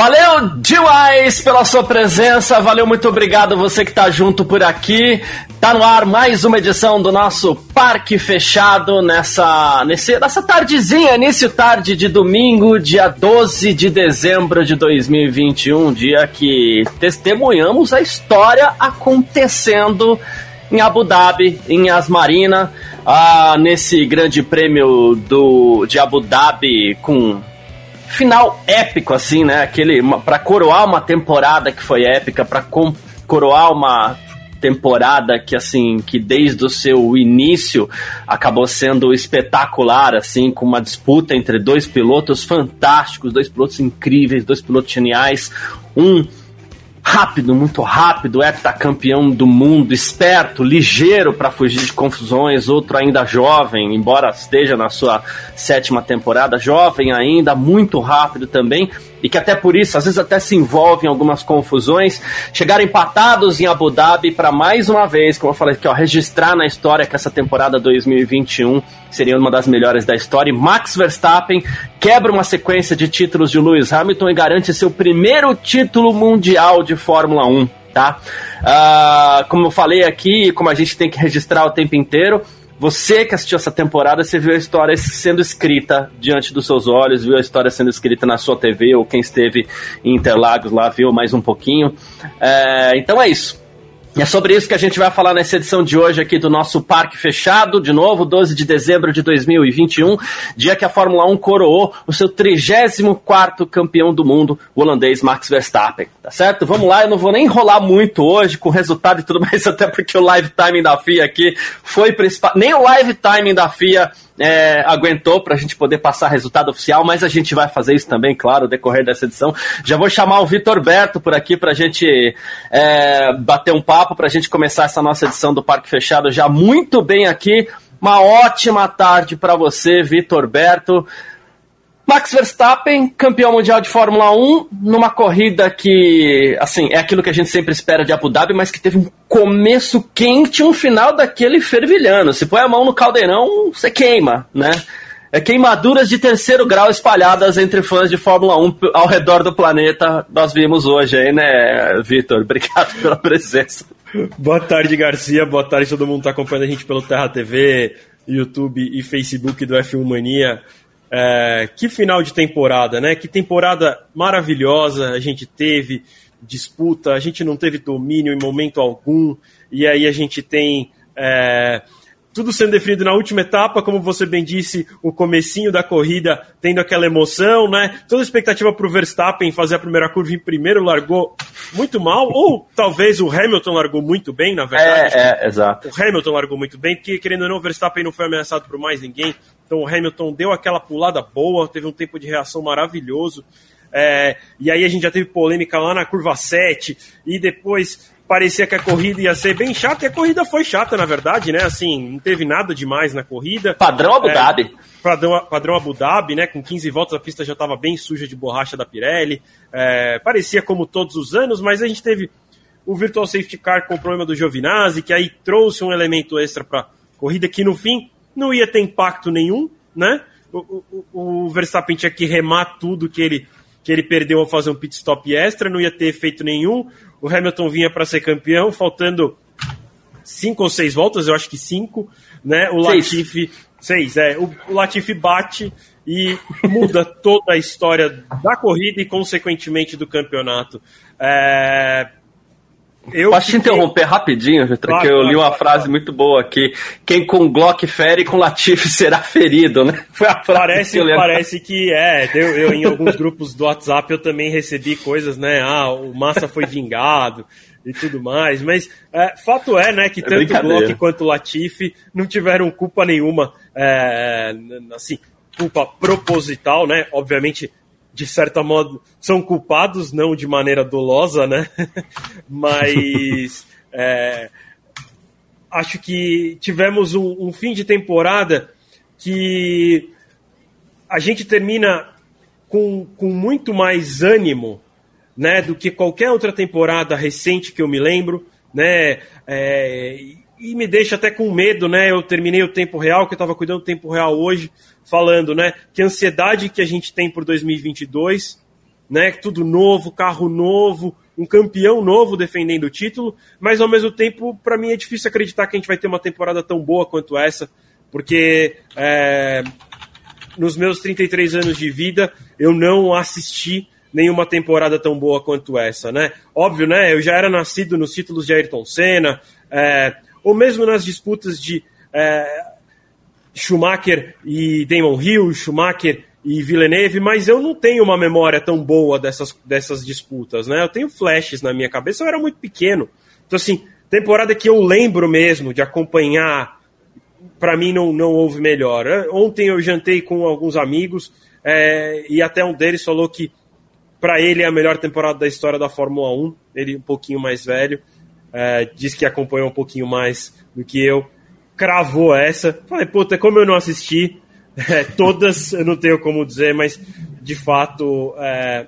Valeu demais pela sua presença, valeu, muito obrigado você que está junto por aqui. Tá no ar mais uma edição do nosso Parque Fechado nessa, nesse, nessa tardezinha, início tarde de domingo, dia 12 de dezembro de 2021, dia que testemunhamos a história acontecendo em Abu Dhabi, em Asmarina, ah, nesse grande prêmio do, de Abu Dhabi com final épico, assim, né? Aquele, para coroar uma temporada que foi épica, para coroar uma temporada que assim que desde o seu início acabou sendo espetacular assim com uma disputa entre dois pilotos fantásticos dois pilotos incríveis dois pilotos geniais um rápido, muito rápido, heptacampeão do mundo, esperto, ligeiro para fugir de confusões, outro ainda jovem, embora esteja na sua sétima temporada, jovem ainda, muito rápido também, e que até por isso, às vezes até se envolve em algumas confusões, chegaram empatados em Abu Dhabi para mais uma vez, como eu falei aqui, ó, registrar na história que essa temporada 2021 seria uma das melhores da história. E Max Verstappen quebra uma sequência de títulos de Lewis Hamilton e garante seu primeiro título mundial de Fórmula 1 tá? Uh, como eu falei aqui, como a gente tem que registrar o tempo inteiro, você que assistiu essa temporada, você viu a história sendo escrita diante dos seus olhos, viu a história sendo escrita na sua TV, ou quem esteve em Interlagos lá viu mais um pouquinho. É, então é isso. É sobre isso que a gente vai falar nessa edição de hoje aqui do nosso Parque Fechado, de novo, 12 de dezembro de 2021, dia que a Fórmula 1 coroou o seu 34º campeão do mundo, o holandês Max Verstappen, tá certo? Vamos lá, eu não vou nem enrolar muito hoje com o resultado e tudo mais, até porque o live timing da FIA aqui foi principal, nem o live timing da FIA é, aguentou para a gente poder passar resultado oficial, mas a gente vai fazer isso também, claro, decorrer dessa edição. Já vou chamar o Vitor Berto por aqui para a gente é, bater um papo, para a gente começar essa nossa edição do Parque Fechado já muito bem aqui. Uma ótima tarde para você, Vitor Berto. Max Verstappen, campeão mundial de Fórmula 1, numa corrida que, assim, é aquilo que a gente sempre espera de Abu Dhabi, mas que teve um começo quente e um final daquele fervilhando. Se põe a mão no caldeirão, você queima, né? É queimaduras de terceiro grau espalhadas entre fãs de Fórmula 1 ao redor do planeta. Nós vimos hoje aí, né, Vitor? Obrigado pela presença. Boa tarde, Garcia. Boa tarde, todo mundo que está acompanhando a gente pelo Terra TV, YouTube e Facebook do F1 Mania. É, que final de temporada, né? Que temporada maravilhosa a gente teve, disputa, a gente não teve domínio em momento algum, e aí a gente tem é, tudo sendo definido na última etapa, como você bem disse, o comecinho da corrida tendo aquela emoção, né? Toda a expectativa para o Verstappen fazer a primeira curva em primeiro largou muito mal, ou talvez o Hamilton largou muito bem, na verdade. É, é, exato. O Hamilton largou muito bem, porque querendo ou não, o Verstappen não foi ameaçado por mais ninguém. Então o Hamilton deu aquela pulada boa, teve um tempo de reação maravilhoso. É, e aí a gente já teve polêmica lá na curva 7, e depois parecia que a corrida ia ser bem chata, e a corrida foi chata, na verdade, né? Assim, não teve nada demais na corrida. Padrão Abu é, Dhabi. É, padrão, padrão Abu Dhabi, né? Com 15 voltas a pista já estava bem suja de borracha da Pirelli. É, parecia como todos os anos, mas a gente teve o Virtual Safety Car com o problema do Giovinazzi, que aí trouxe um elemento extra para corrida que no fim não ia ter impacto nenhum, né? O, o, o Verstappen tinha que remar tudo que ele que ele perdeu ao fazer um pit stop extra, não ia ter efeito nenhum. O Hamilton vinha para ser campeão, faltando cinco ou seis voltas, eu acho que cinco, né? O Latifi, seis, é. O, o Latifi bate e muda toda a história da corrida e, consequentemente, do campeonato. É, eu Posso fiquei... te interromper rapidinho, Vitor, claro, que eu li uma claro, frase claro. muito boa aqui. Quem com Glock fere, com Latifi será ferido, né? Foi a frase parece, que eu Parece que é. Eu, eu, em alguns grupos do WhatsApp, eu também recebi coisas, né? Ah, o Massa foi vingado e tudo mais. Mas é, fato é, né, que é tanto Glock quanto o Latifi não tiveram culpa nenhuma, é, assim, culpa proposital, né? Obviamente de certa modo, são culpados, não de maneira dolosa, né? Mas é, acho que tivemos um, um, fim de temporada que a gente termina com, com muito mais ânimo né, do que qualquer outra temporada recente que eu me lembro, né, é, e me deixa até com medo, né, eu terminei o tempo real, que eu estava cuidando do tempo real hoje, falando, né, que ansiedade que a gente tem por 2022, né, tudo novo, carro novo, um campeão novo defendendo o título, mas ao mesmo tempo, para mim é difícil acreditar que a gente vai ter uma temporada tão boa quanto essa, porque é, nos meus 33 anos de vida, eu não assisti nenhuma temporada tão boa quanto essa, né? Óbvio, né? Eu já era nascido nos títulos de Ayrton Senna, é, ou mesmo nas disputas de é, Schumacher e Damon Hill, Schumacher e Villeneuve, mas eu não tenho uma memória tão boa dessas, dessas disputas, né? Eu tenho flashes na minha cabeça, eu era muito pequeno. Então, assim, temporada que eu lembro mesmo de acompanhar para mim não, não houve melhor. Ontem eu jantei com alguns amigos é, e até um deles falou que para ele é a melhor temporada da história da Fórmula 1. Ele um pouquinho mais velho, é, diz que acompanhou um pouquinho mais do que eu. Cravou essa. Falei, puta, como eu não assisti, é, todas eu não tenho como dizer, mas de fato é,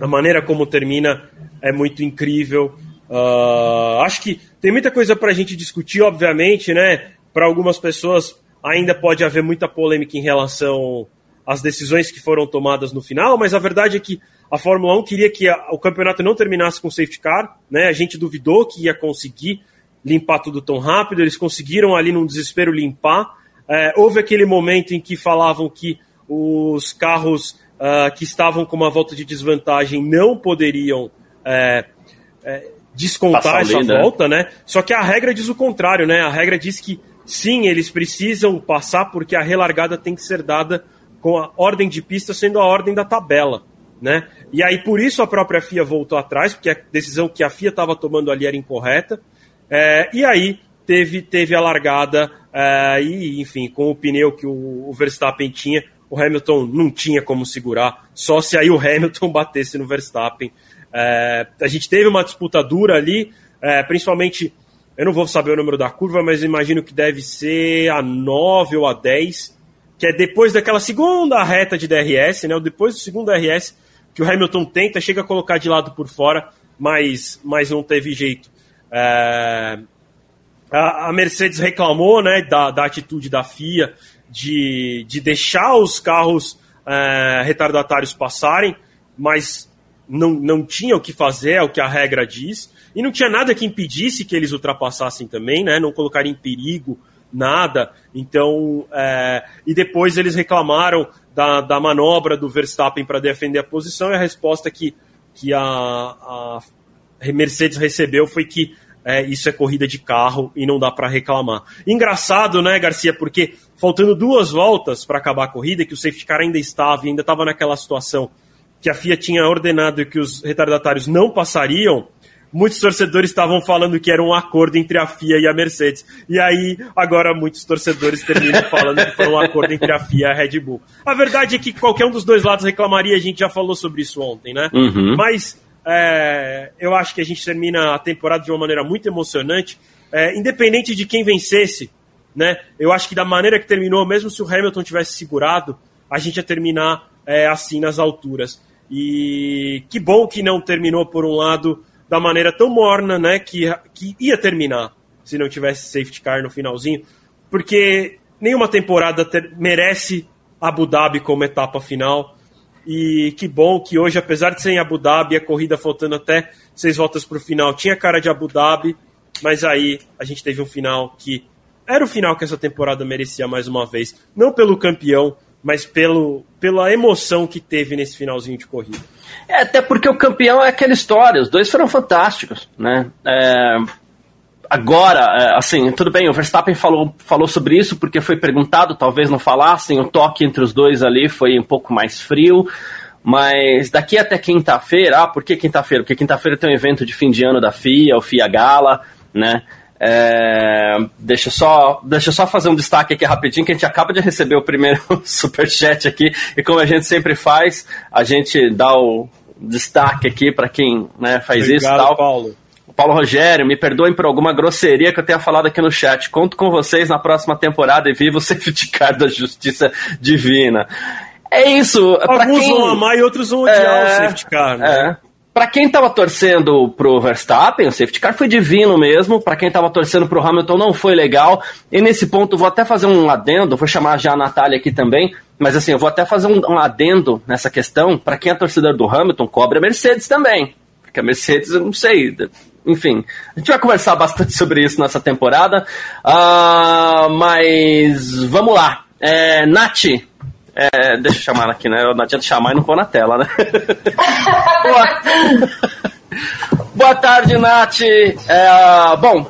a maneira como termina é muito incrível. Uh, acho que tem muita coisa para a gente discutir, obviamente, né? para algumas pessoas ainda pode haver muita polêmica em relação às decisões que foram tomadas no final, mas a verdade é que a Fórmula 1 queria que a, o campeonato não terminasse com safety car, né? A gente duvidou que ia conseguir limpar tudo tão rápido, eles conseguiram ali num desespero limpar. É, houve aquele momento em que falavam que os carros uh, que estavam com uma volta de desvantagem não poderiam é, é, descontar essa né? volta, né? Só que a regra diz o contrário, né? A regra diz que sim, eles precisam passar porque a relargada tem que ser dada com a ordem de pista sendo a ordem da tabela. Né? E aí, por isso, a própria FIA voltou atrás, porque a decisão que a FIA estava tomando ali era incorreta. É, e aí teve, teve a largada, é, e enfim, com o pneu que o, o, Verstappen tinha, o Hamilton não tinha como segurar, só se aí o Hamilton batesse no Verstappen. É, a gente teve uma disputa dura ali, é, principalmente eu não vou saber o número da curva, mas imagino que deve ser a 9 ou a 10, que é depois daquela segunda reta de DRS, né? Depois do segundo DRS, que o Hamilton tenta, chega a colocar de lado por fora, mas, mas não teve jeito. É... A, a, Mercedes reclamou né, da, da atitude da FIA de, de deixar os carros é, retardatários passarem, mas não, não tinha o que fazer, é o que a regra diz. E não tinha nada que impedisse que eles ultrapassassem também, né? Não colocaram em perigo nada. Então, é... e depois eles reclamaram da, da manobra do Verstappen para defender a posição e a resposta que, que a, a Mercedes recebeu foi que é, isso é corrida de carro e não dá para reclamar. Engraçado, né, Garcia? Porque faltando duas voltas para acabar a corrida, que o safety car ainda estava e ainda estava naquela situação que a FIA tinha ordenado que os retardatários não passariam, muitos torcedores estavam falando que era um acordo entre a FIA e a Mercedes. E aí, agora muitos torcedores terminam falando que foi um acordo entre a FIA e a Red Bull. A verdade é que qualquer um dos dois lados reclamaria, a gente já falou sobre isso ontem, né? Uhum. Mas é, eu acho que a gente termina a temporada de uma maneira muito emocionante, é, independente de quem vencesse, né? Eu acho que da maneira que terminou, mesmo se o Hamilton tivesse segurado, a gente ia terminar é, assim nas alturas. E que bom que não terminou por um lado da maneira tão morna, né, que, que ia terminar se não tivesse safety car no finalzinho, porque nenhuma temporada ter, merece Abu Dhabi como etapa final. E que bom que hoje, apesar de ser em Abu Dhabi, a corrida faltando até seis voltas para o final, tinha cara de Abu Dhabi, mas aí a gente teve um final que era o final que essa temporada merecia mais uma vez. Não pelo campeão, mas pelo, pela emoção que teve nesse finalzinho de corrida. É, até porque o campeão é aquela história, os dois foram fantásticos, né? É, agora, é, assim, tudo bem, o Verstappen falou, falou sobre isso porque foi perguntado, talvez não falassem, o toque entre os dois ali foi um pouco mais frio, mas daqui até quinta-feira, ah, por que quinta-feira? Porque quinta-feira tem um evento de fim de ano da FIA, o FIA Gala, né? É, deixa, só, deixa só fazer um destaque aqui rapidinho, que a gente acaba de receber o primeiro superchat aqui, e como a gente sempre faz, a gente dá o destaque aqui para quem né, faz Obrigado, isso tal. Paulo. Paulo Rogério, me perdoem por alguma grosseria que eu tenha falado aqui no chat. Conto com vocês na próxima temporada e viva o safety car da justiça divina. É isso. Alguns quem... vão amar e outros vão odiar é, o safety car, né? É. Para quem tava torcendo pro Verstappen, o safety car foi divino mesmo. Para quem tava torcendo pro Hamilton, não foi legal. E nesse ponto, vou até fazer um adendo, vou chamar já a Natália aqui também. Mas assim, eu vou até fazer um, um adendo nessa questão. Para quem é torcedor do Hamilton, cobre a Mercedes também. Porque a Mercedes, eu não sei. Enfim, a gente vai conversar bastante sobre isso nessa temporada. Uh, mas vamos lá. É, Nath, é, deixa eu chamar aqui, né? Não adianta chamar e não pôr na tela, né? Boa... Boa tarde, Nath. É, bom,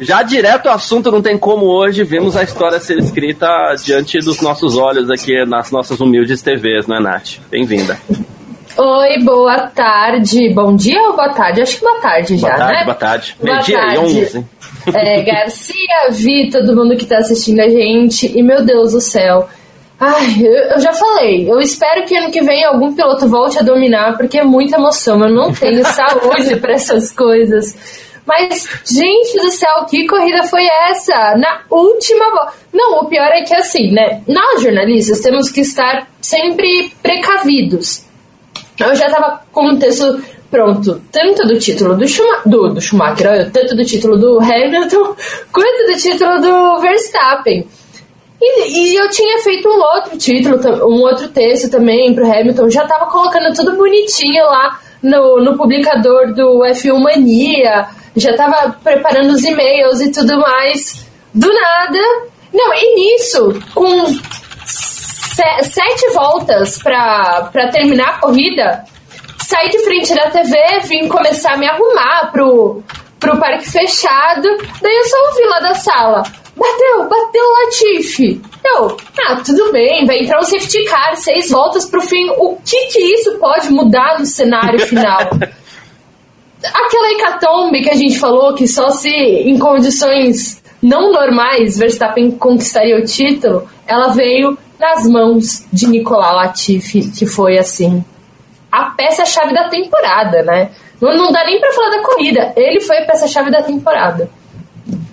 já direto ao assunto, não tem como hoje vemos a história ser escrita diante dos nossos olhos aqui nas nossas humildes TVs, não é, Nath? Bem-vinda. Oi, boa tarde. Bom dia ou boa tarde? Acho que boa tarde já, boa tarde, né? Boa tarde, boa tarde. Meio-dia e onze. É, Garcia, Vi, todo mundo que tá assistindo a gente. E, meu Deus do céu, Ai, eu já falei, eu espero que ano que vem algum piloto volte a dominar, porque é muita emoção. Eu não tenho saúde para essas coisas. Mas, gente do céu, que corrida foi essa? Na última volta. Não, o pior é que assim, né? Nós jornalistas temos que estar sempre precavidos. Eu já tava com o texto pronto, tanto do título do, Schuma do, do Schumacher, tanto do título do Hamilton, quanto do título do Verstappen. E, e, eu tinha feito um outro título, um outro texto também pro Hamilton, já tava colocando tudo bonitinho lá no, no publicador do F1 Mania, já tava preparando os e-mails e tudo mais. Do nada. Não, e nisso, com sete voltas pra terminar a corrida, saí de frente da TV, vim começar a me arrumar pro, pro parque fechado, daí eu só ouvi lá da sala. Bateu, bateu o Latifi. Eu, ah, tudo bem, vai entrar um safety car, seis voltas pro fim. O que que isso pode mudar no cenário final? Aquela hecatombe que a gente falou que só se em condições não normais Verstappen conquistaria o título, ela veio nas mãos de Nicolau Latifi, que foi assim a peça-chave da temporada, né? Não, não dá nem para falar da corrida, ele foi a peça-chave da temporada.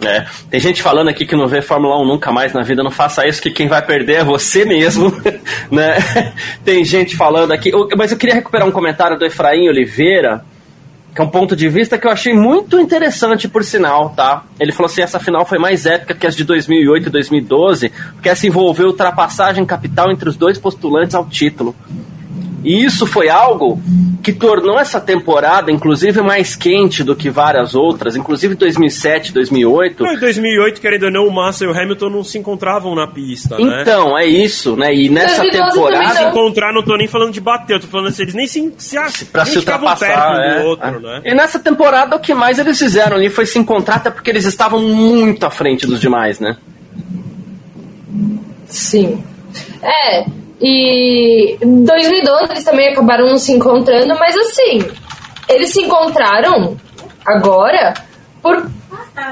É. Tem gente falando aqui que não vê Fórmula 1 nunca mais na vida, não faça isso, que quem vai perder é você mesmo. né? Tem gente falando aqui. Mas eu queria recuperar um comentário do Efraim Oliveira, que é um ponto de vista que eu achei muito interessante, por sinal, tá? Ele falou assim: essa final foi mais épica que as de 2008 e 2012, porque essa envolveu ultrapassagem capital entre os dois postulantes ao título. E isso foi algo que tornou essa temporada, inclusive, mais quente do que várias outras, inclusive 2007, 2008. Em 2008, querendo ou não, o Massa e o Hamilton não se encontravam na pista, né? Então, é isso, né? E nessa temporada... Se encontrar, não tô nem falando de bater, eu tô falando assim, eles nem se, se, pra nem se ultrapassar, perto é, do outro, é. né? E nessa temporada, o que mais eles fizeram ali foi se encontrar, até porque eles estavam muito à frente dos demais, né? Sim. É, e em 2012 eles também acabaram se encontrando, mas assim, eles se encontraram agora por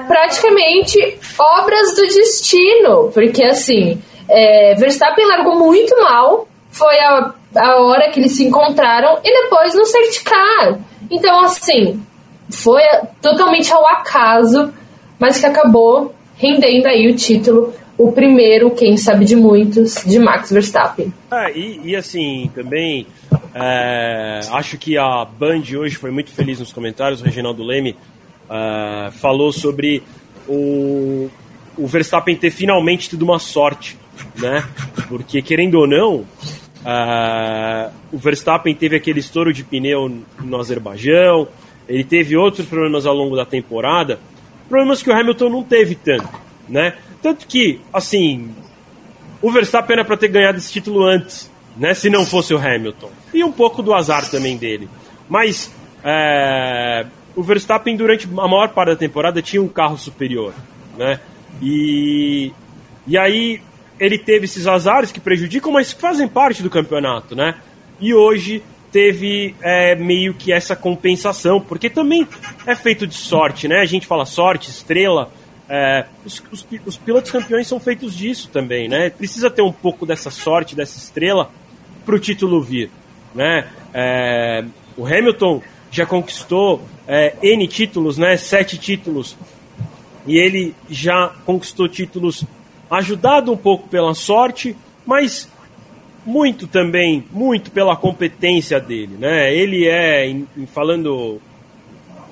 praticamente obras do destino, porque assim, é, Verstappen largou muito mal, foi a, a hora que eles se encontraram, e depois no safety car. Então, assim, foi totalmente ao acaso, mas que acabou rendendo aí o título o primeiro, quem sabe de muitos, de Max Verstappen. Ah, e, e assim, também é, acho que a Band hoje foi muito feliz nos comentários, o Reginaldo Leme é, falou sobre o, o Verstappen ter finalmente tido uma sorte, né? Porque, querendo ou não, é, o Verstappen teve aquele estouro de pneu no Azerbaijão, ele teve outros problemas ao longo da temporada, problemas que o Hamilton não teve tanto, né? Tanto que, assim, o Verstappen era para ter ganhado esse título antes, né? Se não fosse o Hamilton. E um pouco do azar também dele. Mas é, o Verstappen, durante a maior parte da temporada, tinha um carro superior, né? E, e aí ele teve esses azares que prejudicam, mas que fazem parte do campeonato, né? E hoje teve é, meio que essa compensação, porque também é feito de sorte, né? A gente fala sorte, estrela, é, os, os, os, pilotos campeões são feitos disso também, né? Precisa ter um pouco dessa sorte, dessa estrela, para o título vir, né? É, o Hamilton já conquistou é, N títulos, né? Sete títulos. E ele já conquistou títulos ajudado um pouco pela sorte, mas muito também, muito pela competência dele, né? Ele é, em, em falando,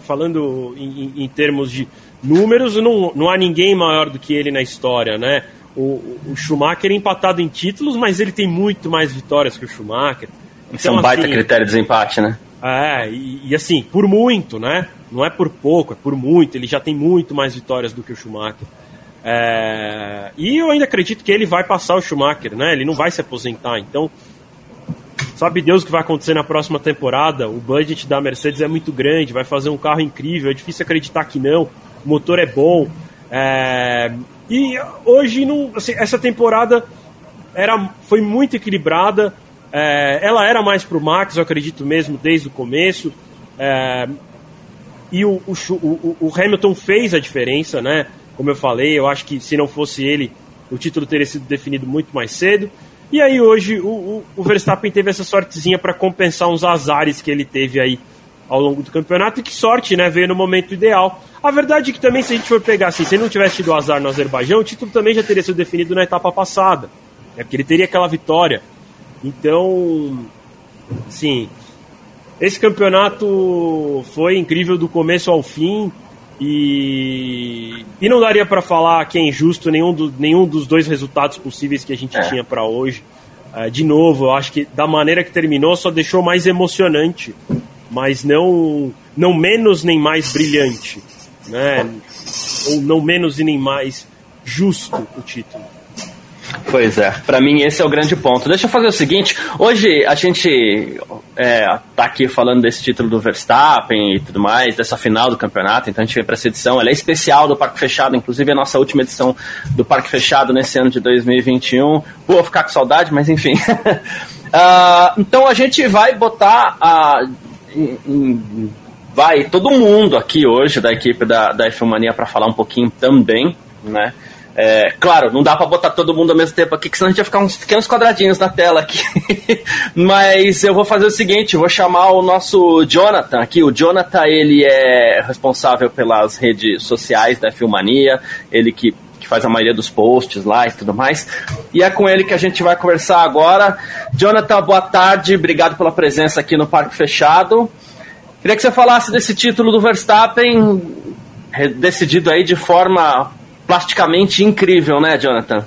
falando em, em, termos de números, não, não há ninguém maior do que ele na história, né? O, o Schumacher é empatado em títulos, mas ele tem muito mais vitórias que o Schumacher. Então, Isso é um baita assim, critério de desempate, né? É, e, e, assim, por muito, né? Não é por pouco, é por muito. Ele já tem muito mais vitórias do que o Schumacher. É, e eu ainda acredito que ele vai passar o Schumacher, né? Ele não vai se aposentar. Então, sabe Deus o que vai acontecer na próxima temporada? O budget da Mercedes é muito grande, vai fazer um carro incrível. É difícil acreditar que não. O motor é bom. É, e hoje, não, assim, essa temporada era, foi muito equilibrada. É, ela era mais pro Max, eu acredito mesmo, desde o começo. É, e o, o, o, o, Hamilton fez a diferença, né? Como eu falei, eu acho que se não fosse ele, o título teria sido definido muito mais cedo. E aí hoje o, o Verstappen teve essa sortezinha para compensar uns azares que ele teve aí ao longo do campeonato. E que sorte, né? Veio no momento ideal. A verdade é que também, se a gente for pegar assim, se ele não tivesse tido azar no Azerbaijão, o título também já teria sido definido na etapa passada. É porque ele teria aquela vitória. Então, sim, esse campeonato foi incrível do começo ao fim e, e não daria para falar que é injusto nenhum, do, nenhum dos dois resultados possíveis que a gente é. tinha para hoje. Uh, de novo, eu acho que da maneira que terminou só deixou mais emocionante, mas não, não menos nem mais brilhante, né? ou não menos e nem mais justo o título. Pois é, para mim esse é o grande ponto. Deixa eu fazer o seguinte: hoje a gente é, tá aqui falando desse título do Verstappen e tudo mais, dessa final do campeonato, então a gente vem para essa edição. Ela é especial do Parque Fechado, inclusive a nossa última edição do Parque Fechado nesse ano de 2021. Vou ficar com saudade, mas enfim. uh, então a gente vai botar a. Vai todo mundo aqui hoje da equipe da, da F Mania para falar um pouquinho também, né? É, claro, não dá para botar todo mundo ao mesmo tempo aqui, que senão a gente vai ficar uns pequenos quadradinhos na tela aqui. Mas eu vou fazer o seguinte, vou chamar o nosso Jonathan aqui. O Jonathan, ele é responsável pelas redes sociais da Filmania, ele que faz a maioria dos posts lá e tudo mais. E é com ele que a gente vai conversar agora. Jonathan, boa tarde, obrigado pela presença aqui no Parque Fechado. Queria que você falasse desse título do Verstappen, decidido aí de forma plasticamente incrível, né, Jonathan?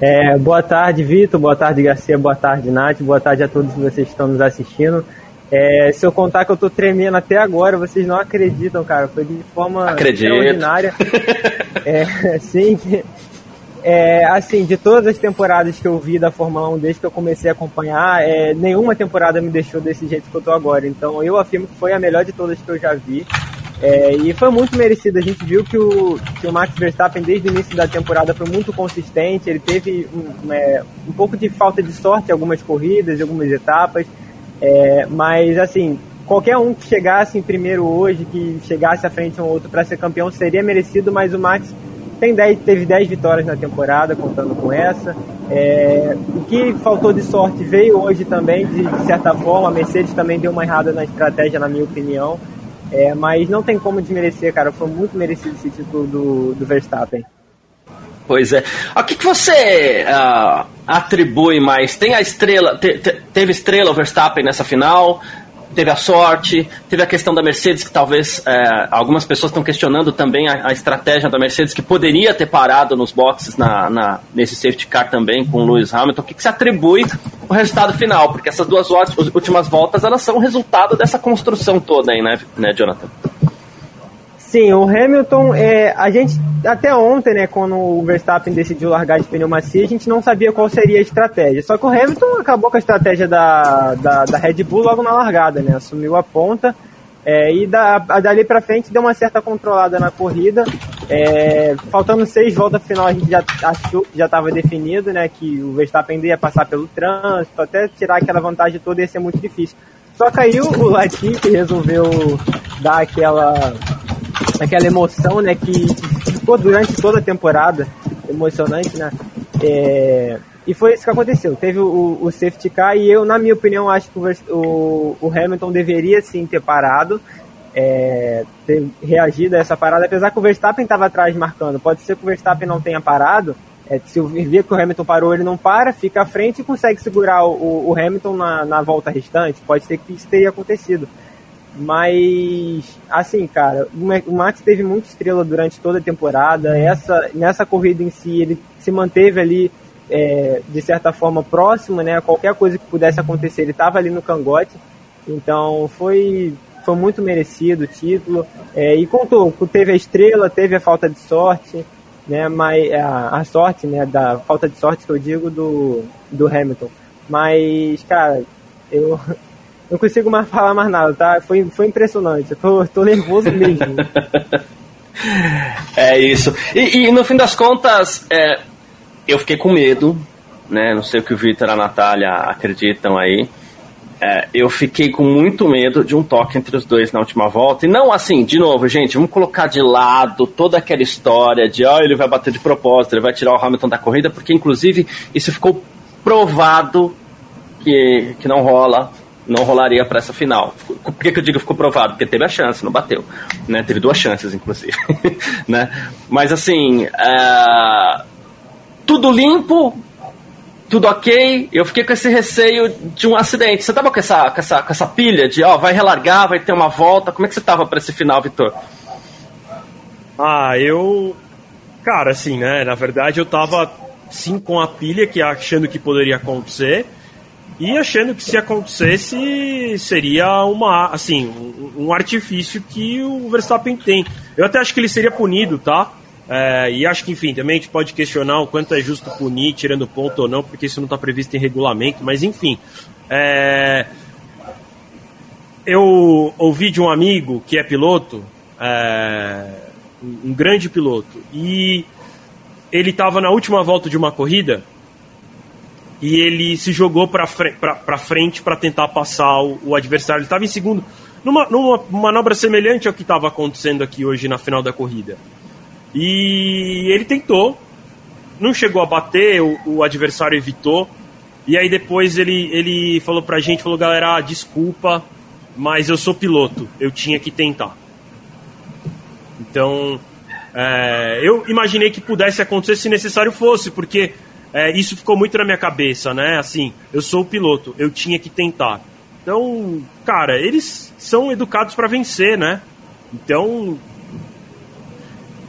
É, boa tarde, Vitor. Boa tarde, Garcia. Boa tarde, Nath. Boa tarde a todos vocês que estão nos assistindo. É, se eu contar que eu tô tremendo até agora, vocês não acreditam, cara. Foi de forma Acredito. extraordinária. é, sim, é, assim, de todas as temporadas que eu vi da Fórmula 1 desde que eu comecei a acompanhar, é, nenhuma temporada me deixou desse jeito que eu tô agora. Então eu afirmo que foi a melhor de todas que eu já vi. É, e foi muito merecido. A gente viu que o, que o Max Verstappen, desde o início da temporada, foi muito consistente. Ele teve um, é, um pouco de falta de sorte em algumas corridas, em algumas etapas. É, mas, assim, qualquer um que chegasse em primeiro hoje, que chegasse à frente um outro para ser campeão, seria merecido. Mas o Max tem 10, teve 10 vitórias na temporada, contando com essa. É, o que faltou de sorte veio hoje também, de, de certa forma. A Mercedes também deu uma errada na estratégia, na minha opinião. É, mas não tem como desmerecer, cara. Foi muito merecido esse título do, do Verstappen. Pois é. O que, que você uh, atribui mais? Tem a estrela, te, te, teve estrela o Verstappen nessa final? teve a sorte, teve a questão da Mercedes, que talvez é, algumas pessoas estão questionando também a, a, estratégia da Mercedes, que poderia ter parado nos boxes na, na nesse safety car também com o Lewis Hamilton. O que, que se atribui o resultado final? Porque essas duas últimas voltas elas são resultado dessa construção toda aí, né, né Jonathan? Sim, o Hamilton, é, a gente até ontem, né, quando o Verstappen decidiu largar de pneu macio, a gente não sabia qual seria a estratégia. Só que o Hamilton acabou com a estratégia da, da, da Red Bull logo na largada, né, assumiu a ponta é, e da, dali para frente deu uma certa controlada na corrida. É, faltando seis voltas final, a gente já achou que já estava definido, né, que o Verstappen ia passar pelo trânsito, até tirar aquela vantagem toda ia ser muito difícil. Só caiu o Latifi resolveu dar aquela aquela emoção, né, que ficou durante toda a temporada, emocionante, né? É, e foi isso que aconteceu. Teve o, o, safety car e eu, na minha opinião, acho que o, o Hamilton deveria sim ter parado, é, ter reagido a essa parada, apesar que o Verstappen estava atrás marcando. Pode ser que o Verstappen não tenha parado, É, se vê que o Hamilton parou, ele não para, fica à frente e consegue segurar o, o Hamilton na, na volta restante. Pode ser que isso tenha acontecido. Mas, assim, cara, o Max teve muita estrela durante toda a temporada. Essa, nessa corrida em si, ele se manteve ali, é, de certa forma, próximo, né? Qualquer coisa que pudesse acontecer, ele estava ali no cangote. Então, foi, foi muito merecido o título. É, e contou, teve a estrela, teve a falta de sorte, né? Mas a, a sorte, né? Da falta de sorte que eu digo do, do Hamilton. Mas, cara, eu não consigo mais falar mais nada, tá? Foi, foi impressionante. Eu tô, tô nervoso mesmo. é isso. E, e, no fim das contas, é, eu fiquei com medo, né? Não sei o que o Vitor e a Natália acreditam aí. É, eu fiquei com muito medo de um toque entre os dois na última volta. E não assim, de novo, gente, vamos colocar de lado toda aquela história de oh, ele vai bater de propósito, ele vai tirar o Hamilton da corrida, porque inclusive isso ficou provado que, que não rola não rolaria para essa final. Por que, que, eu digo ficou provado? Porque teve a chance, não bateu. Né? Teve duas chances, inclusive. né? Mas assim, uh, tudo limpo, tudo ok. Eu fiquei com esse receio de um acidente. Você tava com essa, com essa, com essa pilha de, ó, vai relargar, vai ter uma volta. Como é que você tava para esse final, Vitor? Ah, eu. Cara, assim, né? Na verdade, eu tava sim com a pilha que achando que poderia acontecer e achando que se acontecesse seria uma assim um, um, artifício que o Verstappen tem. Eu até acho que ele seria punido, tá? É, e acho que, enfim, também a gente pode questionar o quanto é justo punir, tirando ponto ou não, porque isso não está previsto em regulamento, mas enfim. É, eu ouvi de um amigo que é piloto, é, um grande piloto, e ele estava na última volta de uma corrida e ele se jogou para frente para tentar passar o, o adversário. Ele estava em segundo, numa, numa manobra semelhante ao que estava acontecendo aqui hoje na final da corrida. E ele tentou, não chegou a bater, o, o adversário evitou. E aí depois ele, ele falou pra gente, falou, galera, ah, desculpa, mas eu sou piloto, eu tinha que tentar. Então, é, eu imaginei que pudesse acontecer se necessário fosse, porque é, isso ficou muito na minha cabeça, né? Assim, eu sou o piloto, eu tinha que tentar. Então, cara, eles são educados para vencer, né? Então,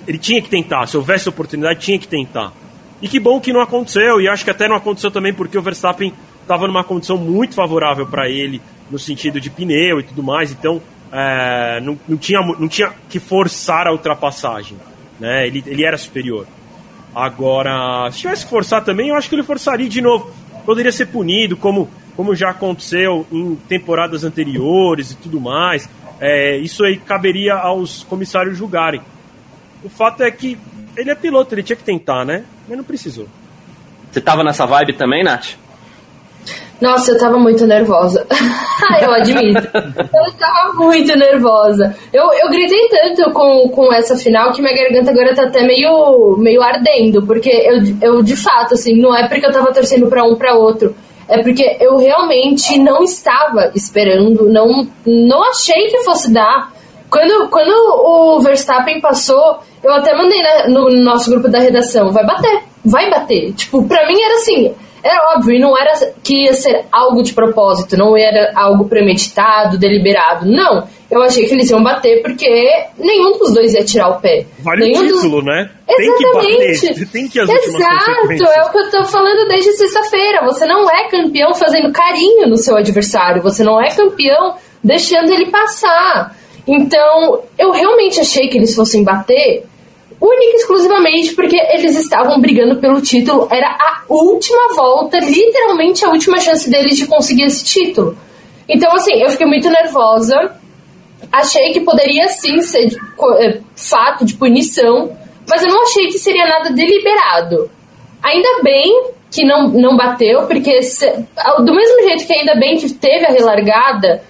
ele tinha que tentar. Se houvesse oportunidade, tinha que tentar. E que bom que não aconteceu. E acho que até não aconteceu também porque o Verstappen estava numa condição muito favorável para ele no sentido de pneu e tudo mais. Então, é, não, não, tinha, não tinha que forçar a ultrapassagem. Né? Ele, ele era superior. Agora, se tivesse que forçar também, eu acho que ele forçaria de novo. Poderia ser punido, como, como já aconteceu em temporadas anteriores e tudo mais. É, isso aí caberia aos comissários julgarem. O fato é que ele é piloto, ele tinha que tentar, né? Mas não precisou. Você tava nessa vibe também, Nath? Nossa, eu tava muito nervosa. eu admito. eu tava muito nervosa. Eu, eu gritei tanto com, com essa final que minha garganta agora tá até meio, meio ardendo. Porque eu, eu, de fato, assim, não é porque eu tava torcendo pra um pra outro. É porque eu realmente não estava esperando, não, não achei que fosse dar. Quando, quando o Verstappen passou, eu até mandei na, no nosso grupo da redação, vai bater, vai bater. Tipo, pra mim era assim, era óbvio, e não era que ia ser algo de propósito, não era algo premeditado, deliberado. Não, eu achei que eles iam bater porque nenhum dos dois ia tirar o pé. Vale nenhum o título, dos... né? Exatamente. Tem que bater, tem que as Exato, é o que eu tô falando desde sexta-feira. Você não é campeão fazendo carinho no seu adversário, você não é campeão deixando ele passar. Então, eu realmente achei que eles fossem bater única e exclusivamente porque eles estavam brigando pelo título. Era a última volta, literalmente a última chance deles de conseguir esse título. Então, assim, eu fiquei muito nervosa. Achei que poderia sim ser de, é, fato de punição, mas eu não achei que seria nada deliberado. Ainda bem que não, não bateu, porque se, do mesmo jeito que ainda bem que teve a relargada,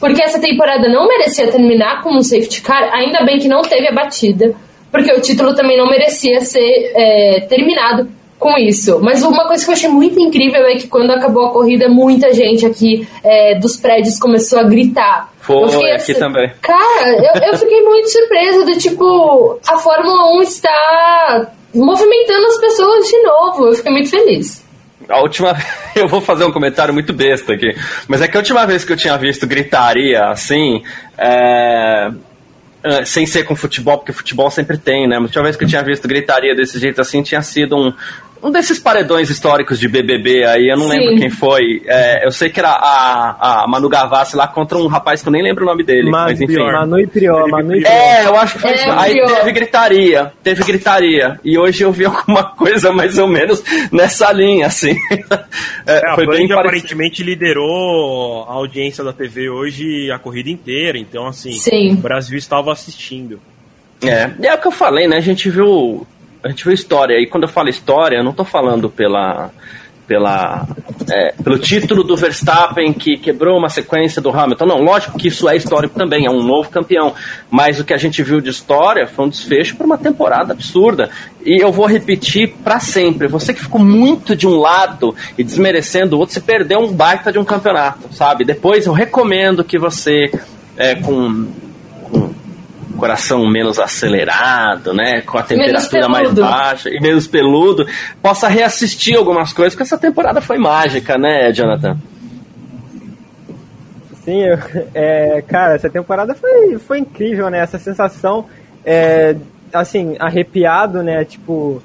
porque essa temporada não merecia terminar com um safety car, ainda bem que não teve a batida porque o título também não merecia ser é, terminado com isso. Mas uma coisa que eu achei muito incrível é que quando acabou a corrida, muita gente aqui é, dos prédios começou a gritar. Foi, assim, aqui também. Cara, eu, eu fiquei muito surpresa do tipo, a Fórmula 1 está movimentando as pessoas de novo. Eu fiquei muito feliz. A última. Eu vou fazer um comentário muito besta aqui. Mas é que a última vez que eu tinha visto gritaria assim. É... é sem ser com futebol, porque futebol sempre tem, né? A última vez que eu tinha visto gritaria desse jeito assim tinha sido um, um desses paredões históricos de BBB aí, eu não Sim. lembro quem foi. É, eu sei que era a, a Manu Gavassi lá contra um rapaz que eu nem lembro o nome dele. Manu, mas enfim. Manu e Prió, Manu e Prió. É, eu acho que foi é, isso. Aí teve gritaria, teve gritaria. E hoje eu vi alguma coisa mais ou menos nessa linha, assim. É, é, foi a Band aparentemente liderou a audiência da TV hoje a corrida inteira, então assim, Sim. o Brasil estava assistindo. É, é o que eu falei, né? A gente viu a gente viu história, e quando eu falo história, eu não estou falando pela, pela, é, pelo título do Verstappen que quebrou uma sequência do Hamilton. Não, lógico que isso é histórico também, é um novo campeão. Mas o que a gente viu de história foi um desfecho para uma temporada absurda. E eu vou repetir para sempre: você que ficou muito de um lado e desmerecendo o outro, você perdeu um baita de um campeonato, sabe? Depois eu recomendo que você, é, com coração menos acelerado, né? Com a temperatura mais baixa e menos peludo, possa reassistir algumas coisas, porque essa temporada foi mágica, né, Jonathan? Sim, eu, é, cara, essa temporada foi, foi incrível, né? Essa sensação, é, assim, arrepiado, né? Tipo,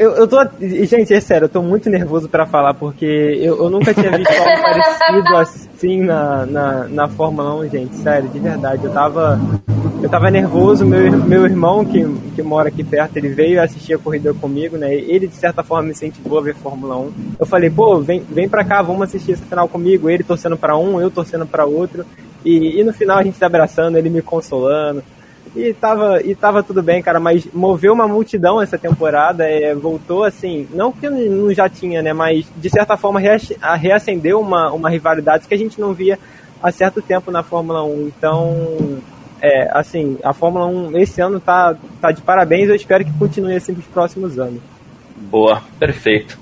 eu, eu tô. Gente, é sério, eu tô muito nervoso para falar, porque eu, eu nunca tinha visto algo parecido assim na, na, na Fórmula 1, gente. Sério, de verdade. Eu tava. Eu tava nervoso, meu, meu irmão, que, que mora aqui perto, ele veio assistir a corrida comigo, né? Ele, de certa forma, me incentivou a ver Fórmula 1. Eu falei, pô, vem, vem pra cá, vamos assistir esse final comigo. Ele torcendo para um, eu torcendo para outro. E, e no final a gente se abraçando, ele me consolando. E tava, e tava tudo bem, cara, mas moveu uma multidão essa temporada, é, voltou assim, não que não já tinha, né, mas de certa forma reacendeu uma, uma rivalidade que a gente não via há certo tempo na Fórmula 1. Então, é, assim, a Fórmula 1 esse ano tá, tá de parabéns, eu espero que continue assim para os próximos anos. Boa, perfeito.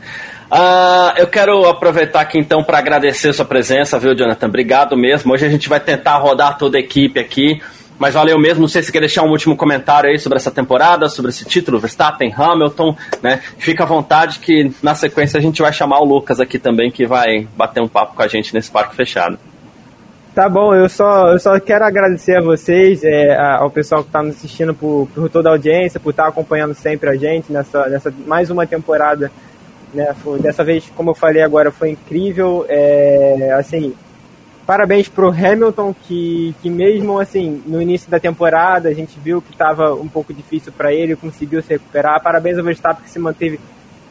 Uh, eu quero aproveitar aqui então para agradecer sua presença, viu, Jonathan? Obrigado mesmo. Hoje a gente vai tentar rodar toda a equipe aqui. Mas valeu mesmo. Não sei se quer deixar um último comentário aí sobre essa temporada, sobre esse título, Verstappen, Hamilton, né? Fica à vontade que na sequência a gente vai chamar o Lucas aqui também, que vai bater um papo com a gente nesse parque fechado. Tá bom, eu só, eu só quero agradecer a vocês, é, ao pessoal que está nos assistindo por, por, toda a audiência, por estar tá acompanhando sempre a gente nessa, nessa mais uma temporada. Né, foi, dessa vez, como eu falei agora, foi incrível. É, assim, parabéns pro Hamilton, que, que mesmo assim, no início da temporada, a gente viu que estava um pouco difícil para ele, conseguiu se recuperar. Parabéns ao Verstappen que se manteve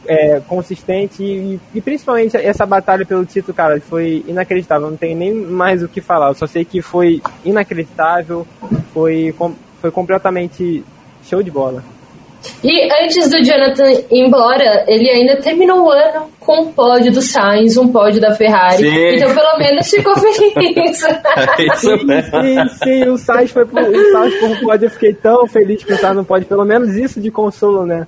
é, consistente e, e, principalmente essa batalha pelo título, cara, foi inacreditável. Não tem nem mais o que falar. Eu só sei que foi inacreditável, foi, foi completamente show de bola. E antes do Jonathan ir embora, ele ainda terminou o ano com um pódio do Sainz, um pódio da Ferrari. Sim. Então, pelo menos ficou feliz. É isso sim, sim, o Sainz foi pro, o Sainz foi pro pódio. Eu fiquei tão feliz que estar no pódio. Pelo menos isso de consolo, né?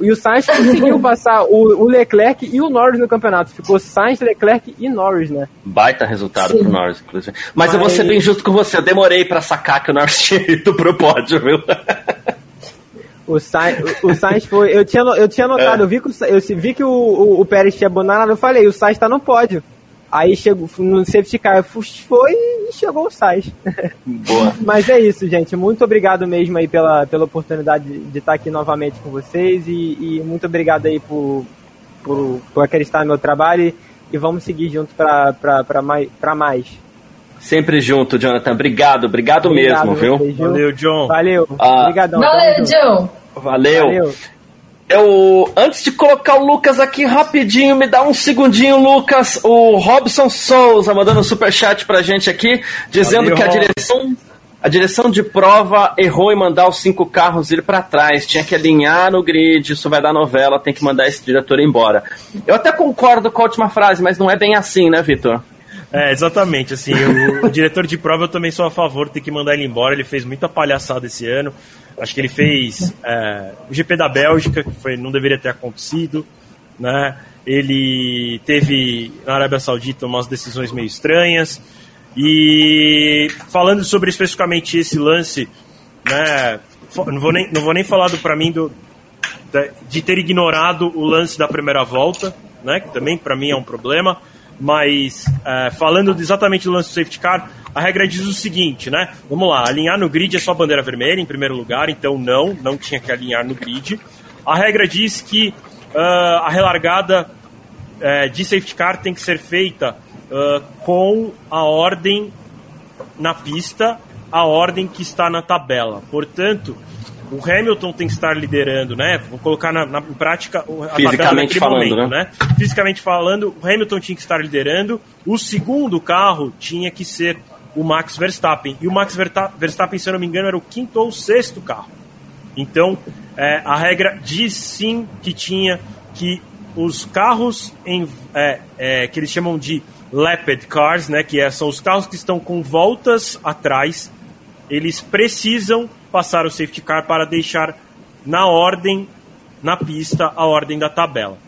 E o Sainz conseguiu passar o, o, Leclerc e o Norris no campeonato. Ficou Sainz, Leclerc e Norris, né? Baita resultado Sim. pro Norris, inclusive. Mas, Mas, eu vou ser bem justo com você. Eu demorei para sacar que o Norris tinha ido pro pódio, viu? O Sainz, o, Sainz foi. Eu tinha, eu tinha notado, é. eu vi que, o, eu vi que o, o, o Pérez tinha abandonado, eu falei, o Sainz tá no pódio. Aí chegou no safety car, foi e chegou o Sainz. Boa. Mas é isso, gente. Muito obrigado mesmo aí pela, pela oportunidade de estar aqui novamente com vocês e, e muito obrigado aí por, por, por acreditar no meu trabalho e, vamos seguir junto para mais, mais. Sempre junto, Jonathan. Obrigado, obrigado, obrigado mesmo, viu? Valeu, John. Valeu. Ah, Obrigadão. Valeu, John. Valeu. Valeu. Eu, antes de colocar o Lucas aqui rapidinho, me dá um segundinho, Lucas. O Robson Souza mandando um superchat pra gente aqui, dizendo Valeu, que a direção, a direção de prova errou em mandar os cinco carros ir para trás. Tinha que alinhar no grid, isso vai dar novela, tem que mandar esse diretor embora. Eu até concordo com a última frase, mas não é bem assim, né, Vitor? É, exatamente. Assim, o, o, diretor de prova eu também sou a favor, tem que mandar ele embora. Ele fez muita palhaçada esse ano. Acho que ele fez é, o GP da Bélgica, que foi, não deveria ter acontecido. Né? Ele teve na Arábia Saudita umas decisões meio estranhas. E falando sobre especificamente esse lance, né, não vou nem, não vou nem falar do mim do de ter ignorado o lance da primeira volta, né? Que também para mim é um problema. Mas é, falando exatamente do lance do safety car, a regra diz o seguinte, né? Vamos lá, alinhar no grid é só bandeira vermelha em primeiro lugar, então não, não tinha que alinhar no grid. A regra diz que uh, a relargada uh, de safety car tem que ser feita uh, com a ordem na pista, a ordem que está na tabela. Portanto, o Hamilton tem que estar liderando, né? Vou colocar na, na prática a Fisicamente falando, momento, né? né? Fisicamente falando, o Hamilton tinha que estar liderando. O segundo carro tinha que ser o Max Verstappen. E o Max Verstappen, se eu não me engano, era o quinto ou sexto carro. Então, é, a regra diz sim que tinha que os carros em, é, é, que eles chamam de lapped cars, né, que é, são os carros que estão com voltas atrás, eles precisam passar o safety car para deixar na ordem, na pista, a ordem da tabela.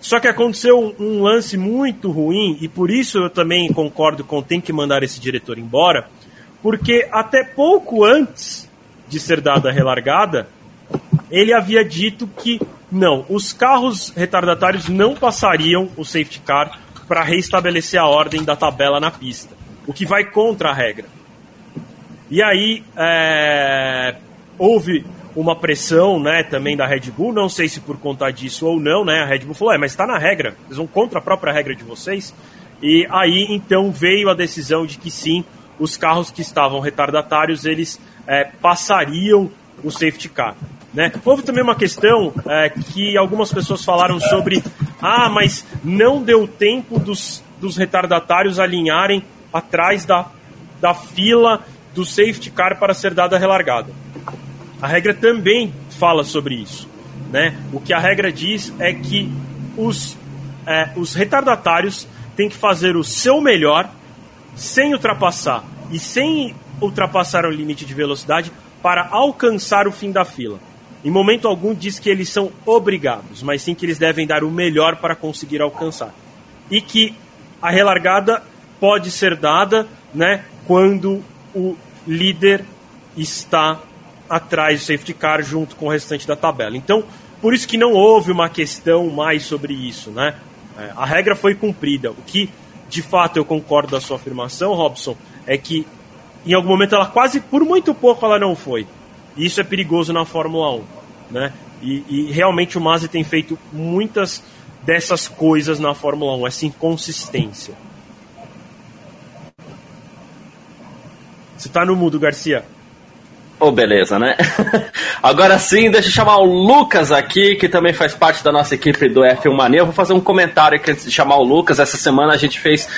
Só que aconteceu um lance muito ruim, e por isso eu também concordo com tem que mandar esse diretor embora, porque até pouco antes de ser dada a relargada, ele havia dito que não, os carros retardatários não passariam o safety car para reestabelecer a ordem da tabela na pista, o que vai contra a regra. E aí é, houve uma pressão, né, também da Red Bull, não sei se por conta disso ou não, né, a Red Bull falou, é, mas está na regra, eles vão contra a própria regra de vocês, e aí então veio a decisão de que sim, os carros que estavam retardatários, eles é, passariam o safety car. Né? Houve também uma questão é, que algumas pessoas falaram sobre, ah, mas não deu tempo dos, dos retardatários alinharem atrás da, da fila do safety car para ser dada a relargada. A regra também fala sobre isso. Né? O que a regra diz é que os, é, os retardatários têm que fazer o seu melhor sem ultrapassar e sem ultrapassar o limite de velocidade para alcançar o fim da fila. Em momento algum diz que eles são obrigados, mas sim que eles devem dar o melhor para conseguir alcançar. E que a relargada pode ser dada né, quando o líder está atrás do safety car junto com o restante da tabela. Então, por isso que não houve uma questão mais sobre isso, né? É, a regra foi cumprida. O que, de fato, eu concordo da sua afirmação, Robson, é que em algum momento ela quase, por muito pouco, ela não foi. E isso é perigoso na Fórmula 1, né? E, e realmente o Masi tem feito muitas dessas coisas na Fórmula 1, essa inconsistência. Você tá no mudo, Garcia. Oh, beleza, né? Agora sim, deixa eu chamar o Lucas aqui, que também faz parte da nossa equipe do F1 Mania. Eu vou fazer um comentário aqui antes de chamar o Lucas. Essa semana a gente fez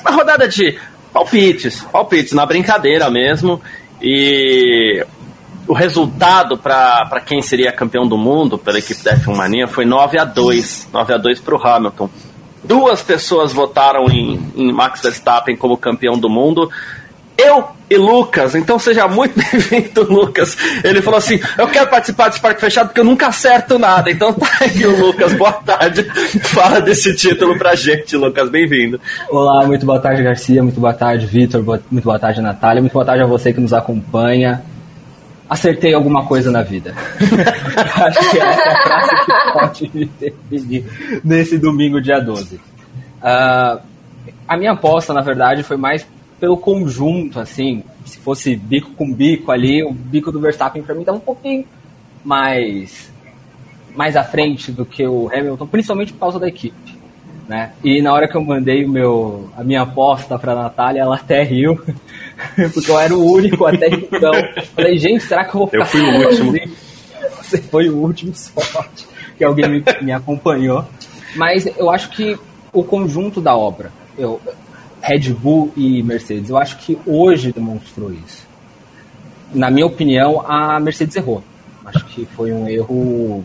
uma rodada de palpites, palpites na brincadeira mesmo. E o resultado para quem seria campeão do mundo pela equipe da F1 Mania foi 9 a 2 9 a 2 para o Hamilton. Duas pessoas votaram em, em Max Verstappen como campeão do mundo eu e Lucas. Então seja muito bem-vindo, Lucas. Ele falou assim: Eu quero participar desse parque fechado porque eu nunca acerto nada. Então tá aí o Lucas, boa tarde. Fala desse título pra gente, Lucas. Bem-vindo. Olá, muito boa tarde, Garcia. Muito boa tarde, Vitor. Muito boa tarde, Natália. Muito boa tarde a você que nos acompanha. Acertei alguma coisa na vida. Acho que essa é a frase que pode me definir nesse domingo, dia 12. Uh, ah, a minha aposta, na verdade, foi mais pelo conjunto, assim, se fosse bico com bico ali, o bico do Verstappen para mim tá um pouquinho mais mais à frente do que o Hamilton, principalmente por causa da equipe, né? E na hora que eu mandei o meu a minha aposta para Natália, ela até riu, porque eu era o único até então. Falei, gente, será que eu vou ficar Eu fui o último. Você foi o último sorte que alguém me, me acompanhou. Mas eu acho que o conjunto da obra, eu, Red Bull e Mercedes. Eu acho que hoje demonstrou isso. Na minha opinião, a Mercedes errou. Acho que foi um erro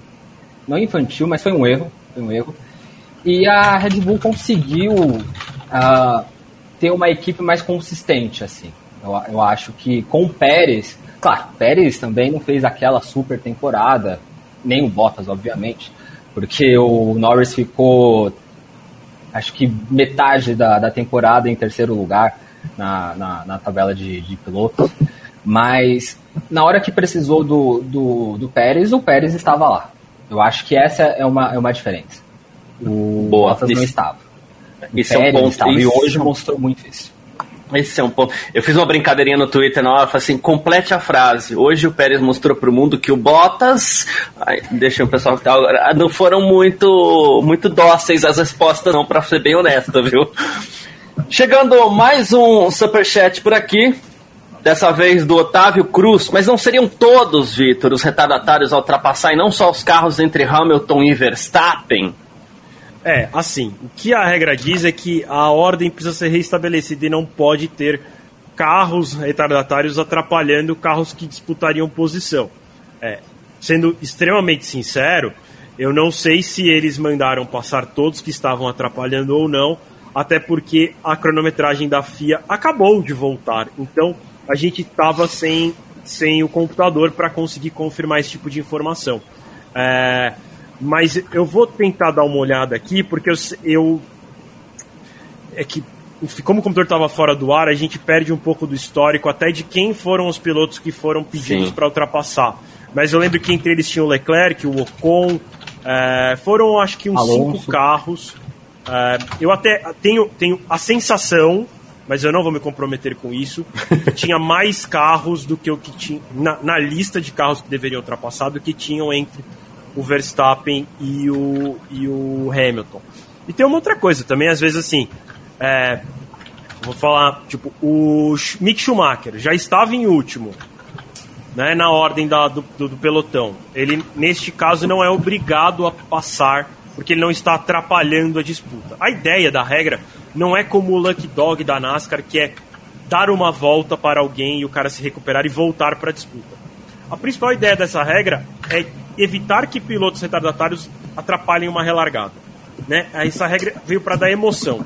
não infantil, mas foi um erro, foi um erro. E a Red Bull conseguiu uh, ter uma equipe mais consistente, assim. Eu, eu acho que com o Pérez, claro, Pérez também não fez aquela super temporada, nem o Bottas, obviamente, porque o Norris ficou acho que metade da, da temporada em terceiro lugar na, na, na tabela de, de pilotos. Mas na hora que precisou do, do, do Pérez, o Pérez estava lá. Eu acho que essa é uma, é uma diferença. O Boa, Bottas não estava. O isso é um Pérez ponto- estava, e isso hoje é mostrou muito isso. Esse é um ponto. Eu fiz uma brincadeirinha no Twitter na hora, assim, complete a frase. Hoje o Pérez mostrou pro mundo que o Bottas, ai, deixa o pessoal que tá agora, não foram muito muito dóceis as respostas não, pra ser bem honesto, viu? Chegando mais um superchat por aqui. Dessa vez do Otávio Cruz, mas não seriam todos, Vitor, os retardatários a ultrapassar e não só os carros entre Hamilton e Verstappen? É, assim, o que a regra diz é que a ordem precisa ser reestabelecida e não pode ter carros retardatários atrapalhando carros que disputariam posição. É, sendo extremamente sincero, eu não sei se eles mandaram passar todos que estavam atrapalhando ou não, até porque a cronometragem da FIA acabou de voltar. Então a gente estava sem, sem o computador para conseguir confirmar esse tipo de informação. É, mas eu vou tentar dar uma olhada aqui, porque eu, eu é que enfim, como o computador estava fora do ar, a gente perde um pouco do histórico até de quem foram os pilotos que foram pedidos para ultrapassar. Mas eu lembro que entre eles tinha o Leclerc, o Ocon, é, foram acho que uns Alonso. cinco carros. É, eu até tenho, tenho a sensação, mas eu não vou me comprometer com isso, que tinha mais carros do que o que tinha na, na lista de carros que deveriam ultrapassar do que tinham entre o Verstappen e o, e o Hamilton. E tem uma outra coisa também, às vezes assim, é, vou falar, tipo, o Mick Schumacher já estava em último, né, na ordem da- do, do- do pelotão. Ele, neste caso, não é obrigado a passar, porque ele não está atrapalhando a disputa. A ideia da regra não é como o Lucky Dog da NASCAR, que é dar uma volta para alguém e o cara se recuperar e voltar para a disputa. A principal ideia dessa regra é evitar que pilotos retardatários atrapalhem uma relargada. Né? Essa regra veio para dar emoção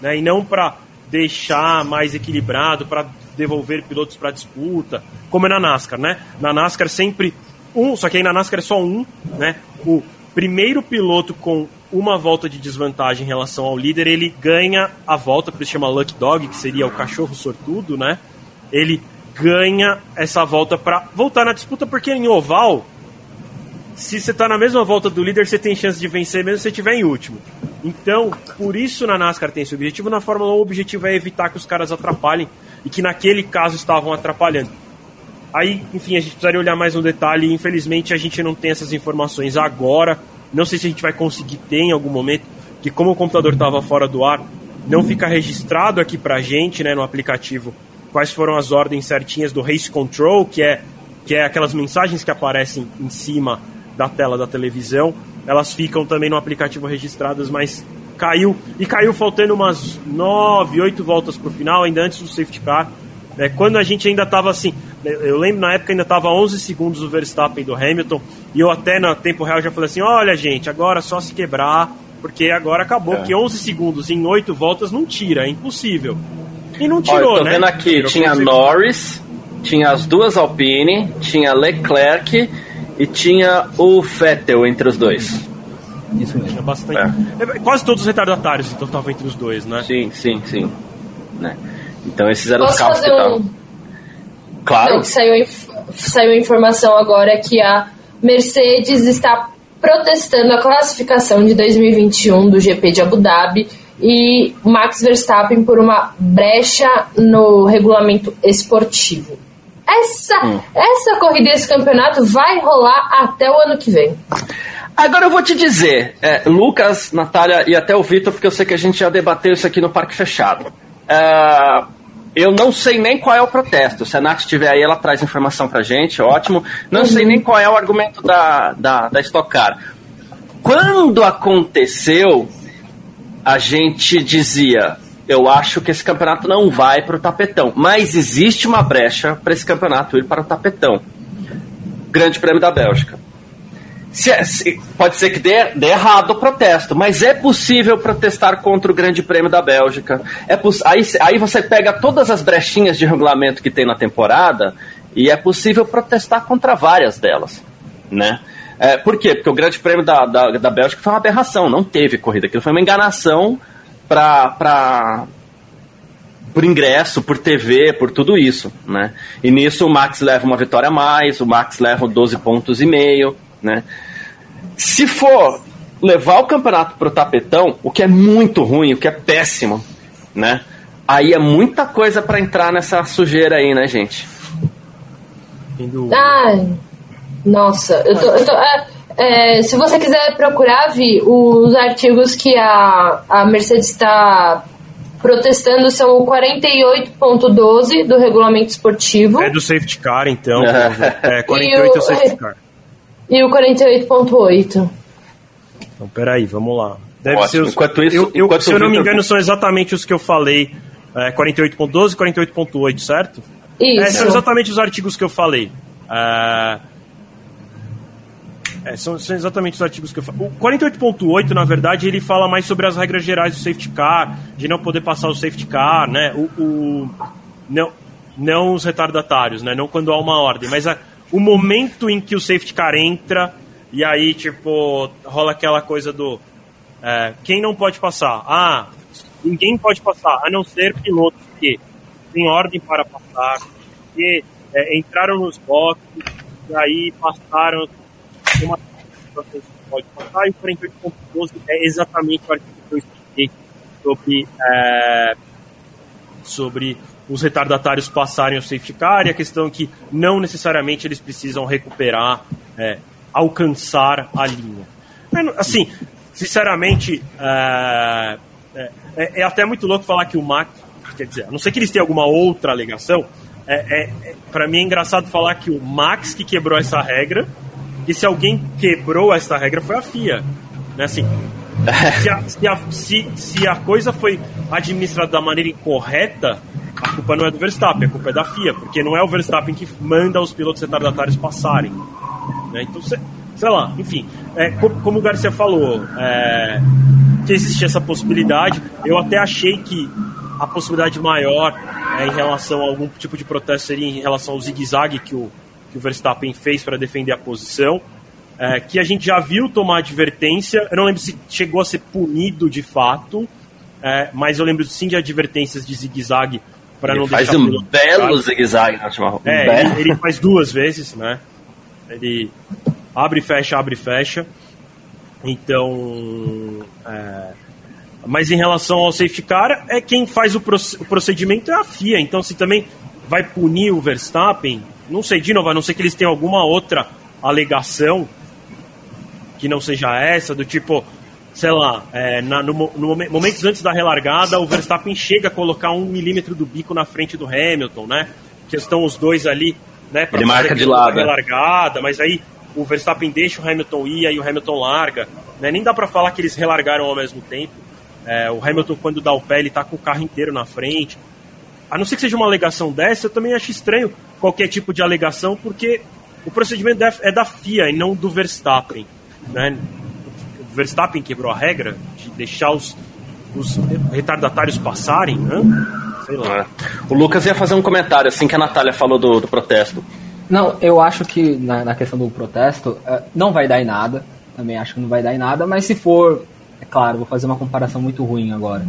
né? e não para deixar mais equilibrado, para devolver pilotos para disputa, como é na NASCAR, né? Na NASCAR sempre um, só que aí na NASCAR é só um, né? O primeiro piloto com uma volta de desvantagem em relação ao líder, ele ganha a volta, por isso chama Lucky Dog, que seria o cachorro sortudo, né? Ele ganha essa volta para voltar na disputa, porque em oval se você tá na mesma volta do líder, você tem chance de vencer mesmo se você estiver em último. Então, por isso na NASCAR tem esse objetivo, na Fórmula 1 o objetivo é evitar que os caras atrapalhem e que naquele caso estavam atrapalhando. Aí, enfim, a gente precisaria olhar mais um detalhe e infelizmente a gente não tem essas informações agora. Não sei se a gente vai conseguir ter em algum momento, que como o computador estava fora do ar, não fica registrado aqui pra gente, né, no aplicativo, quais foram as ordens certinhas do Race Control, que é, que é aquelas mensagens que aparecem em cima da tela da televisão. Elas ficam também no aplicativo registradas, mas caiu. E caiu faltando umas 9, 8 voltas pro final, ainda antes do safety car. É, quando a gente ainda estava assim, eu lembro na época ainda estava 11 segundos do Verstappen do Hamilton, e eu até no tempo real já falei assim: olha, gente, agora só se quebrar, porque agora acabou, que 11 segundos em 8 voltas não tira, é impossível. E não Olha, tirou, eu tô né? vendo aqui, Tirou tinha. Norris, tinha as duas Alpine, tinha Leclerc e tinha o Vettel entre os dois. Isso mesmo. Tinha bastante. É, Quase todos os retardatários, então estavam entre os dois, né? Sim, sim, sim. Né? Então esses eram os Posso carros que estavam. um. Claro. Não, saiu, inf- saiu informação agora que a Mercedes está protestando a classificação de 2021 do GP de Abu Dhabi e Max Verstappen por uma brecha no regulamento esportivo. Essa, essa corrida, esse campeonato vai rolar até o ano que vem. Agora eu vou te dizer, é, Lucas, Natália e até o Vitor, porque eu sei que a gente já debateu isso aqui no Parque Fechado. É, eu não sei nem qual é o protesto. Se a Nath estiver aí, ela traz informação pra gente, ótimo. Não sei nem qual é o argumento da, da, da Stock Car. Quando aconteceu, a gente dizia: eu acho que esse campeonato não vai para o tapetão, mas existe uma brecha para esse campeonato ir para o tapetão. Grande Prêmio da Bélgica. Se é- se- pode ser que dê, dê errado o protesto, mas é possível protestar contra o Grande Prêmio da Bélgica. É aí, aí você pega todas as brechinhas de regulamento que tem na temporada e é possível protestar contra várias delas, né? É, por quê? Porque o Grande Prêmio da, da, da Bélgica foi uma aberração, não teve corrida, aquilo foi uma enganação para por ingresso, por TV, por tudo isso, né? E nisso o Max leva uma vitória a mais, o Max leva 12 pontos e meio, né? Se for levar o campeonato pro tapetão, o que é muito ruim, o que é péssimo, né? Aí é muita coisa para entrar nessa sujeira aí, né, gente? Ai, nossa, eu tô, eu tô é, é, se você quiser procurar, Vi, os artigos que a, a Mercedes está protestando são o 48.12 do regulamento esportivo. É do safety car, então. é, 48 é o safety car. E o 48.8. Então, peraí, vamos lá. Deve Ótimo. ser os, enquanto isso, eu, eu, enquanto se eu não me engano, são exatamente os que eu falei. É, 48.12 e 48.8, certo? Isso. É, são exatamente os artigos que eu falei. É, é, são, são, exatamente os artigos que eu falo. O 48.8, na verdade, ele fala mais sobre as regras gerais do safety car, de não poder passar o safety car, né? O, o não, não os retardatários, né? Não quando há uma ordem, mas a, o momento em que o safety car entra e aí, tipo, rola aquela coisa do é, quem não pode passar? Ah, ninguém pode passar, a não ser pilotos que têm ordem para passar, que é, entraram nos boxes e aí passaram uma pode passar, e o 48.12 é exatamente o artigo que eu expliquei sobre, é, sobre os retardatários passarem o safety car e a questão que não necessariamente eles precisam recuperar, é, alcançar a linha. Assim, sinceramente, é, é, é, é, até muito louco falar que o Max, quer dizer, a não sei que eles tenham alguma outra alegação, é, é, é para mim é engraçado falar que o Max que quebrou essa regra e se alguém quebrou essa regra foi a FIA. Né? Assim, se, a, se, a, se, se a coisa foi administrada da maneira incorreta, a culpa não é do Verstappen, a culpa é da FIA, porque não é o Verstappen que manda os pilotos retardatários passarem. Né? Então, sei, sei lá, enfim, é, como, o Garcia falou, é, que existia essa possibilidade, eu até achei que a possibilidade maior é, em relação a algum tipo de protesto seria em relação ao zigue-zague que o, que o Verstappen fez para defender a posição, é, que a gente já viu tomar advertência. Eu não lembro se chegou a ser punido de fato, é, mas eu lembro sim de advertências de zigue-zague para não faz deixar. Faz um belo zigue-zague na última É, ele, ele, faz duas vezes, né? Ele abre e fecha, abre e fecha. Então. É, mas em relação ao safety car, é quem faz o, procedimento é a FIA. Então, se também vai punir o Verstappen, não sei, de novo, a não ser que eles tenham alguma outra alegação que não seja essa, do tipo, sei lá, é, na, no, no, momentos antes da relargada, o Verstappen chega a colocar um milímetro do bico na frente do Hamilton, né? Que estão os dois ali, né? Ele marca de lado. Relargada, mas aí o Verstappen deixa o Hamilton ir, aí o Hamilton larga. Né? Nem dá para falar que eles relargaram ao mesmo tempo. É, o Hamilton, quando dá o pé, ele tá com o carro inteiro na frente. A não ser que seja uma alegação dessa, eu também acho estranho qualquer tipo de alegação, porque o procedimento é da FIA e não do Verstappen. Né? O Verstappen quebrou a regra de deixar os, os retardatários passarem, né? Sei lá. É. O Lucas ia fazer um comentário assim que a Natália falou do, do protesto. Não, eu acho que na, na, questão do protesto é, não vai dar em nada. Também acho que não vai dar em nada, mas se for, é claro, vou fazer uma comparação muito ruim agora.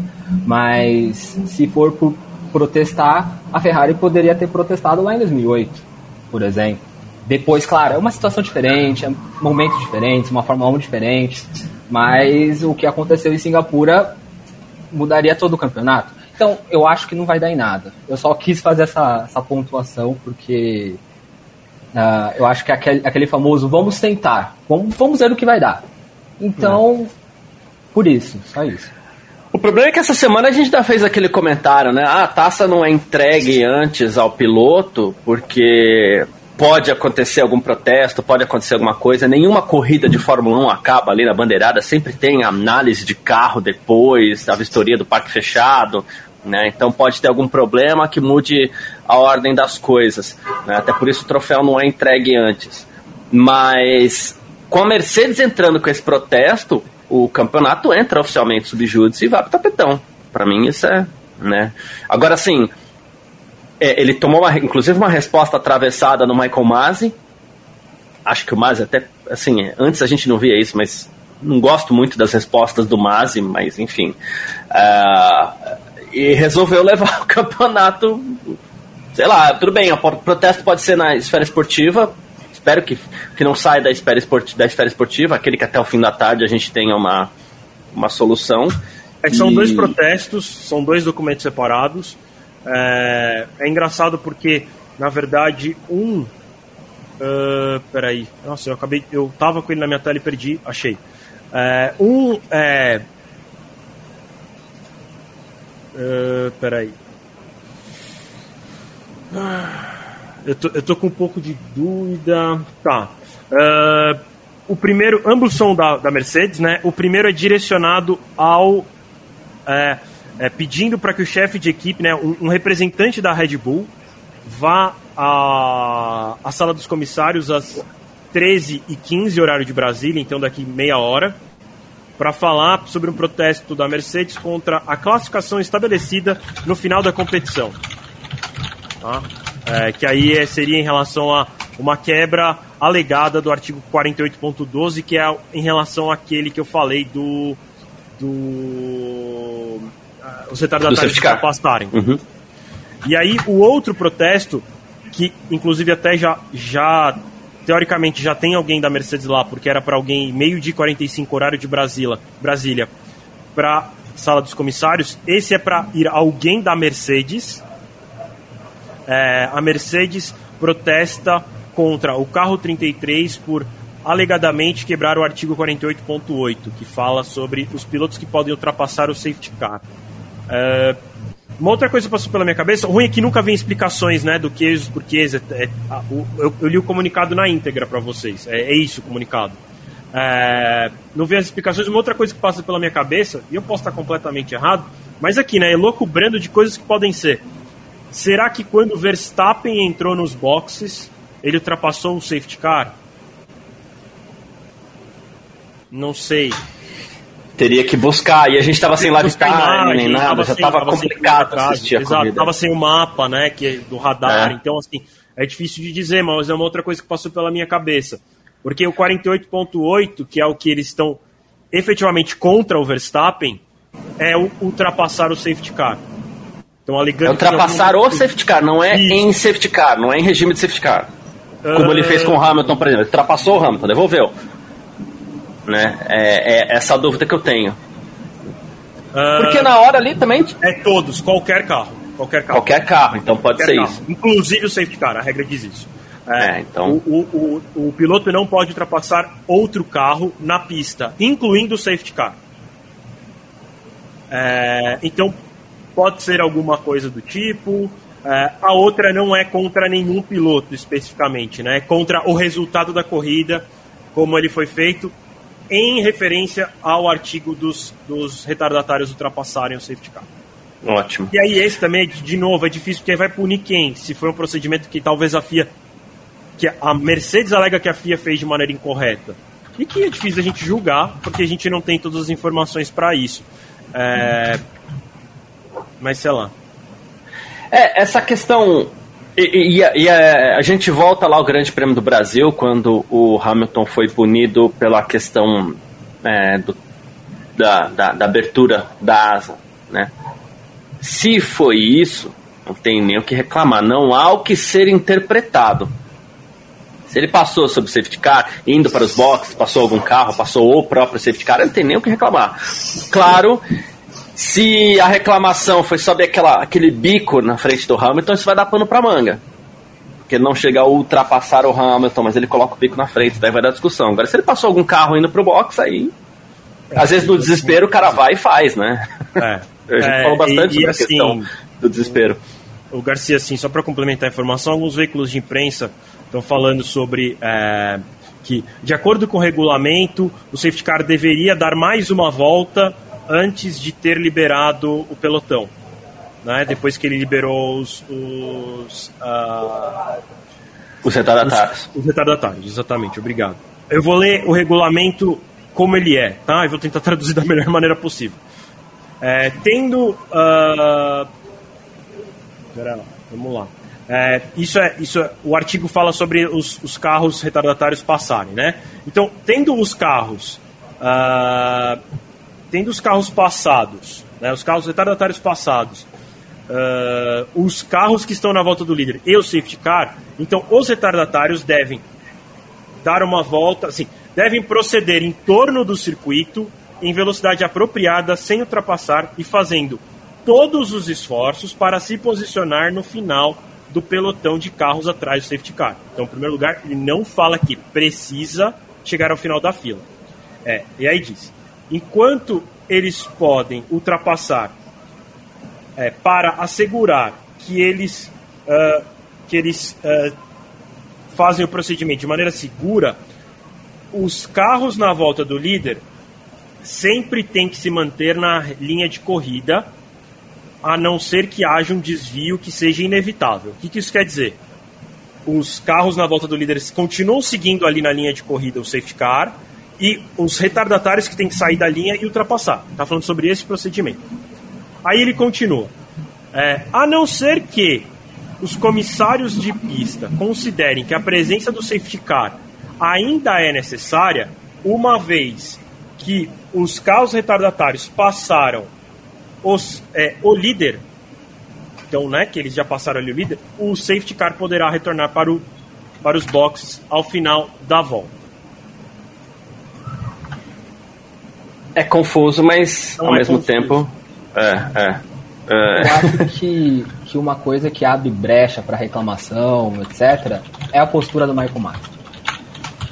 Mas se for por protestar, a Ferrari poderia ter protestado lá em 2008, por exemplo. Depois, claro, é uma situação diferente, é momentos diferentes, uma Fórmula 1 diferente, mas o que aconteceu em Singapura mudaria todo o campeonato. Então, eu acho que não vai dar em nada. Eu só quis fazer essa, essa pontuação porque uh, eu acho que aquele, aquele famoso vamos tentar, vamos, vamos ver o que vai dar. Então, por isso, só isso. O problema é que essa semana a gente já fez aquele comentário, né? Ah, a taça não é entregue antes ao piloto porque pode acontecer algum protesto, pode acontecer alguma coisa. Nenhuma corrida de Fórmula 1 acaba ali na bandeirada, sempre tem análise de carro depois, a vistoria do parque fechado. Né? Então pode ter algum problema que mude a ordem das coisas. Né? Até por isso o troféu não é entregue antes. Mas com a Mercedes entrando com esse protesto, o campeonato entra oficialmente subjúdice e vai pro tapetão. Para mim isso é, né? Agora assim, é, ele tomou uma, inclusive uma resposta atravessada no Michael Masi. Acho que o Masi até, assim, antes a gente não via isso, mas não gosto muito das respostas do Masi, mas enfim. Uh, e resolveu levar o campeonato. Sei lá, tudo bem, o protesto pode ser na esfera esportiva. Espero que, que não saia da esfera, esportiva, da esfera esportiva, aquele que até o fim da tarde a gente tenha uma, uma solução. É são e... dois protestos, são dois documentos separados. É, é engraçado porque, na verdade, um. Uh, peraí. Nossa, eu acabei. Eu tava com ele na minha tela e perdi. Achei. É, um é. Uh, peraí. Eu tô, eu tô com um pouco de dúvida. Tá. Uh, o primeiro, ambos são da, da Mercedes, né? O primeiro é direcionado ao. É, é, pedindo para que o chefe de equipe, né, um, um, representante da Red Bull, vá à, à sala dos comissários às 13h15, horário de Brasília, então daqui meia hora, para falar sobre um protesto da Mercedes contra a classificação estabelecida no final da competição. Tá? É, que aí é, seria em relação a uma quebra alegada do artigo 48.12, que é em relação àquele que eu falei do. do uh, os retardatários ultrapassarem. Uhum. E aí o outro protesto, que inclusive até já, já teoricamente já tem alguém da Mercedes lá, porque era para alguém meio de 45 horário de Brasília, Brasília para sala dos comissários. Esse é para ir alguém da Mercedes. É, a Mercedes protesta contra o carro 33 por alegadamente quebrar o artigo 48.8, que fala sobre os pilotos que podem ultrapassar o safety car. É, uma outra coisa que passou pela minha cabeça, o ruim é que nunca vem explicações, né, do que os porquês. É, é, eu, eu, li o comunicado na íntegra para vocês. É, é, isso o comunicado. É, não vem as explicações. Uma outra coisa que passa pela minha cabeça, e eu posso estar completamente errado, mas aqui, né, é louco brando de coisas que podem ser. Será que quando o Verstappen entrou nos boxes, ele ultrapassou o safety car? Não sei. Teria que buscar, e a gente estava sem live time nem nada, já estava complicado assistir a Exato, corrida. tava sem o mapa, né, que é do radar, é. então assim, é difícil de dizer, mas é uma outra coisa que passou pela minha cabeça. Porque o 48.8, que é o que eles estão efetivamente contra o Verstappen, é o ultrapassar o safety car. Então, alegando é ultrapassar o safety car, não é Isso. em safety car, não é em regime de safety car. Como uh... ele fez com o Hamilton, por exemplo. Ele ultrapassou o Hamilton, devolveu. Né? É, é essa a dúvida que eu tenho. Uh... Porque na hora ali também. É todos, qualquer carro. Qualquer carro. Qualquer carro, então pode qualquer ser carro. isso. Inclusive o safety car, a regra diz isso. É, é, então... O, o, o, o, piloto não pode ultrapassar outro carro na pista, incluindo o safety car. É, então, pode ser alguma coisa do tipo. É, a outra não é contra nenhum piloto especificamente, né? É contra o resultado da corrida, como ele foi feito, em referência ao artigo dos, dos retardatários ultrapassarem o safety car. Ótimo. E aí esse também, de novo, é difícil porque vai punir quem? Se foi um procedimento que talvez a FIA, que a Mercedes alega que a FIA fez de maneira incorreta. E que é difícil a gente julgar, porque a gente não tem todas as informações para isso. É... Mas sei lá. É, essa questão. E, e, e a, a, gente volta lá ao Grande Prêmio do Brasil, quando o Hamilton foi punido pela questão é, do, da, da, da, abertura da asa. Né? Se foi isso, não tem nem o que reclamar. Não há o que ser interpretado. Se ele passou sobre o safety car, indo para os boxes, passou algum carro, passou o próprio safety car, não tem nem o que reclamar. Claro se a reclamação foi sobre aquela, aquele bico na frente do Hamilton, isso vai dar pano pra manga. Porque ele não chega a ultrapassar o Hamilton, mas ele coloca o bico na frente, daí vai dar discussão. Agora, se ele passou algum carro indo pro box, aí. É, às vezes no desespero o cara vai e faz, né? É. A gente é, falou bastante e, sobre e a assim, questão do desespero. O, o Garcia, assim, só para complementar a informação, alguns veículos de imprensa estão falando sobre. É, que, de acordo com o regulamento, o safety car deveria dar mais uma volta antes de ter liberado o pelotão. Né? Depois que ele liberou os. Os, uh, os retardatários. Os, os, retardatários, exatamente, obrigado. Eu vou ler o regulamento como ele é, tá? Eu vou tentar traduzir da melhor maneira possível. É, tendo. Uh, pera lá, vamos lá. É, isso é, isso é, o artigo fala sobre os, os carros retardatários passarem, né? Então, tendo os carros uh, tendo os carros passados né, os carros retardatários passados, uh, os carros que estão na volta do líder e o safety car, então os retardatários devem dar uma volta, assim, devem proceder em torno do circuito em velocidade apropriada, sem ultrapassar e fazendo todos os esforços para se posicionar no final do pelotão de carros atrás do safety car. Então, em primeiro lugar, ele não fala que precisa chegar ao final da fila. É, e aí diz: enquanto eles podem ultrapassar é, para assegurar que eles, uh, que eles uh, fazem o procedimento de maneira segura, os carros na volta do líder sempre têm que se manter na linha de corrida, a não ser que haja um desvio que seja inevitável. O que, que isso quer dizer? Os carros na volta do líder continuam seguindo ali na linha de corrida o safety car e os retardatários que têm que sair da linha e ultrapassar. Está falando sobre esse procedimento. Aí ele continua. É, a não ser que os comissários de pista considerem que a presença do safety car ainda é necessária, uma vez que os carros retardatários passaram os, é, o líder, então, né, que eles já passaram ali o líder, o safety car poderá retornar para, o, para os boxes ao final da volta. É confuso, mas Não ao é mesmo confuso. tempo. É, é. é. Eu acho que, que uma coisa que abre brecha para reclamação, etc., é a postura do Michael.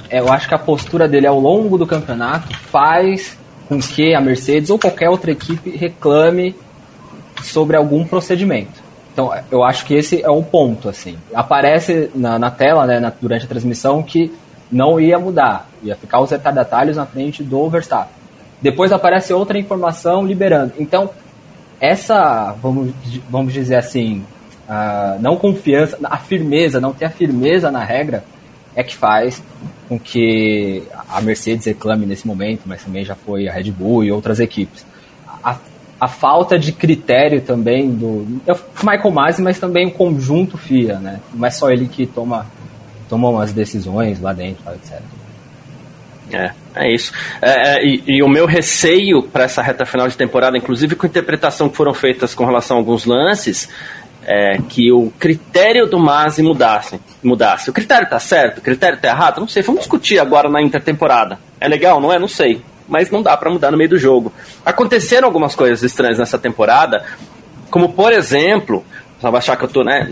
É, eu acho que a postura dele ao longo do campeonato faz com que a Mercedes ou qualquer outra equipe reclame sobre algum procedimento. Então, eu acho que esse é o ponto, assim. Aparece na, na tela, né, na, durante a transmissão, que não ia mudar. Ia ficar os retardatários na frente do Verstappen. Depois aparece outra informação liberando. Então, essa, vamos, vamos dizer assim, a não confiança, a firmeza, não ter a firmeza na regra, é que faz com que a Mercedes reclame nesse momento, mas também já foi a Red Bull e outras equipes. A, a falta de critério também do é Michael Masi, mas também o conjunto FIA, né? Não é só ele que toma, toma as decisões lá dentro, etc. É, é isso. É, é, e, e, o meu receio para essa reta final de temporada, inclusive com a interpretação que foram feitas com relação a alguns lances, é que o critério do Masi mudasse, mudasse. O critério tá certo? O critério tá errado? Não sei. Vamos discutir agora na intertemporada. É legal, não é? Não sei. Mas não dá para mudar no meio do jogo. Aconteceram algumas coisas estranhas nessa temporada, como por exemplo, você vai achar que eu tô, né?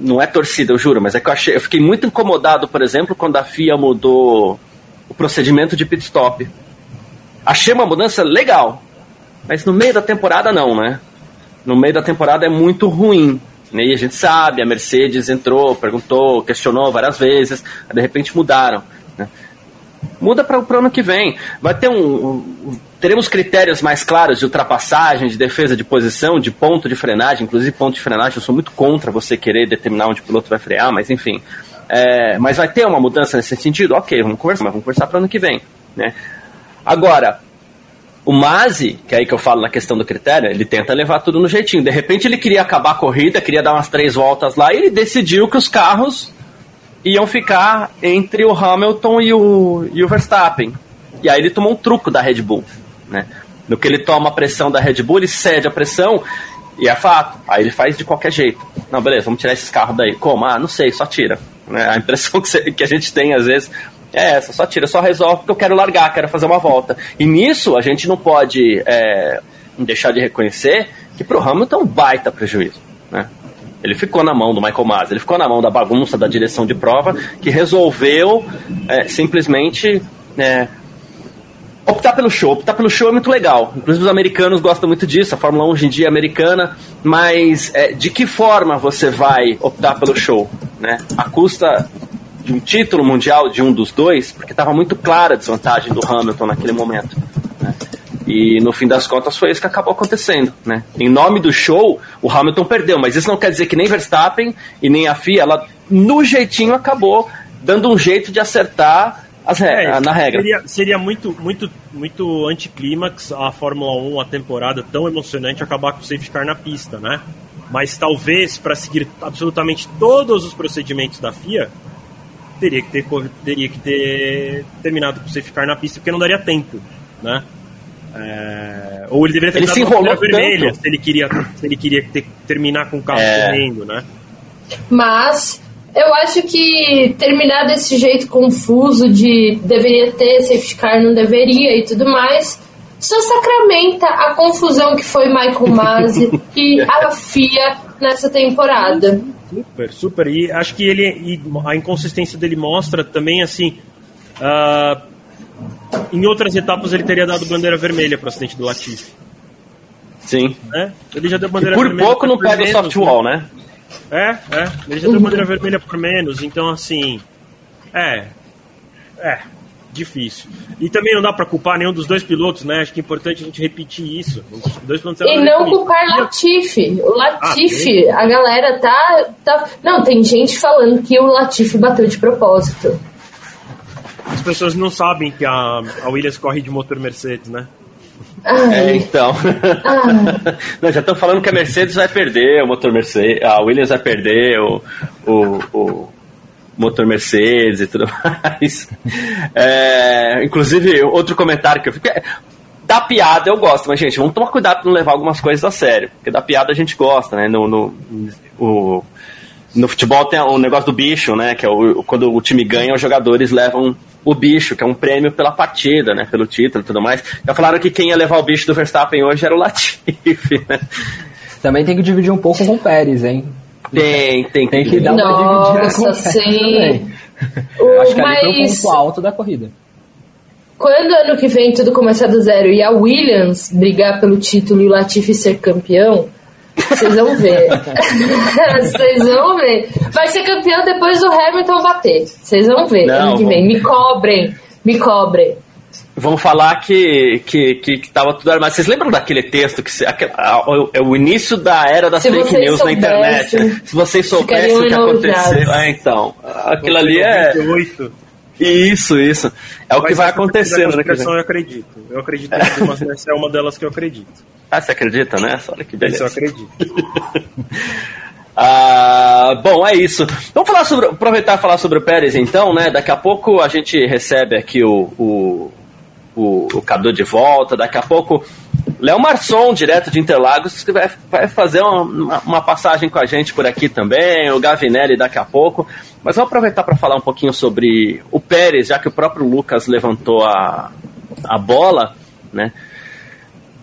Não é torcida, eu juro, mas é que eu achei, eu fiquei muito incomodado, por exemplo, quando a FIA mudou o procedimento de pit stop. Achei uma mudança legal, mas no meio da temporada não, né? No meio da temporada é muito ruim. Né? E a gente sabe, a Mercedes entrou, perguntou, questionou várias vezes, de repente mudaram. Né? Muda para o ano que vem. Vai ter um, um, Teremos critérios mais claros de ultrapassagem, de defesa de posição, de ponto de frenagem. Inclusive, ponto de frenagem, eu sou muito contra você querer determinar onde o piloto vai frear, mas enfim. É, mas vai ter uma mudança nesse sentido? Ok, vamos conversar, mas vamos conversar para ano que vem. Né? Agora, o Mazi, que é aí que eu falo na questão do critério, ele tenta levar tudo no jeitinho. De repente ele queria acabar a corrida, queria dar umas três voltas lá, e ele decidiu que os carros iam ficar entre o Hamilton e o, e o Verstappen. E aí ele tomou um truco da Red Bull. Né? No que ele toma a pressão da Red Bull, ele cede a pressão e é fato. Aí ele faz de qualquer jeito. Não, beleza, vamos tirar esses carros daí. Como? Ah, não sei, só tira. Né? A impressão que, que a gente tem, às vezes, é essa, só tira, só resolve porque eu quero largar, quero fazer uma volta. E nisso a gente não pode é, deixar de reconhecer que pro Hamilton é um baita prejuízo. Né? Ele ficou na mão do Michael Masi, ele ficou na mão da bagunça da direção de prova, que resolveu é, simplesmente é, optar pelo show. Optar pelo show é muito legal. Inclusive os americanos gostam muito disso, a Fórmula 1 hoje em dia é americana, mas é, de que forma você vai optar pelo show? Né? A custa de um título mundial de um dos dois, porque estava muito clara a desvantagem do Hamilton naquele momento. Né? E no fim das contas foi isso que acabou acontecendo. Né? Em nome do show, o Hamilton perdeu, mas isso não quer dizer que nem Verstappen e nem a FIA, ela no jeitinho acabou dando um jeito de acertar as é, na regra. Seria, seria muito, muito, muito anticlímax a Fórmula 1, a temporada tão emocionante, acabar com o safety car na pista, né? Mas talvez para seguir absolutamente todos os procedimentos da FIA, teria que ter, teria que ter terminado com você ficar na pista, porque não daria tempo, né? É, ou ele deveria ter Ele se enrolou vermelha tanto. se ele queria, se ele queria ter- terminar com o carro É. correndo, né? Mas eu acho que terminar desse jeito confuso de deveria ter safety car, não deveria e tudo mais, só sacramenta a confusão que foi Michael Masi e a FIA nessa temporada. Super, super. E acho que ele e a inconsistência dele mostra também assim. ah, em outras etapas ele teria dado bandeira vermelha para o acidente do Latifi. Sim. Né? Ele já deu E bandeira por vermelha. pouco não por pega o menos, soft wall, né? É, é. Ele já deu bandeira vermelha por menos, então assim. É. É. Difícil. E também não dá pra culpar nenhum dos dois pilotos, né? Acho que é importante a gente repetir isso. Os dois pilotos E não definidos. culpar Latifi. O Latifi, a galera tá, tá. Não, tem gente falando que o Latifi bateu de propósito. As pessoas não sabem que a, a Williams corre de motor Mercedes, né? É, então. Não, já estão falando que a Mercedes vai perder o motor Mercedes, a Williams vai perder o, o, o motor Mercedes e tudo mais. É, inclusive, outro comentário que eu é, Da piada eu gosto, mas, gente, vamos tomar cuidado para não levar algumas coisas a sério. Porque da piada a gente gosta, né? No, no, o, no futebol tem o negócio do bicho, né? Que é o, quando o time ganha, os jogadores levam o bicho, que é um prêmio pela partida, né? Pelo título e tudo mais. Já falaram que quem ia levar o bicho do Verstappen hoje era o Latifi, né? Também tem que dividir um pouco com o Pérez, hein? Tem, tem, Tem que dar uma dividida com o Nossa, Pérez sim. também. O- Acho que ali foi o mas ponto alto da corrida. quando ano que vem tudo começar do zero e a Williams brigar pelo título e o Latifi ser campeão, vocês vão ver. Vocês vão ver. Vai ser campeão depois do Hamilton bater. Vocês vão ver Não, ano que vem. Me cobrem. Me cobrem. Vamos falar que, que, que, que tava tudo armado. Vocês lembram daquele texto que é o início da era das Se fake news na internet? Se vocês soubessem o que aconteceu. É, então. Aquilo ali é. 98. Isso, isso. É o que vai Mas acontecendo, né? eu acredito. Eu acredito em algumas, essa é uma delas que eu acredito. Ah, você acredita nessa? Olha que Isso eu beleza. acredito. Ah, bom, é isso. Vamos falar sobre, aproveitar e falar sobre o Pérez então, né? Daqui a pouco a gente recebe aqui o, o, o, o Cadu de volta, daqui a pouco Léo Marçom, direto de Interlagos, que vai, vai fazer uma, uma- passagem com a gente por aqui também, o Gavinelli daqui a pouco. Mas vamos aproveitar para falar um pouquinho sobre o Pérez, já que o próprio Lucas levantou a, a bola, né?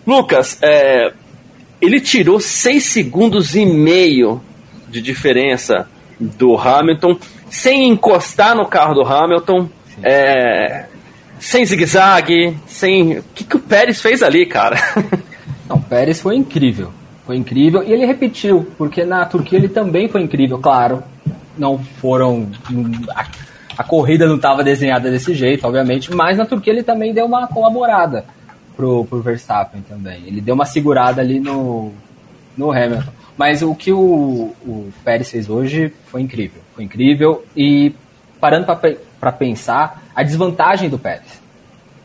Lucas, é, ele tirou 6 segundos e meio de diferença do Hamilton, sem encostar no carro do Hamilton, é, sem zigue-zague, sem. O que, que o Pérez fez ali, cara? Não, o Pérez foi incrível. Foi incrível e ele repetiu, porque na Turquia ele também foi incrível, claro. Não foram. A, a corrida não estava desenhada desse jeito, obviamente, mas na Turquia ele também deu uma colaborada pro, pro Verstappen também. Ele deu uma segurada ali no, no Hamilton. Mas o que o, o Pérez fez hoje foi incrível. Foi incrível e parando para pensar, a desvantagem do Pérez.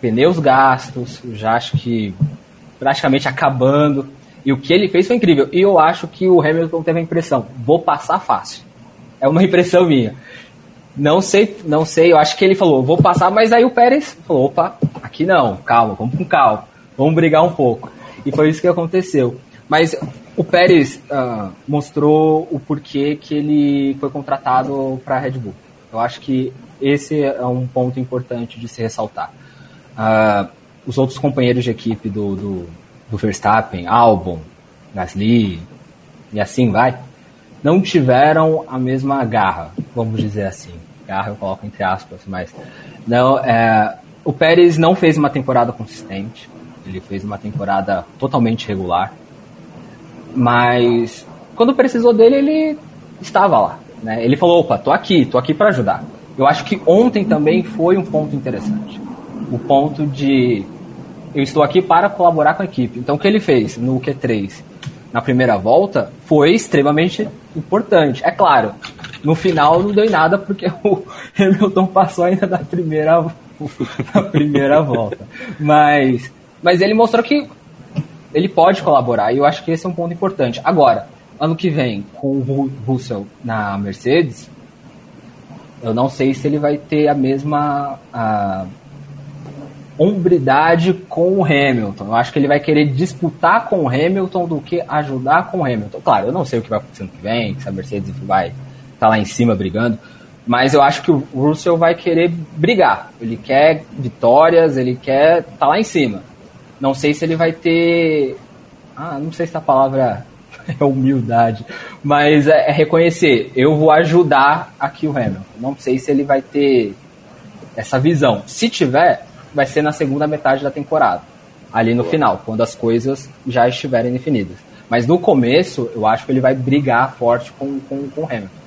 Pneus gastos, já acho que praticamente acabando. E o que ele fez foi incrível. E eu acho que o Hamilton teve a impressão, vou passar fácil. É uma impressão minha. Não sei, não sei, eu acho que ele falou, vou passar, mas aí o Pérez falou, opa, aqui não, calma, vamos com calma, vamos brigar um pouco. E foi isso que aconteceu. Mas o Pérez ah, mostrou o porquê que ele foi contratado para a Red Bull. Eu acho que esse é um ponto importante de se ressaltar. Ah, os outros companheiros de equipe do, do, do Verstappen, Albon, Gasly e assim vai, não tiveram a mesma garra, vamos dizer assim. Garra eu coloco entre aspas, mas não, é, o Pérez não fez uma temporada consistente. Ele fez uma temporada totalmente regular. Mas quando precisou dele, ele estava lá. Né? Ele falou: opa, tô aqui, tô aqui para ajudar. Eu acho que ontem também foi um ponto interessante. O ponto de eu estou aqui para colaborar com a equipe. Então o que ele fez no Q3 na primeira volta foi extremamente importante. É claro, no final não deu em nada porque o Hamilton passou ainda da primeira, da primeira volta. Mas, mas ele mostrou que ele pode colaborar e eu acho que esse é um ponto importante. Agora, ano que vem, com o Ru- Russell na Mercedes, eu não sei se ele vai ter a mesma. a- hombridade com o Hamilton. Eu acho que ele vai querer disputar com o Hamilton do que ajudar com o Hamilton. Claro, eu não sei o que vai acontecer no que vem, se a Mercedes vai estar tá lá em cima brigando, mas eu acho que o Russell vai querer brigar. Ele quer vitórias, ele quer estar tá lá em cima. Não sei se ele vai ter. Ah, não sei se a palavra é humildade, mas é, é reconhecer. Eu vou ajudar aqui o Hamilton. Não sei se ele vai ter essa visão. Se tiver, vai ser na segunda metade da temporada, ali no final, quando as coisas já estiverem definidas. Mas no começo, eu acho que ele vai brigar forte com, com, com o Hamilton.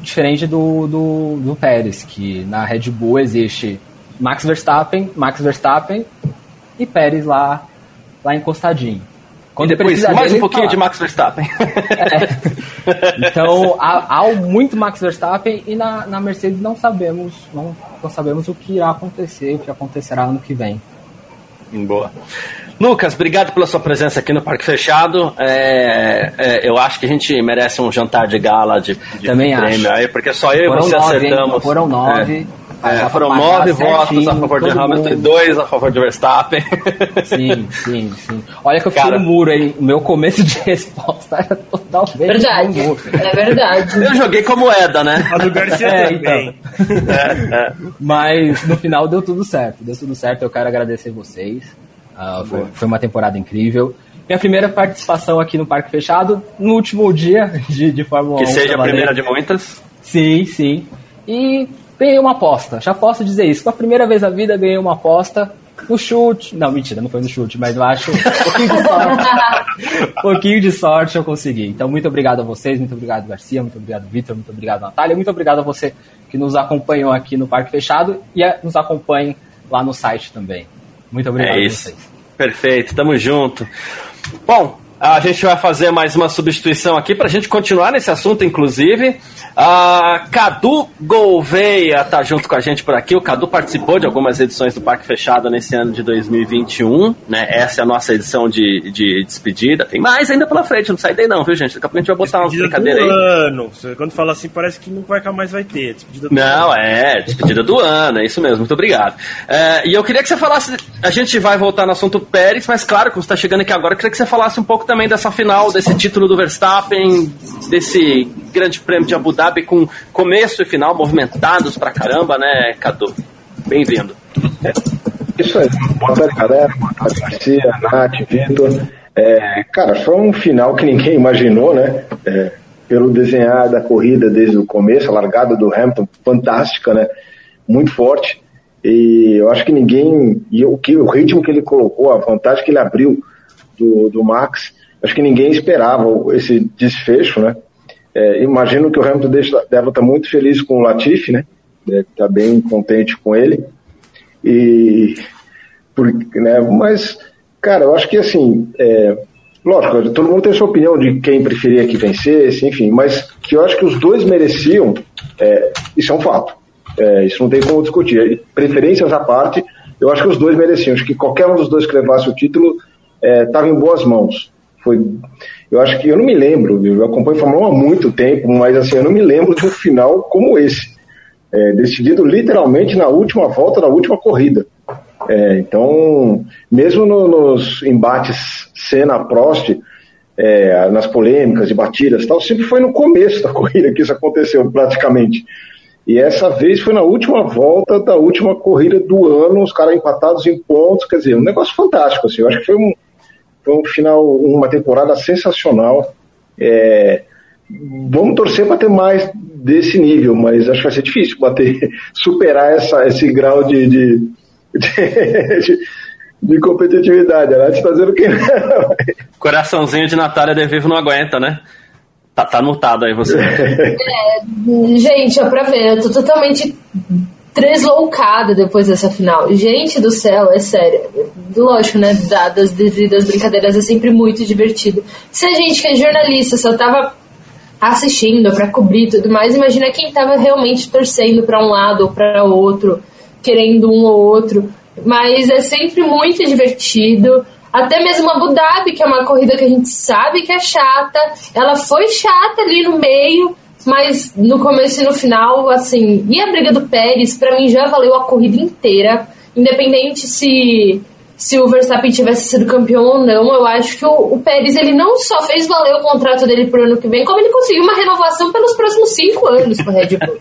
Diferente do, do, do Pérez, que na Red Bull existe Max Verstappen, Max Verstappen e Pérez lá, lá encostadinho. Quando depois mais um pouquinho de Max Verstappen. É. Então há, há, muito Max Verstappen e na, na Mercedes não sabemos, não, não sabemos o que irá acontecer, o que acontecerá ano que vem. Boa. Lucas, obrigado pela sua presença aqui no Parque Fechado. É, é, eu acho que a gente merece um jantar de gala de, de Também prêmio acho. aí, porque só eu foram e você nove, acertamos. Hein? Foram nove. É. É, foram nove votos a favor de Hamilton e dois a favor de Verstappen. Sim, sim, sim. Olha que eu fiquei no muro, hein? O meu começo de resposta era totalmente verdade. É verdade. Eu joguei como Eda, né? A do Garcia é, também. Então. É, é. Mas no final deu tudo certo. Deu tudo certo. Eu quero agradecer vocês. Uh, foi, foi uma temporada incrível. Minha primeira participação aqui no Parque Fechado, no último dia de, de Fórmula que 1. Que seja a primeira de muitas. Sim, sim. E ganhei uma aposta. Já posso dizer isso. Pela primeira vez na vida, ganhei uma aposta no chute. Não, mentira, não foi no chute, mas eu acho um pouquinho de sorte. um pouquinho de sorte eu consegui. Então, muito obrigado a vocês, muito obrigado, Garcia, muito obrigado, Vitor, muito obrigado, Natália, muito obrigado a você que nos acompanhou aqui no Parque Fechado e nos acompanhe lá no site também. Muito obrigado é isso. a vocês. Perfeito, tamo junto. Bom, a gente vai fazer mais uma substituição aqui para a gente continuar nesse assunto, inclusive. Uh, Cadu Gouveia tá junto com a gente por aqui. O Cadu participou de algumas edições do Parque Fechado nesse ano de 2021, né? Essa é a nossa edição de, de despedida. Tem mais ainda pela frente, não sai daí não, viu, gente? Daqui a pouco a gente vai botar despedida umas brincadeiras aí. ano. Quando fala assim, parece que nunca mais vai ter. Despedida do não, ano. é, despedida do ano, é isso mesmo, muito obrigado. É, e eu queria que você falasse, a gente vai voltar no assunto Pérez, mas claro, como você está chegando aqui agora, eu queria que você falasse um pouco também dessa final, desse título do Verstappen, desse grande prêmio de Abu Dhabi com começo e final movimentados pra caramba, né, Cadu? Bem-vindo. É. Isso aí. Boa tarde, galera. Boa tarde, Garcia, Nath, Vitor. É, cara, foi um final que ninguém imaginou, né? É, pelo desenhar da corrida desde o começo, a largada do Hamilton, fantástica, né? Muito forte. E eu acho que ninguém. E o, que, o ritmo que ele colocou, a vantagem que ele abriu do, do Max, acho que ninguém esperava esse desfecho, né? É, imagino que o Hamilton deve estar muito feliz com o Latifi, né? Deve bem contente com ele. E, por, né, mas, cara, eu acho que assim, é, lógico, todo mundo tem sua opinião de quem preferia que vencesse, enfim, mas que eu acho que os dois mereciam, é, isso é um fato. É, isso não tem como discutir. Preferências à parte, eu acho que os dois mereciam. Acho que qualquer um dos dois que levasse o título estava é, em boas mãos. Foi, eu acho que eu não me lembro, eu acompanho Fórmula 1 há muito tempo, mas assim, eu não me lembro de um final como esse. É, decidido literalmente na última volta da última corrida. É, então, mesmo no, nos embates Senna-Prost, é, nas polêmicas e batidas tal, sempre foi no começo da corrida que isso aconteceu, praticamente. E essa vez foi na última volta da última corrida do ano, os caras empatados em pontos, quer dizer, um negócio fantástico, assim, eu acho que foi um, foi um final, uma temporada sensacional. É, vamos torcer para ter mais desse nível, mas acho que vai ser difícil bater, superar essa, esse grau de, de, de, de competitividade. Ela está fazendo o que? Coraçãozinho de Natália de Vivo não aguenta, né? Tá, tá anotado aí você. É, gente, ó, pra ver, eu tô totalmente tresloucada depois dessa final. Gente do céu, é sério. Lógico, né? Dadas devidas brincadeiras, é sempre muito divertido. Se a gente que é jornalista só tava assistindo para cobrir tudo mais, imagina quem tava realmente torcendo para um lado ou para outro, querendo um ou outro. Mas é sempre muito divertido. Até mesmo Abu Dhabi, que é uma corrida que a gente sabe que é chata, ela foi chata ali no meio, mas no começo e no final, assim, e a briga do Pérez, para mim já valeu a corrida inteira. independente se se o Verstappen tivesse sido campeão ou não, eu acho que o, o Pérez ele não só fez valer o contrato dele pro ano que vem, como ele conseguiu uma renovação pelos próximos cinco anos com o Red Bull.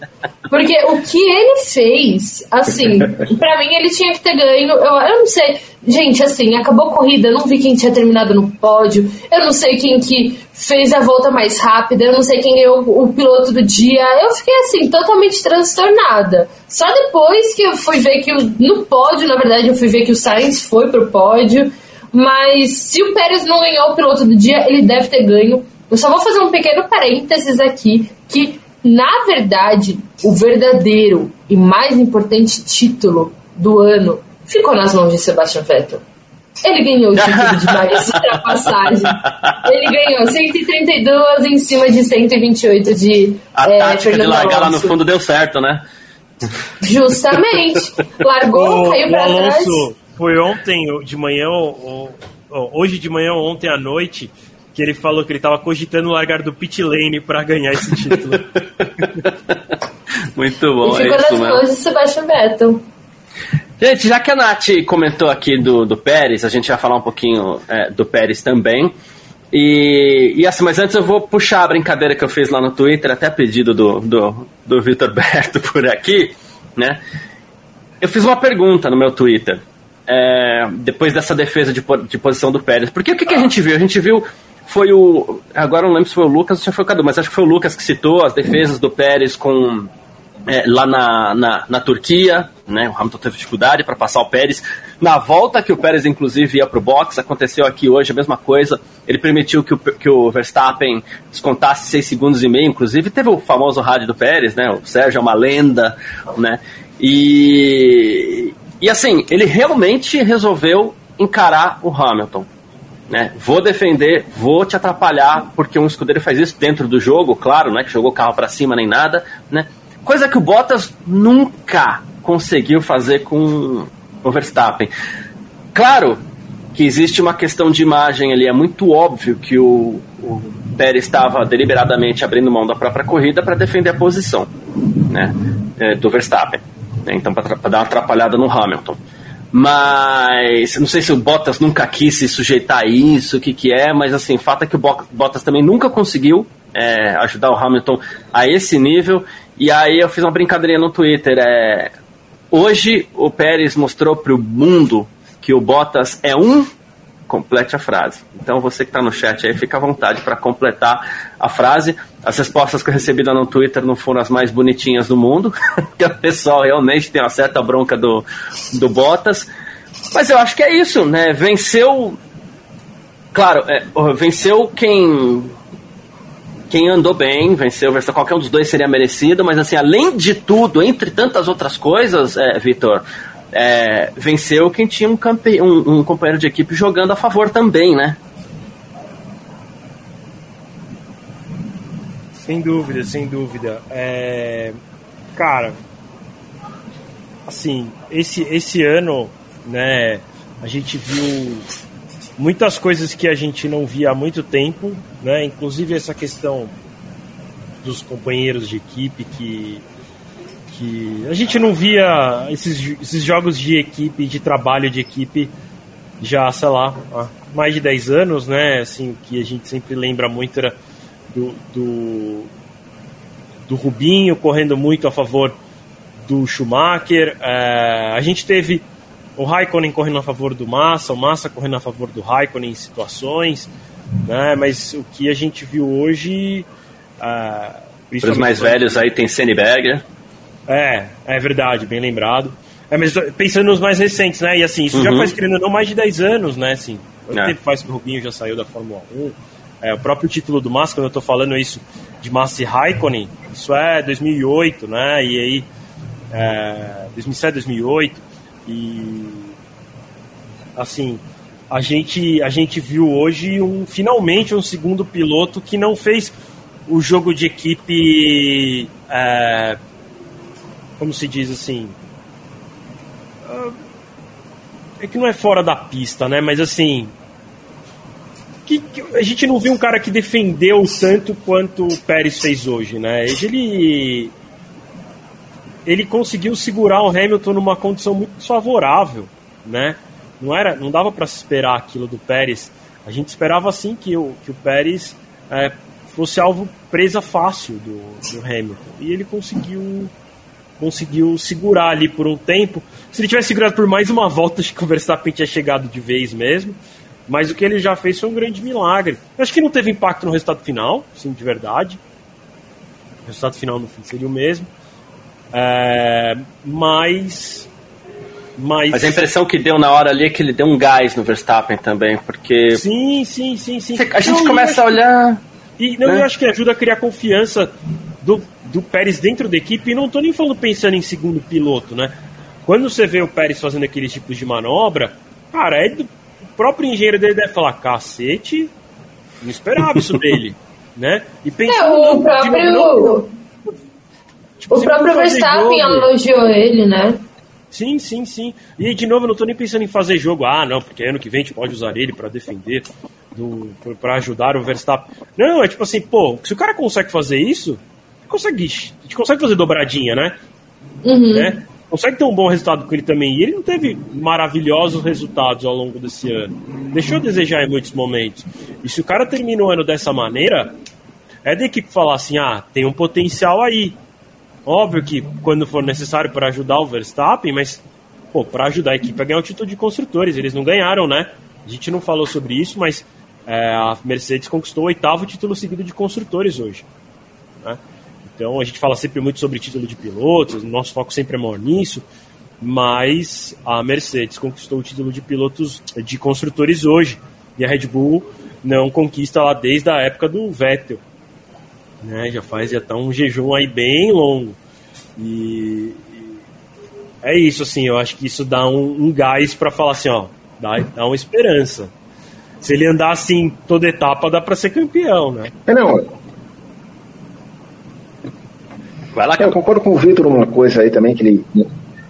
Porque o que ele fez, assim, para mim ele tinha que ter ganho. Eu, eu não sei. Gente, assim, acabou a corrida, eu não vi quem tinha terminado no pódio, eu não sei quem que fez a volta mais rápida, eu não sei quem ganhou o piloto do dia. Eu fiquei, assim, totalmente transtornada. Só depois que eu fui ver que o, no pódio, na verdade, eu fui ver que o Sainz foi pro pódio. Mas se o Pérez não ganhou o piloto do dia, ele deve ter ganho. Eu só vou fazer um pequeno parênteses aqui, que na verdade, o verdadeiro e mais importante título do ano ficou nas mãos de Sebastian Vettel. Ele ganhou o título de mais ultrapassagem. Ele ganhou 132 em cima de 128 de A é, tática Fernando de largar lá no fundo deu certo, né? Justamente. Largou, o, caiu pra Alonso trás. Foi ontem de manhã, ou, ou, hoje de manhã ou ontem à noite, que ele falou que ele estava cogitando largar do pit lane para ganhar esse título. Muito bom. E ficou é nas mãos de Sebastian Vettel. Gente, já que a Nath comentou aqui do, do Pérez, a gente vai falar um pouquinho é, do Pérez também. E, e assim, mas antes eu vou puxar a brincadeira que eu fiz lá no Twitter, até pedido do, do, do Vitor Berto por aqui, né? Eu fiz uma pergunta no meu Twitter, é, depois dessa defesa de, de posição do Pérez. Porque o que, que a gente viu? A gente viu foi o. Agora não lembro se foi o Lucas ou se foi o Cadu, mas acho que foi o Lucas que citou as defesas do Pérez com. É, lá na, na, na, Turquia, né, o Hamilton teve dificuldade para passar o Pérez. Na volta que o Pérez, inclusive, ia para o box, aconteceu aqui hoje a mesma coisa. Ele permitiu que o, que o Verstappen descontasse 6 segundos e meio, inclusive. Teve o famoso rádio do Pérez, né? O Sérgio é uma lenda, né? E, e assim, ele realmente resolveu encarar o Hamilton né? Vou defender, vou te atrapalhar, porque um escudeiro faz isso dentro do jogo, claro, não é que jogou o carro para cima nem nada, né? Coisa que o Bottas nunca conseguiu fazer com o Verstappen. Claro que existe uma questão de imagem ali, é muito óbvio que o, o Pérez estava deliberadamente abrindo mão da própria corrida para defender a posição né, é, do Verstappen. Né? Então, para dar uma atrapalhada no Hamilton. Mas não sei se o Bottas nunca quis se sujeitar a isso, o que, que é, mas assim, fato é que o Bottas também nunca conseguiu é, ajudar o Hamilton a esse nível. E aí eu fiz uma brincadeirinha no Twitter. É, hoje o Pérez mostrou para o mundo que o Bottas é um complete a frase. Então você que está no chat aí, fica à vontade para completar a frase. As respostas que eu recebi lá no Twitter não foram as mais bonitinhas do mundo, porque o pessoal realmente tem uma certa bronca do, do Bottas. Mas eu acho que é isso, né? Venceu. Claro, é, venceu quem. Quem andou bem, venceu, venceu qualquer um dos dois seria merecido, mas assim, além de tudo, entre tantas outras coisas, é, Vitor, é, venceu quem tinha um, campe... um, um companheiro de equipe jogando a favor também, né? Sem dúvida, sem dúvida. É... Cara, assim, esse, esse ano, né, a gente viu muitas coisas que a gente não via há muito tempo, né, inclusive essa questão dos companheiros de equipe que que a gente não via esses, esses jogos de equipe, de trabalho de equipe, já, sei lá, há mais de 10 anos, né? Assim, o que a gente sempre lembra muito era do, do, do Rubinho correndo muito a favor do Schumacher. É, a gente teve o Raikkonen correndo a favor do Massa, o Massa correndo a favor do Raikkonen em situações, né? Mas o que a gente viu hoje. Para os mais velhos aí tem Senneberger. É, é verdade, bem lembrado. É, mas pensando nos mais recentes, né? E assim, isso uhum. já faz, querendo não, mais de 10 anos, né? Assim, quanto é. tempo faz que o Rubinho já saiu da Fórmula 1? É, o próprio título do Massa, quando eu tô falando isso de Massa e Raikkonen, isso é 2008, né? E aí, é, 2007, 2008. E, assim, a gente, a gente viu hoje um, finalmente um segundo piloto que não fez o jogo de equipe é, como se diz assim. Ah, é que não é fora da pista, né? Mas assim. Que, que, a gente não viu um cara que defendeu tanto quanto o Pérez fez hoje, né? Ele. Ele conseguiu segurar o Hamilton numa condição muito desfavorável, né? Não era, não dava para esperar aquilo do Pérez. A gente esperava assim que o, que o Pérez é, fosse alvo presa fácil do, do Hamilton e ele conseguiu conseguiu segurar ali por um tempo. Se ele tivesse segurado por mais uma volta, acho que o Verstappen tinha chegado de vez mesmo. Mas o que ele já fez foi um grande milagre. Eu acho que não teve impacto no resultado final, sim, de verdade. O resultado final no fim seria o mesmo. É, mas, mas. Mas a impressão que deu na hora ali é que ele deu um gás no Verstappen também, porque. Sim, sim, sim, sim. A gente não, começa a olhar. E não, né? eu acho que ajuda a criar confiança do, do Pérez dentro da equipe. E não estou nem falando pensando em segundo piloto, né? Quando você vê o Pérez fazendo aqueles tipos de manobra, cara, é do, o próprio engenheiro dele deve falar: cacete, não esperava isso dele, né? E pensando, é, o próprio. Tipo, o próprio Verstappen elogiou ele, né? Sim, sim, sim. E de novo, eu não tô nem pensando em fazer jogo. Ah, não, porque ano que vem a gente pode usar ele para defender, para ajudar o Verstappen. Não, é tipo assim, pô, se o cara consegue fazer isso, consegue, a gente consegue fazer dobradinha, né? Uhum. né? Consegue ter um bom resultado com ele também. E ele não teve maravilhosos resultados ao longo desse ano. Deixou a desejar em muitos momentos. E se o cara termina o ano dessa maneira, é da equipe falar assim: ah, tem um potencial aí. Óbvio que quando for necessário para ajudar o Verstappen, mas pô, para ajudar a equipe a ganhar o título de construtores, eles não ganharam, né? A gente não falou sobre isso, mas é, a Mercedes conquistou o oitavo título seguido de construtores hoje. Né? Então a gente fala sempre muito sobre título de pilotos, nosso foco sempre é maior nisso, mas a Mercedes conquistou o título de pilotos de construtores hoje e a Red Bull não conquista lá desde a época do Vettel né? Já faz já tá um jejum aí bem longo. E, e é isso, assim, eu acho que isso dá um, um gás para falar assim, ó, dá, dá uma esperança. Se ele andar assim toda etapa, dá para ser campeão, né? É, não. Vai lá, é, eu concordo com o Vitor numa coisa aí também, que ele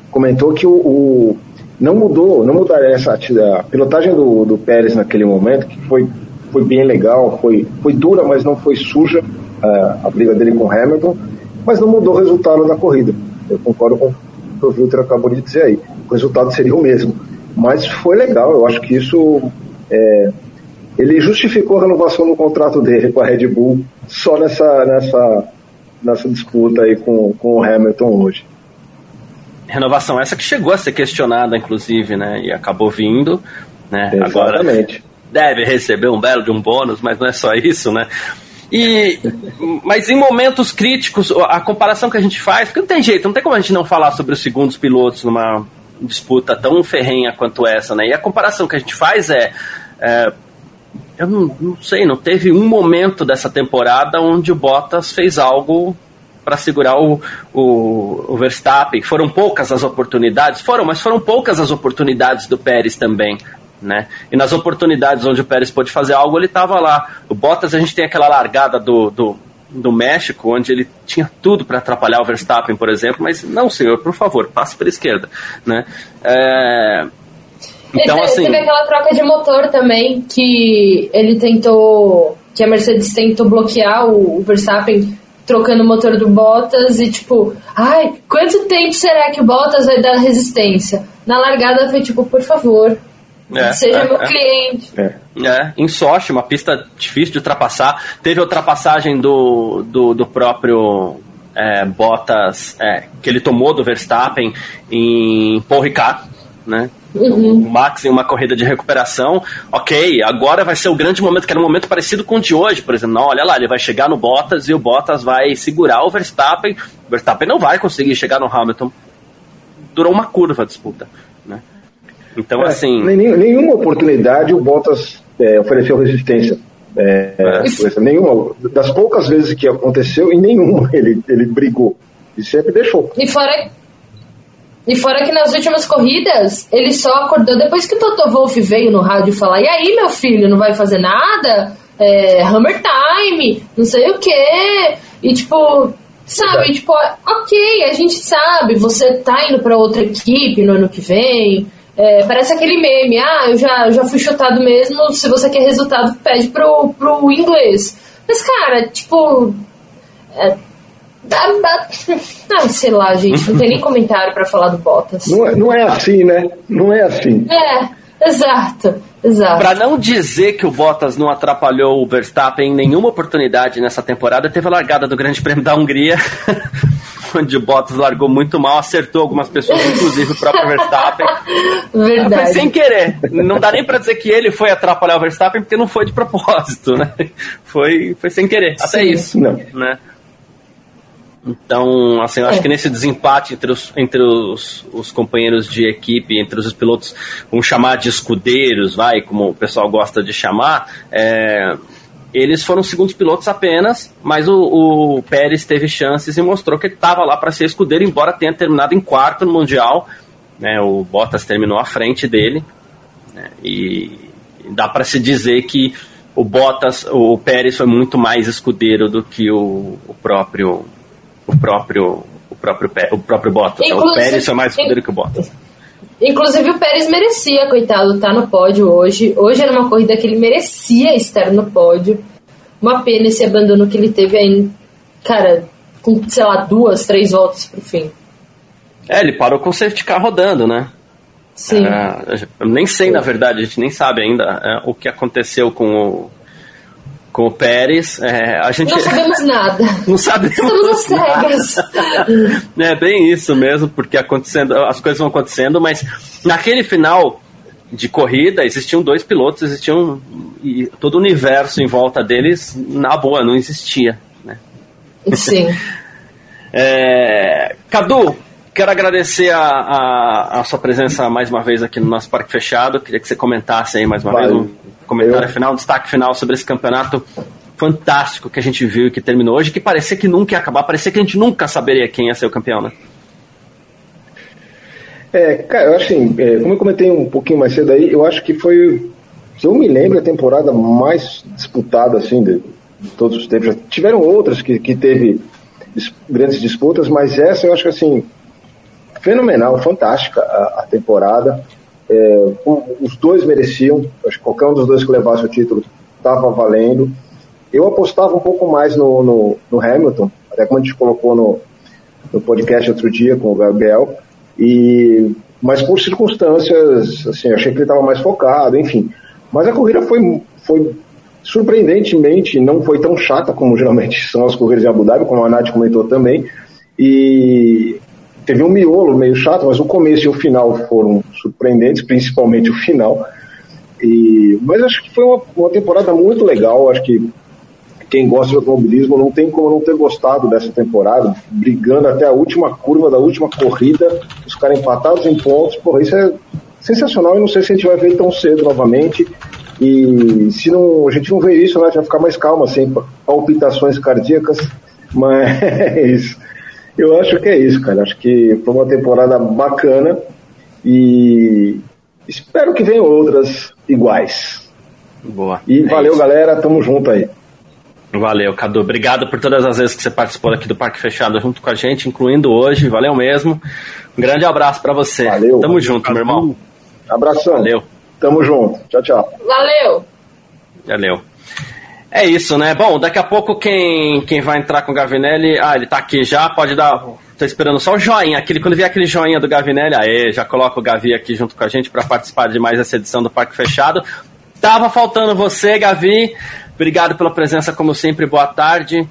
comentou que o, o não mudou, não mudaria essa a pilotagem do, do Pérez naquele momento, que foi, foi bem legal, foi, foi dura, mas não foi suja a briga dele com Hamilton, mas não mudou o resultado da corrida. Eu concordo com o que o Wilter acabou de dizer aí. O resultado seria o mesmo. Mas foi legal, eu acho que isso. É, ele justificou a renovação do contrato dele com a Red Bull só nessa, nessa, nessa disputa aí com, com o Hamilton hoje. Renovação essa que chegou a ser questionada, inclusive, né? E acabou vindo. Né? Exatamente. Agora deve receber um belo de um bônus, mas não é só isso, né? E, mas em momentos críticos, a comparação que a gente faz, porque não tem jeito, não tem como a gente não falar sobre os segundos pilotos numa disputa tão ferrenha quanto essa, né? E a comparação que a gente faz é, é eu não, não, sei, não teve um momento dessa temporada onde o Bottas fez algo para segurar o, o, o, Verstappen. Foram poucas as oportunidades? Foram, mas foram poucas as oportunidades do Pérez também né? E nas oportunidades onde o Pérez pôde fazer algo, ele estava lá. O Bottas, a gente tem aquela largada do, do, do México, onde ele tinha tudo para atrapalhar o Verstappen, por exemplo, mas não, senhor, por favor, passe pela esquerda, né? É... Então, assim... Teve aquela troca de motor também, que ele tentou, que a Mercedes tentou bloquear o, o Verstappen trocando o motor do Bottas e tipo, ai, quanto tempo será que o Bottas vai dar resistência? Na largada foi tipo, por favor, é, Seja é, meu é. cliente. É. é. em Sochi, uma pista difícil de ultrapassar. Teve a ultrapassagem do, do, do próprio é, Bottas, é, que ele tomou do Verstappen em Paul Ricard, né? Uhum. O Max em uma corrida de recuperação, ok, agora vai ser o grande momento, que era um momento parecido com o de hoje, por exemplo. Não, olha lá, ele vai chegar no Bottas e o Bottas vai segurar o Verstappen. O Verstappen não vai conseguir chegar no Hamilton. Durou uma curva a disputa. Então, é, assim. nenhuma oportunidade o Bottas é, ofereceu resistência. É, é. Nenhuma. Das poucas vezes que aconteceu, em nenhuma ele, ele brigou. E sempre deixou. E fora, e fora que nas últimas corridas, ele só acordou depois que o Toto Wolff veio no rádio falar: E aí, meu filho, não vai fazer nada? É, Hammer Time, não sei o quê. E tipo, sabe, tipo, ok, a gente sabe, você tá indo para outra equipe no ano que vem. É, parece aquele meme, ah, eu já, já fui chutado mesmo, se você quer resultado, pede pro, pro inglês. Mas, cara, tipo. É, Ah, ah, sei lá, gente, não tem nem comentário para falar do Bottas. Não é, não é assim, né? Não é assim. É, exato, exato. Para não dizer que o Bottas não atrapalhou o Verstappen em nenhuma oportunidade nessa temporada, teve a largada do Grande Prêmio da Hungria, onde o Bottas largou muito mal, acertou algumas pessoas, inclusive o próprio Verstappen. Verdade. Foi sem querer. Não dá nem para dizer que ele foi atrapalhar o Verstappen, porque não foi de propósito, né? Foi, foi sem querer. Até Sim. isso, Não. né? Então, assim, eu acho É. que nesse desempate entre, os, entre os, os companheiros de equipe, entre os pilotos, vamos chamar de escudeiros, vai, como o pessoal gosta de chamar, é, eles foram segundos pilotos apenas, mas o, o Pérez teve chances e mostrou que ele estava lá para ser escudeiro, embora tenha terminado em quarto no Mundial. Né, o Bottas terminou à frente dele. né, e dá para se dizer que o Bottas, o Pérez foi muito mais escudeiro do que o, o próprio o próprio o próprio o próprio Bottas. o Inclusive- Pérez foi mais escudeiro que o Bottas. Inclusive o Pérez merecia, coitado, estar no pódio hoje. Hoje era uma corrida que ele merecia estar no pódio. Uma pena esse abandono que ele teve aí, cara, com, sei lá, duas, três voltas pro fim. É, ele parou com o safety car rodando, né? Sim. É, eu nem sei, na verdade, a gente nem sabe ainda é, o que aconteceu com o, com o Pérez. É, a gente Não sabemos nada. não sabe Estamos cegas. É bem isso mesmo, porque acontecendo, as coisas vão acontecendo, mas naquele final de corrida existiam dois pilotos, existiam e todo o universo em volta deles na boa não existia. Né? Sim. É, Cadu, quero agradecer a, a, a sua presença mais uma vez aqui no nosso Parque Fechado. Queria que você comentasse aí mais uma Valeu. vez um comentário Eu- final, um destaque final sobre esse campeonato fantástico que a gente viu e que terminou hoje, que parecia que nunca ia acabar, parecia que a gente nunca saberia quem ia ser o campeão, né? É, cara, eu acho assim, é, como eu comentei um pouquinho mais cedo aí, eu acho que foi, se eu me lembro, a temporada mais disputada, assim, de, de todos os tempos. Já tiveram outras que, que teve grandes disputas, mas essa eu acho que, assim, fenomenal, fantástica a, a temporada. É, os dois mereciam, acho que qualquer um dos dois que levasse o título estava valendo. Eu apostava um pouco mais no, no, no Hamilton, até como a gente colocou no, no podcast outro dia com o Gabriel, e, mas por circunstâncias, assim, achei que ele estava mais focado, enfim. Mas a corrida foi, foi surpreendentemente, não foi tão chata como geralmente são as corridas em Abu Dhabi, como a Nath comentou também, e teve um miolo meio chato, mas o começo e o final foram surpreendentes, principalmente o final. E, mas acho que foi uma, uma temporada muito legal, acho que quem gosta de automobilismo não tem como não ter gostado dessa temporada, brigando até a última curva da última corrida, os caras empatados em pontos, porra, isso é sensacional e não sei se a gente vai ver tão cedo novamente. E se não, a gente não vê isso, né, a gente vai ficar mais calma, sem palpitações cardíacas, mas eu acho que é isso, cara. Acho que foi uma temporada bacana e espero que venham outras iguais. Boa. E É valeu, isso. galera, tamo junto aí. Valeu, Cadu. Obrigado por todas as vezes que você participou aqui do Parque Fechado junto com a gente, incluindo hoje. Valeu mesmo. Um grande abraço pra você. Valeu. Tamo junto, meu irmão. Abração. Valeu. Tamo junto. Tchau, tchau. Valeu! Valeu. É isso, né? Bom, daqui a pouco quem, quem vai entrar com o Gavinelli. Ah, ele tá aqui já, pode dar. Tô esperando só o joinha. Aquele, quando vier aquele joinha do Gavinelli, aê, já coloca o Gavi aqui junto com a gente para participar de mais essa edição do Parque Fechado. Tava faltando você, Gavi. Obrigado pela presença, como sempre. Boa tarde.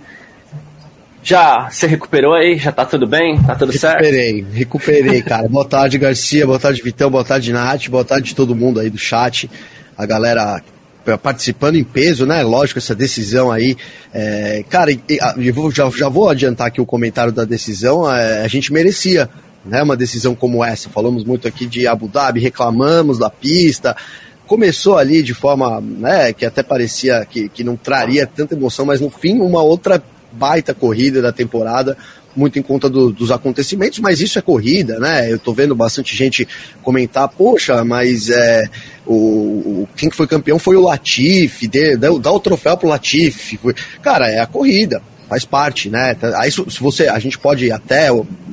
Já se recuperou aí? Já tá tudo bem? Tá tudo certo? Recuperei, recuperei, cara. Boa tarde, Garcia. Boa tarde, Vitão. Boa tarde, Nath. Boa tarde todo mundo aí do chat. A galera participando em peso, né? Lógico, essa decisão aí. É, cara, já, já vou adiantar aqui o comentário da decisão. é, a gente merecia né, uma decisão como essa. Falamos muito aqui de Abu Dhabi, reclamamos da pista. Começou ali de forma né, que até parecia que, que não traria tanta emoção, mas no fim, uma outra baita corrida da temporada, muito em conta do- dos acontecimentos, mas isso é corrida, né? Eu tô vendo bastante gente comentar, poxa, mas é, o, quem que foi campeão foi o Latifi, dá, o- troféu pro Latifi. Foi- Cara, é a corrida, faz parte, né? Aí se se você, a gente pode até,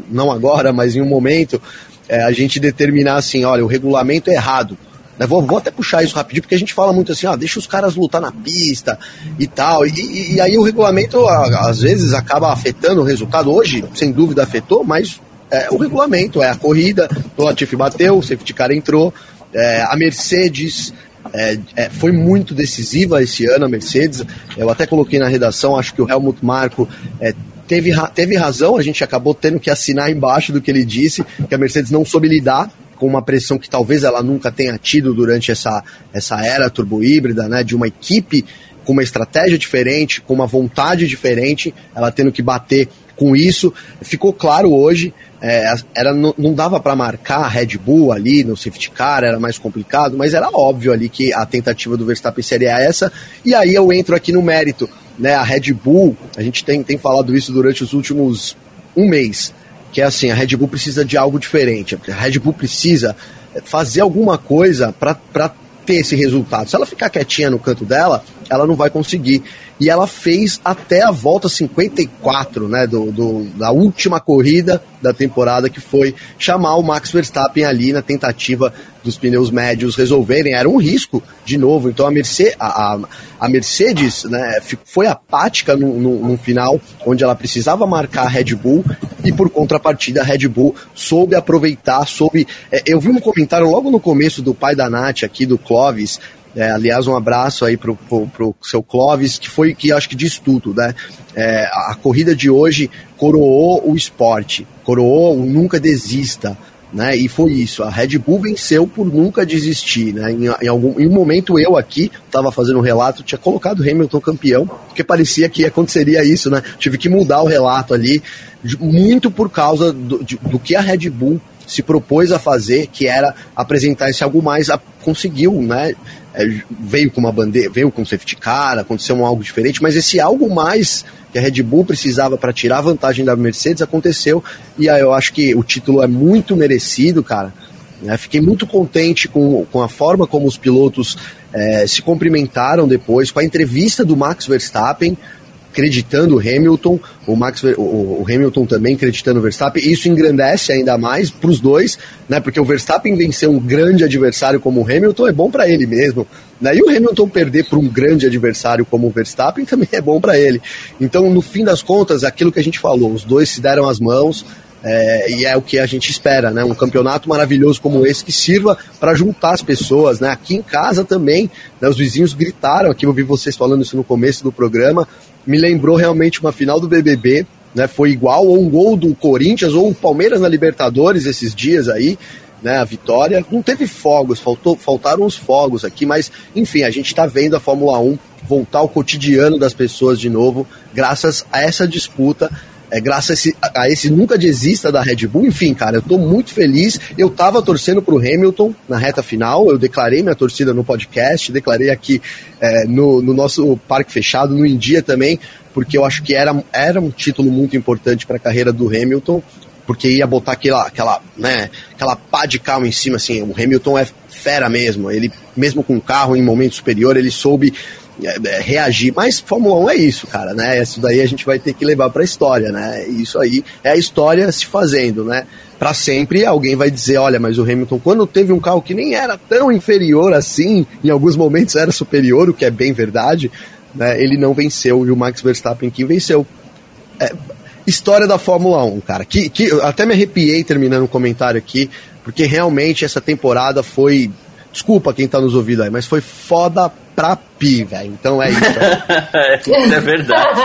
não agora, mas em um momento, é, a gente determinar assim, olha, o regulamento é errado. Né? Vou, vou até puxar isso rapidinho, porque a gente fala muito assim, ah, deixa os caras lutar na pista e tal. E, e, e aí o regulamento, às vezes, acaba afetando o resultado. Hoje, sem dúvida, afetou, mas é, o regulamento, é a corrida, o Latifi bateu, o safety car entrou, é, a Mercedes é, é, foi muito decisiva esse ano, a Mercedes. Eu até coloquei na redação, acho que o Helmut Marko é, teve, teve razão, a gente acabou tendo que assinar embaixo do que ele disse, que a Mercedes não soube lidar com uma pressão que talvez ela nunca tenha tido durante essa, essa era turbo híbrida, né, de uma equipe com uma estratégia diferente, com uma vontade diferente, ela tendo que bater com isso. Ficou claro hoje, é, era, não, não dava para marcar a Red Bull ali no safety car, era mais complicado, mas era óbvio ali que a tentativa do Verstappen seria essa. E aí eu entro aqui no mérito, né? A Red Bull, a gente tem, tem falado isso durante os últimos um mês, que é assim, a Red Bull precisa de algo diferente. A Red Bull precisa fazer alguma coisa para ter esse resultado. Se ela ficar quietinha no canto dela, ela não vai conseguir. E ela fez até a volta 54, né, do, do, da última corrida da temporada, que foi chamar o Max Verstappen ali na tentativa dos pneus médios resolverem. Era um risco, de novo. Então a, Mercedes, a, a Mercedes né, foi apática no, no, no final, onde ela precisava marcar a Red Bull, e por contrapartida a Red Bull soube aproveitar, soube. É, eu vi um comentário logo no começo do pai da Nath aqui, do Clóvis, é, aliás, um abraço aí pro, pro, pro, seu Clóvis, que foi que acho que diz tudo, né? É, a corrida de hoje coroou o esporte, coroou o nunca desista, né? E foi isso. A Red Bull venceu por nunca desistir, né? Em, em algum em um momento eu aqui estava fazendo um relato, tinha colocado Hamilton campeão, porque parecia que aconteceria isso, né? Tive que mudar o relato ali, muito por causa do, de, do que a Red Bull se propôs a fazer, que era apresentar esse algo mais, a, conseguiu, né? É, veio com uma bandeira, veio com safety car, aconteceu um algo diferente, mas esse algo mais que a Red Bull precisava para tirar vantagem da Mercedes aconteceu e aí eu acho que o título é muito merecido, cara. É, fiquei muito contente com, com a forma como os pilotos é, se cumprimentaram depois, com a entrevista do Max Verstappen acreditando o Hamilton, o Max, o Hamilton também acreditando o Verstappen. Isso engrandece ainda mais para os dois, né? Porque o Verstappen vencer um grande adversário como o Hamilton é bom para ele mesmo. Né? E o Hamilton perder para um grande adversário como o Verstappen também é bom para ele. Então, no fim das contas, aquilo que a gente falou, os dois se deram as mãos. É, e é o que a gente espera, né? Um campeonato maravilhoso como esse que sirva para juntar as pessoas, né? Aqui em casa também, né? os vizinhos gritaram, aqui eu vi vocês falando isso no começo do programa, me lembrou realmente uma final do BBB, né? Foi igual ou um gol do Corinthians ou o Palmeiras na Libertadores esses dias aí, né? A vitória não teve fogos, faltou, faltaram os fogos aqui, mas enfim, a gente está vendo a Fórmula 1 voltar ao cotidiano das pessoas de novo, graças a essa disputa é, graças a esse, a esse, nunca desista da Red Bull. Enfim, cara, eu tô muito feliz. Eu tava torcendo pro Hamilton na reta final, eu declarei minha torcida no podcast, declarei aqui é, no, no, nosso parque fechado, no India também, porque eu acho que era, era um título muito importante para a carreira do Hamilton, porque ia botar aquela, aquela, né, aquela pá de calma em cima, assim, o Hamilton é fera mesmo, ele mesmo com o carro em momento superior, ele soube é, é, reagir. Mas Fórmula 1 é isso, cara, né? Isso daí a gente vai ter que levar para a história, né? Isso aí é a história se fazendo, né? Para sempre alguém vai dizer, olha, mas o Hamilton quando teve um carro que nem era tão inferior assim, em alguns momentos era superior, o que é bem verdade, né? Ele não venceu e o Max Verstappen que venceu. É, história da Fórmula 1, cara. Que, que até me arrepiei terminando o um comentário aqui, porque realmente essa temporada foi Desculpa quem tá nos ouvindo aí, mas foi foda pra pi, velho. Então é isso. é verdade.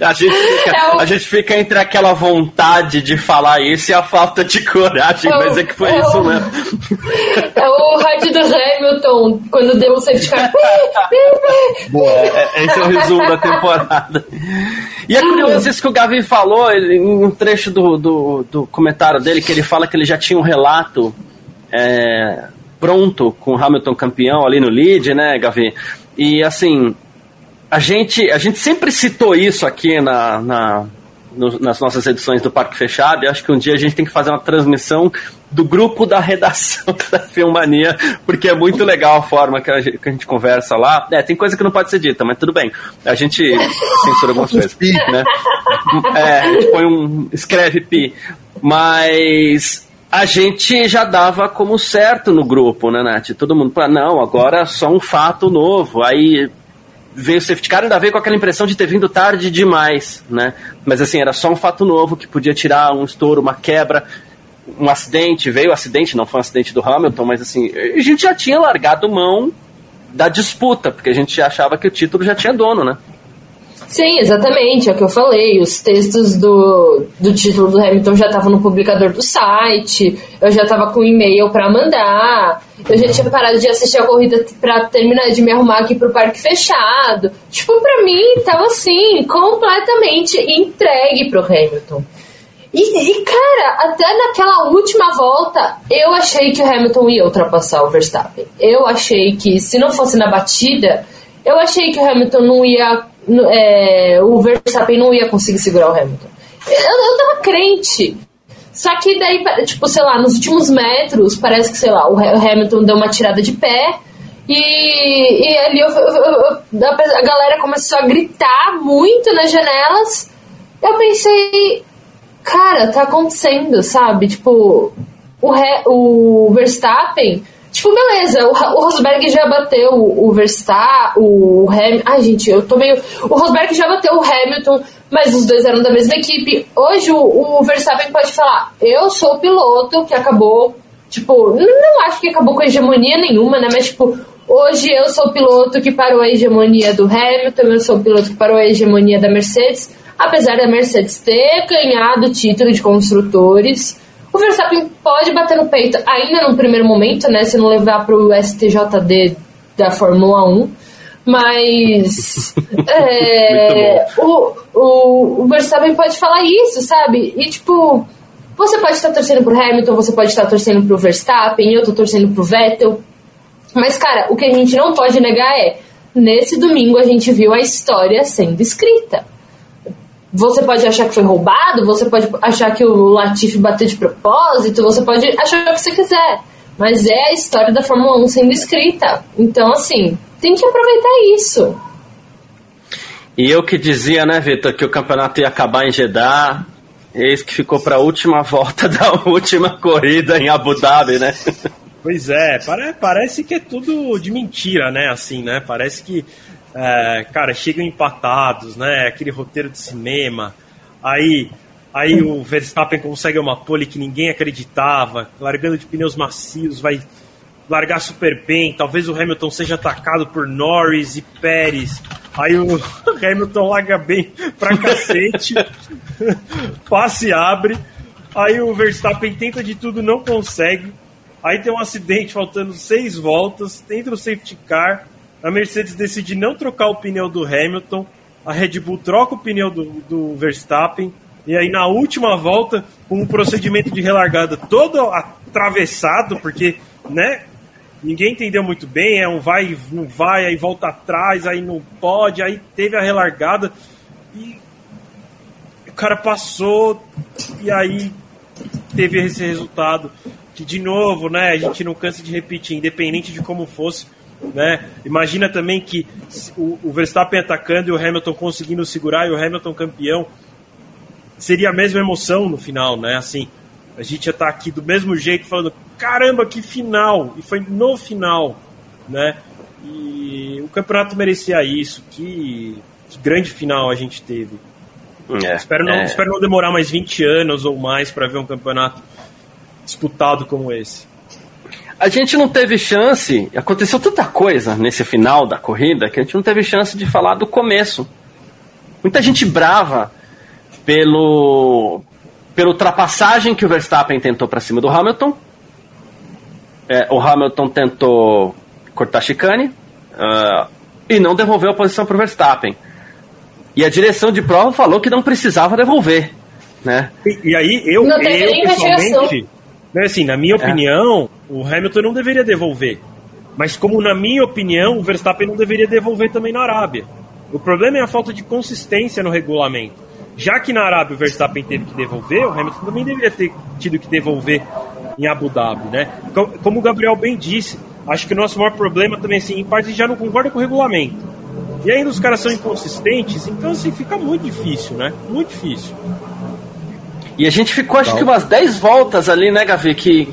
A gente, fica, é o... a gente fica entre aquela vontade de falar isso e a falta de coragem, é mas é que foi é isso o... mesmo. É o rádio do Hamilton, quando deu o safety car. Boa, é, esse é o resumo da temporada. E é curioso isso que o Gavi falou, em um trecho do, do, do comentário dele, que ele fala que ele já tinha um relato. É, pronto com o Hamilton campeão ali no lead, né, Gavi? E assim, a gente, a gente sempre citou isso aqui na, na no, nas nossas edições do Parque Fechado, e acho que um dia a gente tem que fazer uma transmissão do grupo da redação da Filmania, porque é muito legal a forma que a gente, que a gente conversa lá. É, tem coisa que não pode ser dita, mas tudo bem. A gente censura algumas coisas. Né? É, a gente põe um. escreve pi. Mas a gente já dava como certo no grupo, né, Nath? Todo mundo falou, não, agora é só um fato novo. Aí veio o safety car, ainda veio com aquela impressão de ter vindo tarde demais, né? Mas assim, era só um fato novo que podia tirar um estouro, uma quebra, um acidente. Veio o acidente, não foi um acidente do Hamilton, mas assim, a gente já tinha largado mão da disputa, porque a gente achava que o título já tinha dono, né? Sim, exatamente, é o que eu falei. Os textos do, do título do Hamilton já estavam no publicador do site, eu já estava com e-mail para mandar, eu já tinha parado de assistir a corrida para terminar de me arrumar aqui pro parque fechado. Tipo, para mim, tava assim, completamente entregue pro Hamilton. E, e, cara, até naquela última volta, eu achei que o Hamilton ia ultrapassar o Verstappen. Eu achei que, se não fosse na batida, eu achei que o Hamilton não ia é, o Verstappen não ia conseguir segurar o Hamilton. Eu, eu tava crente. Só que daí, tipo, sei lá, nos últimos metros, parece que, sei lá, o Hamilton deu uma tirada de pé. E, e ali eu, eu, a galera começou a gritar muito nas janelas. Eu pensei, cara, tá acontecendo, sabe? Tipo, o, o Verstappen Tipo, beleza, o, o Rosberg já bateu o, Verstappen, o Hamilton. Ai, gente, eu tô meio. O Rosberg já bateu o Hamilton, mas os dois eram da mesma equipe. Hoje o, o Verstappen pode falar: eu sou o piloto que acabou. Tipo, não, não acho que acabou com hegemonia nenhuma, né? Mas, tipo, hoje eu sou o piloto que parou a hegemonia do Hamilton, eu sou o piloto que parou a hegemonia da Mercedes. Apesar da Mercedes ter ganhado o título de construtores o Verstappen pode bater no peito, ainda no primeiro momento, né? Se não levar para o STJD da Fórmula 1. Mas é, o, o, o Verstappen pode falar isso, sabe? E tipo, você pode estar torcendo pro Hamilton, você pode estar torcendo pro Verstappen, eu tô torcendo pro Vettel. Mas, cara, o que a gente não pode negar é, nesse domingo a gente viu a história sendo escrita. Você pode achar que foi roubado, você pode achar que o Latifi bateu de propósito, você pode achar o que você quiser. Mas é a história da Fórmula 1 sendo escrita. Então, assim, tem que aproveitar isso. E eu que dizia, né, Vitor, que o campeonato ia acabar em Jeddah, eis que ficou para a última volta da última corrida em Abu Dhabi, né? Pois é, parece que é tudo de mentira, né? Assim, né? Parece que é, cara, chegam empatados, né? Aquele roteiro de cinema. Aí, aí o Verstappen consegue uma pole que ninguém acreditava, largando de pneus macios, vai largar super bem. Talvez o Hamilton seja atacado por Norris e Pérez. Aí o Hamilton larga bem pra cacete, passe abre. Aí o Verstappen tenta de tudo, não consegue. Aí tem um acidente faltando seis voltas, entra o safety car a Mercedes decide não trocar o pneu do Hamilton, a Red Bull troca o pneu do, do Verstappen, e aí na última volta, com um procedimento de relargada todo atravessado, porque, né, ninguém entendeu muito bem, é um vai, não vai, aí volta atrás, aí não pode, aí teve a relargada, e o cara passou, e aí teve esse resultado, que de novo, né, a gente não cansa de repetir, independente de como fosse, né? Imagina também que o, o Verstappen atacando e o Hamilton conseguindo segurar e o Hamilton campeão. Seria a mesma emoção no final, né? Assim, a gente ia estar tá aqui do mesmo jeito falando, caramba, que final! E foi no final, né? E o campeonato merecia isso. Que, que grande final a gente teve. É, espero, não, é. espero não demorar mais 20 anos ou mais para ver um campeonato disputado como esse. A gente não teve chance, aconteceu tanta coisa nesse final da corrida que a gente não teve chance de falar do começo. Muita gente brava pelo pela ultrapassagem que o Verstappen tentou para cima do Hamilton. É, o Hamilton tentou cortar chicane uh, e não devolveu a posição para o Verstappen. E a direção de prova falou que não precisava devolver. Né? E, e aí eu, eu pessoalmente, né, assim, na minha é. opinião, o Hamilton não deveria devolver. Mas como na minha opinião, o Verstappen não deveria devolver também na Arábia. O problema é a falta de consistência no regulamento. Já que na Arábia o Verstappen teve que devolver, o Hamilton também deveria ter tido que devolver em Abu Dhabi, né? Como o Gabriel bem disse, acho que o nosso maior problema também, assim, em parte já não concorda com o regulamento. E ainda os caras são inconsistentes, então assim, fica muito difícil, né? Muito difícil. E a gente ficou, acho que umas 10 voltas ali, né, Gavi? Que,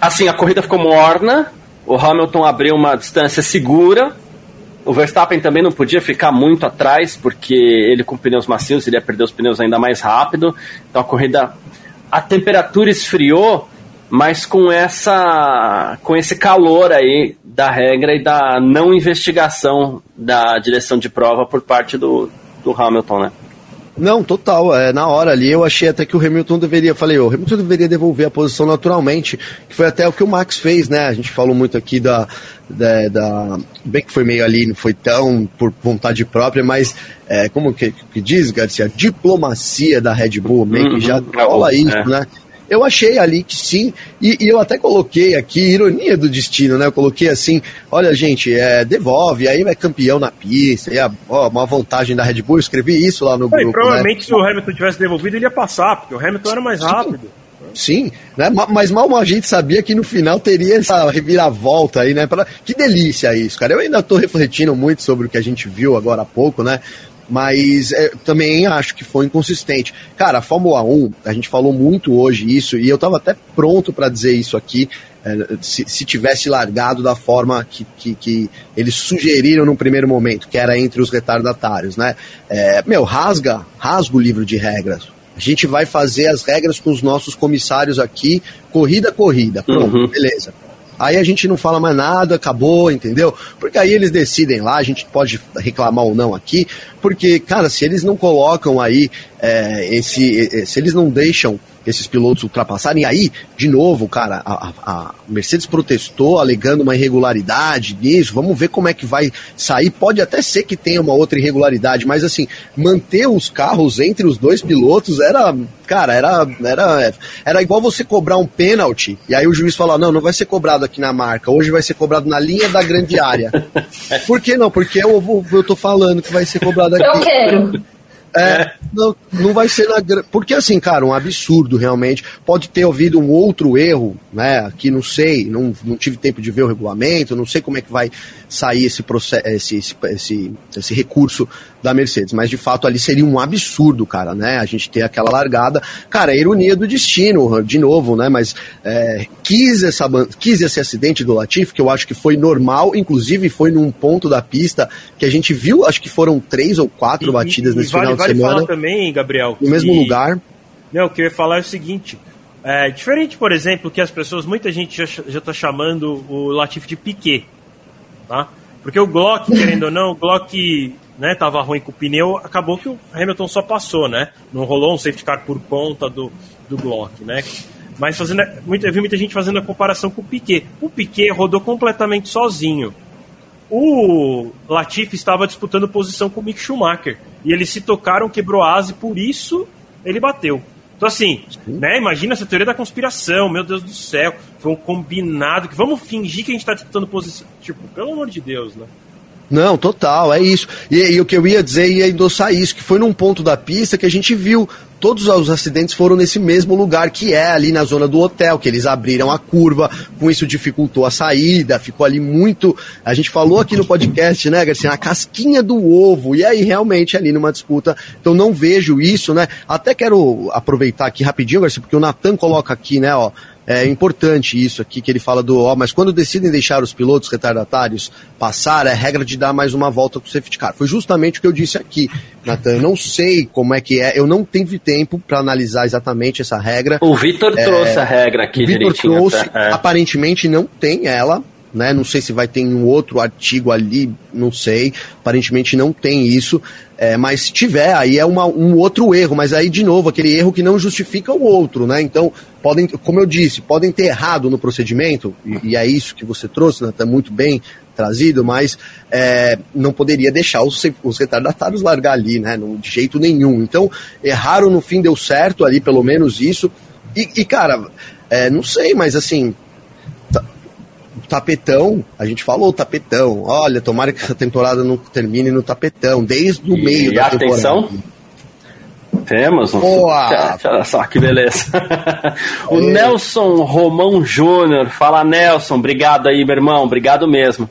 assim, a corrida ficou morna, o Hamilton abriu uma distância segura, o Verstappen também não podia ficar muito atrás, porque ele com pneus macios iria perder os pneus ainda mais rápido. Então a corrida. A temperatura esfriou, mas com essa com esse calor aí da regra e da não investigação da direção de prova por parte do, do Hamilton, né? Não, total. É, na hora ali eu achei até que o Hamilton deveria. Falei, o Hamilton deveria devolver a posição naturalmente, que foi até o que o Max fez, né? A gente falou muito aqui da. da, da bem que foi meio ali, não foi tão por vontade própria, mas é, como que, que diz, Garcia? Diplomacia da Red Bull, meio que Uhum. já É, isso, é. né? Eu achei ali que sim, e, e eu até coloquei aqui, ironia do destino, né? Eu coloquei assim: olha, gente, é, devolve, aí vai campeão na pista, e a, ó, uma vantagem da Red Bull. Eu escrevi isso lá no E grupo. né? provavelmente se o Hamilton tivesse devolvido, ele ia passar, porque o Hamilton era mais rápido. Sim, né? Ma- mas mal a gente sabia que no final teria essa reviravolta aí, né? Pra... Que delícia isso, cara. Eu ainda tô refletindo muito sobre o que a gente viu agora há pouco, né? Mas é, também acho que foi inconsistente. Cara, a Fórmula 1, a gente falou muito hoje isso, e eu tava até pronto para dizer isso aqui, é, se, se tivesse largado da forma que, que, que eles sugeriram no primeiro momento, que era entre os retardatários, né? É, meu, rasga, rasga o livro de regras. A gente vai fazer as regras com os nossos comissários aqui, corrida a corrida. Pronto, Uhum. beleza. Aí a gente não fala mais nada, acabou, entendeu? Porque aí eles decidem lá, a gente pode reclamar ou não aqui, porque, cara, se eles não colocam aí é, esse. Se eles não deixam esses pilotos ultrapassarem, aí, de novo, cara, a, a- Mercedes protestou alegando uma irregularidade nisso, vamos ver como é que vai sair. Pode até ser que tenha uma outra irregularidade, mas assim, manter os carros entre os dois pilotos era, cara, era, era, era igual você cobrar um pênalti, e aí o juiz fala, não, não vai ser cobrado aqui na marca, hoje vai ser cobrado na linha da grande área. Por que não? Porque eu, vou- eu tô falando que vai ser cobrado aqui. Eu quero. É, não, não vai ser na. Porque assim, cara, um absurdo realmente. Pode ter havido um outro erro, né? Que não sei, não, não tive tempo de ver o regulamento, não sei como é que vai sair esse, processo, esse, esse, esse, esse recurso da Mercedes. Mas de fato ali seria um absurdo, cara, né? A gente ter aquela largada. Cara, é ironia do destino, de novo, né? Mas é, quis, essa, quis esse acidente do Latifi, que eu acho que foi normal, inclusive foi num ponto da pista que a gente viu, acho que foram três ou quatro batidas E- e nesse vale, final de vale semana. Também, Gabriel, No mesmo que- lugar. Não, o que eu ia falar é o seguinte. É, diferente, por exemplo, que as pessoas, muita gente já, já tá chamando o Latifi de Piquet, tá? Porque o Glock, querendo ou não, o Glock, né, tava ruim com o pneu, acabou que o Hamilton só passou, né? Não rolou um safety car por conta do, do Glock, né? Mas fazendo, muita, eu vi muita gente fazendo a comparação com o Piquet. O Piquet rodou completamente sozinho. O Latifi estava disputando posição com o Mick Schumacher. E eles se tocaram, quebrou a asa e por isso ele bateu. Então, assim, né? Imagina essa teoria da conspiração, meu Deus do céu. Foi um combinado que vamos fingir que a gente está disputando posição. Tipo, pelo amor de Deus, né? Não, total, é isso. E, e o que eu ia dizer ia endossar isso, que foi num ponto da pista que a gente viu. Todos os acidentes foram nesse mesmo lugar, que é ali na zona do hotel, que eles abriram a curva, com isso dificultou a saída, ficou ali muito. A gente falou aqui no podcast, né, Garcia, a casquinha do ovo, e aí realmente ali numa disputa. Então não vejo isso, né? Até quero aproveitar aqui rapidinho, Garcia, porque o Natan coloca aqui, né, ó. É importante isso aqui que ele fala do, ó, mas quando decidem deixar os pilotos retardatários passar, é regra de dar mais uma volta com o safety car. Foi justamente o que eu disse aqui, Natan. Eu não sei como é que é, eu não tive tempo para analisar exatamente essa regra. O Vitor trouxe a regra aqui É, O Vitor trouxe, tá? É. aparentemente não tem ela, né? Não sei se vai ter um outro artigo ali, não sei. Aparentemente não tem isso. É, mas se tiver, aí é uma, um outro erro, mas aí, de novo, aquele erro que não justifica o outro, né? Então, podem, como eu disse, podem ter errado no procedimento, e, e é isso que você trouxe, né? Tá muito bem trazido, mas é, não poderia deixar os, os retardatários largar ali, né? Não, de jeito nenhum. Então, erraram no fim, deu certo ali, pelo menos isso. E, e, cara, é, não sei, mas assim, tapetão, a gente falou tapetão. Olha, tomara que essa temporada não termine no tapetão, desde o E meio da atenção, temporada. Temos um Boa! Olha só que beleza. o Nelson Romão Júnior fala: Nelson, obrigado aí, meu irmão, obrigado mesmo.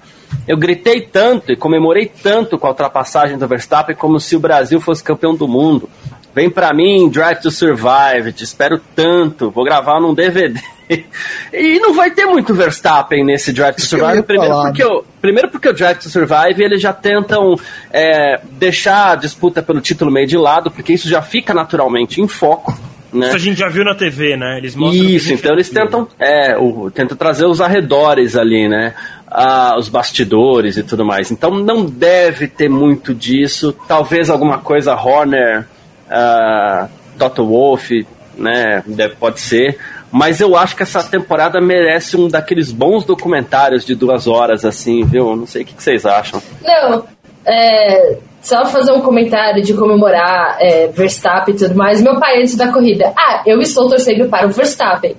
Eu gritei tanto e comemorei tanto com a ultrapassagem do Verstappen como se o Brasil fosse campeão do mundo. vem pra mim, Drive to Survive, te espero tanto, vou gravar num DVD. e não vai ter muito Verstappen nesse Drive to Survive, primeiro porque, o, primeiro porque o Drive to Survive eles já tentam é, deixar a disputa pelo título meio de lado, porque isso já fica naturalmente em foco. Né? Isso a gente já viu na TV, né? Eles mostram Isso, então eles tentam, é, o, tentam trazer os arredores ali, né? Ah, os bastidores e tudo mais. Então não deve ter muito disso. Talvez alguma coisa Horner, uh, Toto Wolff, né? Deve, pode ser. Mas eu acho que essa temporada merece um daqueles bons documentários de duas horas, assim, viu? Não sei o que, que vocês acham. Não, é, só fazer um comentário de comemorar é, Verstappen e tudo mais. Meu pai, antes da corrida, ah, eu estou torcendo para o Verstappen.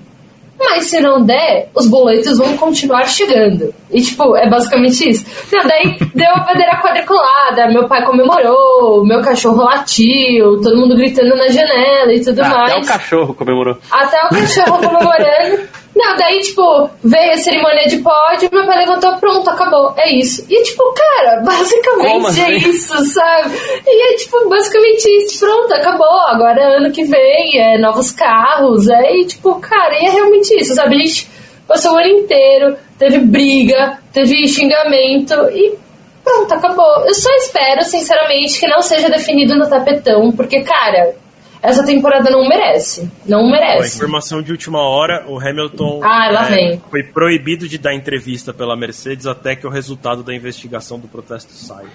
Mas se não der, os boletos vão continuar chegando. E, tipo, é basicamente isso. Não, daí deu a bandeira quadriculada, meu pai comemorou, meu cachorro latiu, todo mundo gritando na janela e tudo ah, mais. Até o cachorro comemorou. Até o cachorro comemorando. Não, daí, tipo, veio a cerimônia de pódio, meu pai levantou, pronto, acabou, é isso. E, tipo, cara, basicamente assim? é isso, sabe? E é, tipo, basicamente isso, pronto, acabou. Agora, ano que vem, é novos carros, é, e, tipo, cara, e é realmente isso, sabe? A gente passou o ano inteiro, teve briga, teve xingamento, e pronto, acabou. Eu só espero, sinceramente, que não seja definido no tapetão, porque, cara essa temporada não merece. Não merece. informação de última hora: o Hamilton ah, lá é, vem. foi proibido de dar entrevista pela Mercedes até que o resultado da investigação do protesto saia.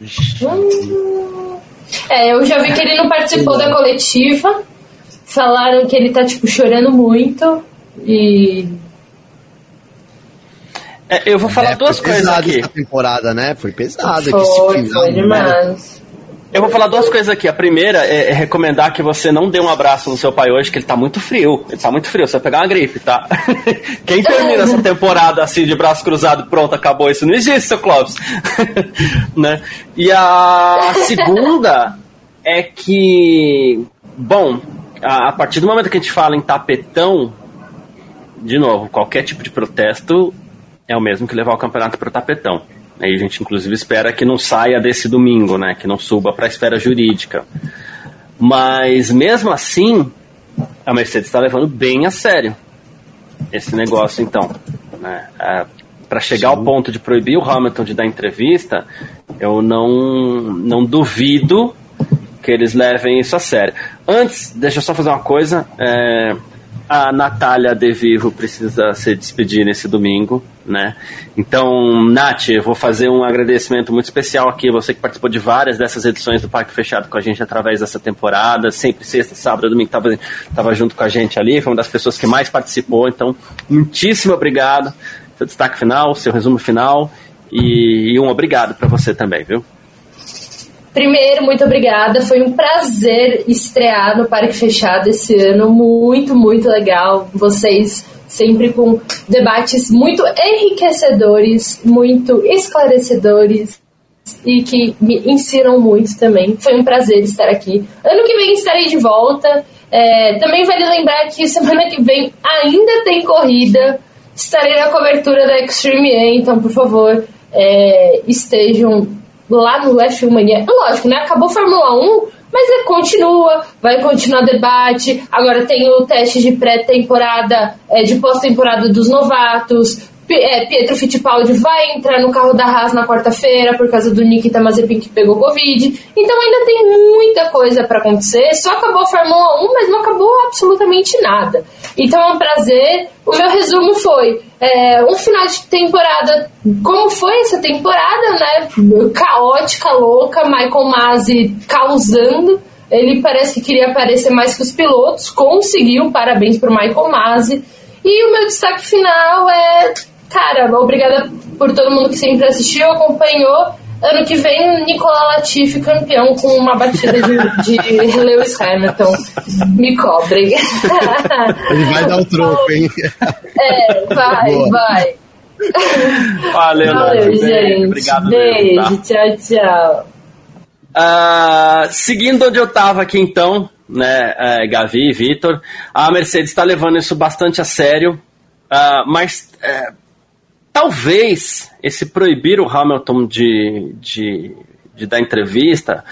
Hum. É, eu já vi que ele não participou da coletiva. Falaram que ele tá, tipo, chorando muito. E. É, eu vou falar é, duas coisas aqui. Essa temporada, né? Foi pesada. Foi, que final, foi demais. Eu vou falar duas coisas aqui. A primeira é, é, recomendar que você não dê um abraço no seu pai hoje, que ele tá muito frio. Ele tá muito frio, você vai pegar uma gripe, tá? Quem termina essa temporada assim de braço cruzado, pronto, acabou isso? Não existe, seu Clóvis. né? E a segunda é que, bom, a, a partir do momento que a gente fala em tapetão, de novo, qualquer tipo de protesto é o mesmo que levar o campeonato pro tapetão. Aí a gente inclusive espera que não saia desse domingo, né? Que não suba para a esfera jurídica. Mas mesmo assim, a Mercedes está levando bem a sério esse negócio, então. Né? É, para chegar Sim. ao ponto de proibir o Hamilton de dar entrevista, eu não, não duvido que eles levem isso a sério. Antes, deixa eu só fazer uma coisa. É, a Natália De Vivo precisa se despedir nesse domingo, né? Então, Nath, eu vou fazer um agradecimento muito especial aqui, você que participou de várias dessas edições do Parque Fechado com a gente através dessa temporada, sempre sexta, sábado, domingo, tava, tava junto com a gente ali, foi uma das pessoas que mais participou, então, muitíssimo obrigado. Seu destaque final, seu resumo final e, e um obrigado para você também, viu? Primeiro, muito obrigada. Foi um prazer estrear no Parque Fechado esse ano. Muito, muito legal. Vocês sempre com debates muito enriquecedores, muito esclarecedores e que me ensinam muito também. Foi um prazer estar aqui. Ano que vem estarei de volta. É, também vale lembrar que semana que vem ainda tem corrida. Estarei na cobertura da Extreme A, então por favor é, estejam lá no F1 Mania. Lógico, né? Acabou Fórmula 1, mas é, continua, vai continuar debate. Agora tem o teste de pré-temporada, é, de pós-temporada dos novatos. É, Pietro Fittipaldi vai entrar no carro da Haas na quarta-feira por causa do Nikita Mazepin que pegou Covid. Então ainda tem muita coisa para acontecer. Só acabou a Fórmula 1, mas não acabou absolutamente nada. Então é um prazer. O meu resumo foi é, um final de temporada. Como foi essa temporada, né? Caótica, louca, Michael Masi causando. Ele parece que queria aparecer mais que os pilotos, conseguiu, parabéns pro Michael Masi. E o meu destaque final é cara, obrigada por todo mundo que sempre assistiu, acompanhou. Ano que vem, Nicolas Latifi campeão com uma batida de, de Lewis Hamilton. Me cobre. Ele vai dar o um troco, hein? É, vai, Boa. vai. Valeu, Valeu gente. Obrigado. Beijo, mesmo, tá? tchau, tchau. Uh, seguindo onde eu tava aqui então, né, é, Gavi e Vitor, a Mercedes está levando isso bastante a sério, uh, mas uh, talvez esse proibir o Hamilton de, de, de dar entrevista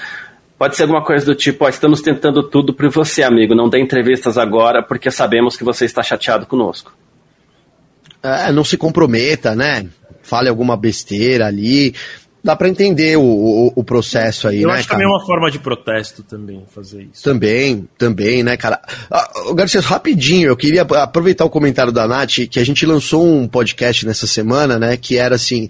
Pode ser alguma coisa do tipo, ó, estamos tentando tudo para você, amigo. Não dê entrevistas agora porque sabemos que você está chateado conosco. É, não se comprometa, né? Fale alguma besteira ali. Dá para entender o, o, o, processo aí, Eu né, acho cara? também uma forma de protesto também fazer isso. Também, também, né, cara? Ah, Garcia, rapidinho, eu queria aproveitar o comentário da Nath, que a gente lançou um podcast nessa semana, né, que era assim,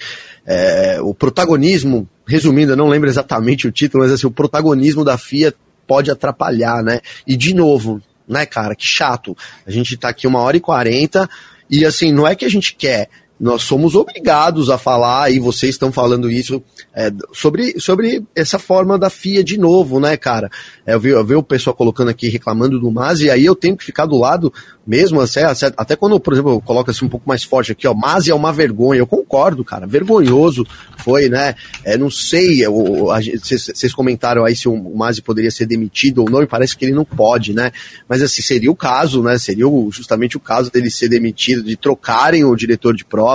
é, o protagonismo, resumindo, eu não lembro exatamente o título, mas assim, o protagonismo da FIA pode atrapalhar, né? E de novo, né, cara, que chato. A gente tá aqui uma hora e quarenta, e assim, não é que a gente quer nós somos obrigados a falar, e vocês estão falando isso, é, sobre, sobre essa forma da FIA de novo, né, cara? É, eu, vi, eu vi o pessoal colocando aqui, reclamando do Masi, e aí eu tenho que ficar do lado mesmo, assim, até quando, por exemplo, eu coloco assim um pouco mais forte aqui, ó, Masi é uma vergonha, eu concordo, cara, vergonhoso foi, né? É, não sei, vocês comentaram aí se o Masi poderia ser demitido ou não, e parece que ele não pode, né? Mas assim, seria o caso, né? Seria o, justamente o caso dele ser demitido, de trocarem o diretor de prova.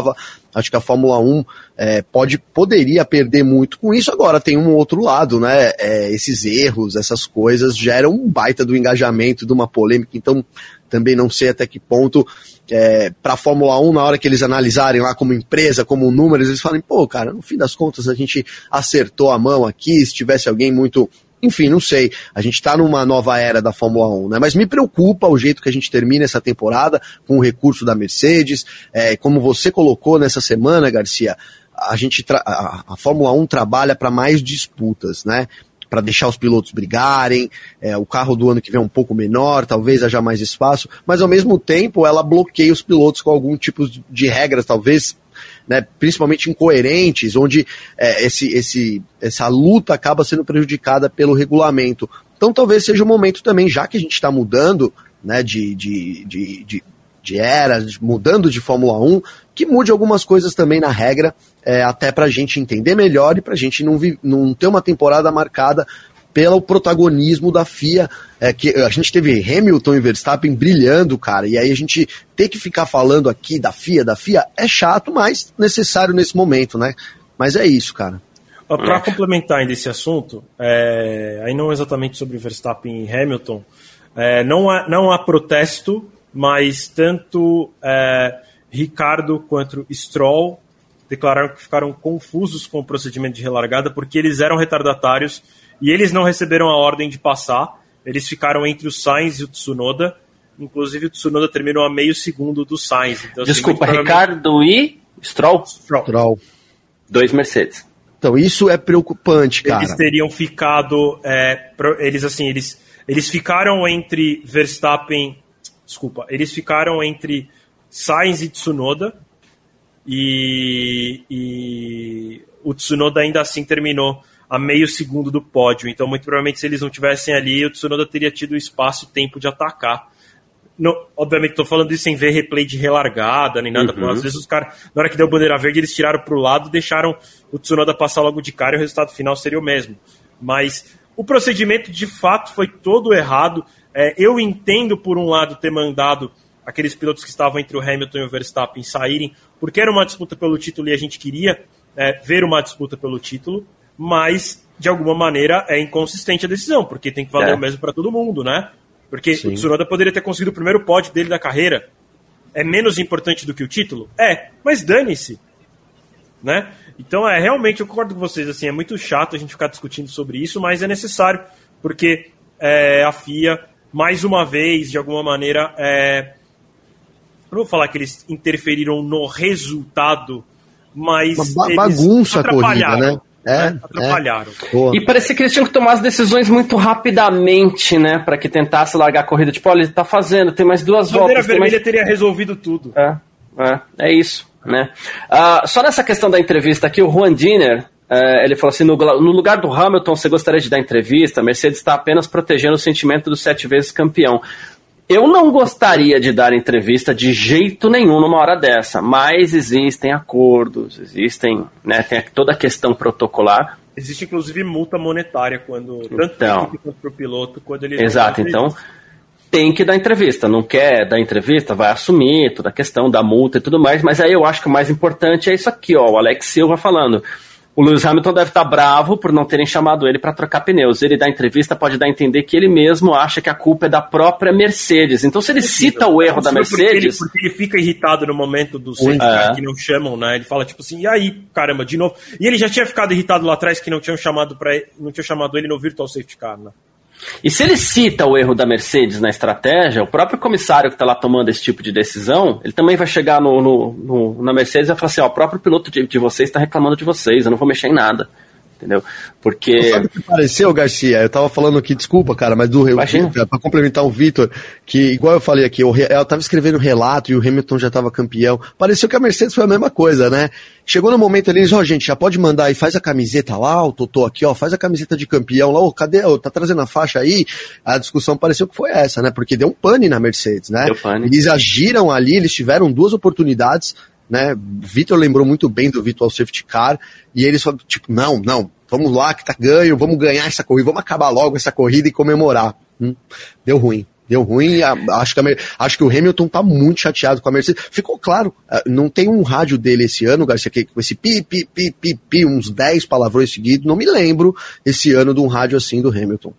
Acho que a Fórmula 1 é, pode, poderia perder muito com isso. Agora tem um outro lado, né? É, esses erros, essas coisas geram um baita do engajamento, de uma polêmica. Então, também não sei até que ponto é, para a Fórmula 1, na hora que eles analisarem lá como empresa, como números, eles falem, pô, cara, no fim das contas a gente acertou a mão aqui, se tivesse alguém muito. Enfim, não sei. A gente está numa nova era da Fórmula 1, né? Mas me preocupa o jeito que a gente termina essa temporada com o recurso da Mercedes. É, como você colocou nessa semana, Garcia, a gente a, a Fórmula 1 trabalha para mais disputas, né? para deixar os pilotos brigarem, é, o carro do ano que vem é um pouco menor, talvez haja mais espaço, mas ao mesmo tempo ela bloqueia os pilotos com algum tipo de regras, talvez né, principalmente incoerentes, onde é, esse, esse, essa luta acaba sendo prejudicada pelo regulamento. Então talvez seja o momento também, já que a gente está mudando né, de, de, de, de, de era, mudando de Fórmula 1, que mude algumas coisas também na regra, é, até para a gente entender melhor e para a gente não, não ter uma temporada marcada pelo protagonismo da FIA, é, que a gente teve Hamilton e Verstappen brilhando, cara, e aí a gente ter que ficar falando aqui da FIA, da FIA, é chato, mas necessário nesse momento, né? Mas é isso, cara. Para complementar ainda esse assunto, é, aí não exatamente sobre Verstappen e Hamilton, é, não, há, não há protesto, mas tanto é, Ricardo quanto Stroll declararam que ficaram confusos com o procedimento de relargada porque eles eram retardatários e eles não receberam a ordem de passar. Eles ficaram entre o Sainz e o Tsunoda. Inclusive o Tsunoda terminou a meio segundo do Sainz. Então, assim, Desculpa, assim, Ricardo e Stroll? Stroll? Stroll. Dois Mercedes. Então isso é preocupante, cara. Eles teriam ficado, é, eles assim, eles eles ficaram entre Verstappen, desculpa, eles ficaram entre Sainz e Tsunoda e, e o Tsunoda ainda assim terminou a meio segundo do pódio. Então, muito provavelmente, se eles não tivessem ali, o Tsunoda teria tido espaço e tempo de atacar. Obviamente, estou falando isso sem ver replay de relargada nem nada. Uhum. Às vezes, os caras, na hora que deu bandeira verde, eles tiraram para o lado deixaram o Tsunoda passar logo de cara e o resultado final seria o mesmo. Mas o procedimento, de fato, foi todo errado. É, eu entendo, por um lado, ter mandado aqueles pilotos que estavam entre o Hamilton e o Verstappen saírem, porque era uma disputa pelo título e a gente queria é, ver uma disputa pelo título mas de alguma maneira é inconsistente a decisão, porque tem que valer é. o mesmo para todo mundo, né? Porque Sim. o Tsunoda poderia ter conseguido o primeiro pódio dele da carreira. É menos importante do que o título? É, mas dane-se. Né? Então, é realmente, eu concordo com vocês, assim, é muito chato a gente ficar discutindo sobre isso, mas é necessário, porque é, a FIA, mais uma vez, de alguma maneira, é, não vou falar que eles interferiram no resultado, mas. Uma bagunça a corrida, né? É, né? atrapalharam. É. E parecia que eles tinham que tomar as decisões muito rapidamente, né? Para que tentasse largar a corrida. Tipo, olha, ele tá fazendo, tem mais duas a voltas. A vermelha mais... teria resolvido tudo. É, é, é isso, né? Uh, só nessa questão da entrevista aqui, o Juan Diner, uh, ele falou assim: no, no, lugar do Hamilton, você gostaria de dar entrevista? A Mercedes está apenas protegendo o sentimento do sete vezes campeão. Eu não gostaria de dar entrevista de jeito nenhum numa hora dessa, mas existem acordos, existem, né, tem toda a questão protocolar. Existe inclusive multa monetária quando tanto então, para o piloto quando ele Exato, então tem que dar entrevista, não quer dar entrevista, vai assumir toda a questão da multa e tudo mais, mas aí eu acho que o mais importante é isso aqui, ó, o Alex Silva falando. O Lewis Hamilton deve estar bravo por não terem chamado ele para trocar pneus. Ele dá entrevista, pode dar a entender que ele mesmo acha que a culpa é da própria Mercedes. Então, se ele cita o erro da Mercedes. Porque ele, porque ele fica irritado no momento do safety É. que não chamam, né? Ele fala tipo assim, e aí, caramba, de novo. E ele já tinha ficado irritado lá atrás que não tinham chamado para não tinham chamado ele no virtual safety car, né? E se ele cita o erro da Mercedes na estratégia, o próprio comissário que está lá tomando esse tipo de decisão, ele também vai chegar no, no- no- na Mercedes e vai falar assim: ó, o próprio piloto de, de vocês está reclamando de vocês, eu não vou mexer em nada. Entendeu? Porque. Sabe o que pareceu, Garcia? Eu tava falando aqui, desculpa, cara, mas do para complementar o Vitor, que igual eu falei aqui, o eu tava escrevendo relato e o Hamilton já tava campeão. Pareceu que a Mercedes foi a mesma coisa, né? Chegou no momento ali, eles, ó, gente, já pode mandar aí, faz a camiseta lá, o Totô aqui, ó, faz a camiseta de campeão lá, ô, cadê? Ô, tá trazendo a faixa aí? A discussão pareceu que foi essa, né? Porque deu um pane na Mercedes, né? Deu pane. Eles agiram ali, eles tiveram duas oportunidades, né? Vitor lembrou muito bem do Virtual Safety Car, e eles falaram, tipo, não, não, vamos lá que tá ganho, vamos ganhar essa corrida, vamos acabar logo essa corrida e comemorar. Hum, deu ruim. Deu ruim, acho que, a acho que o Hamilton tá muito chateado com a Mercedes. Ficou claro, ah, não tem um rádio dele esse ano, Garcia, que com esse pi, pi, pi, pi, pi, uns 10 palavrões seguidos, não me lembro esse ano de um rádio assim do Hamilton.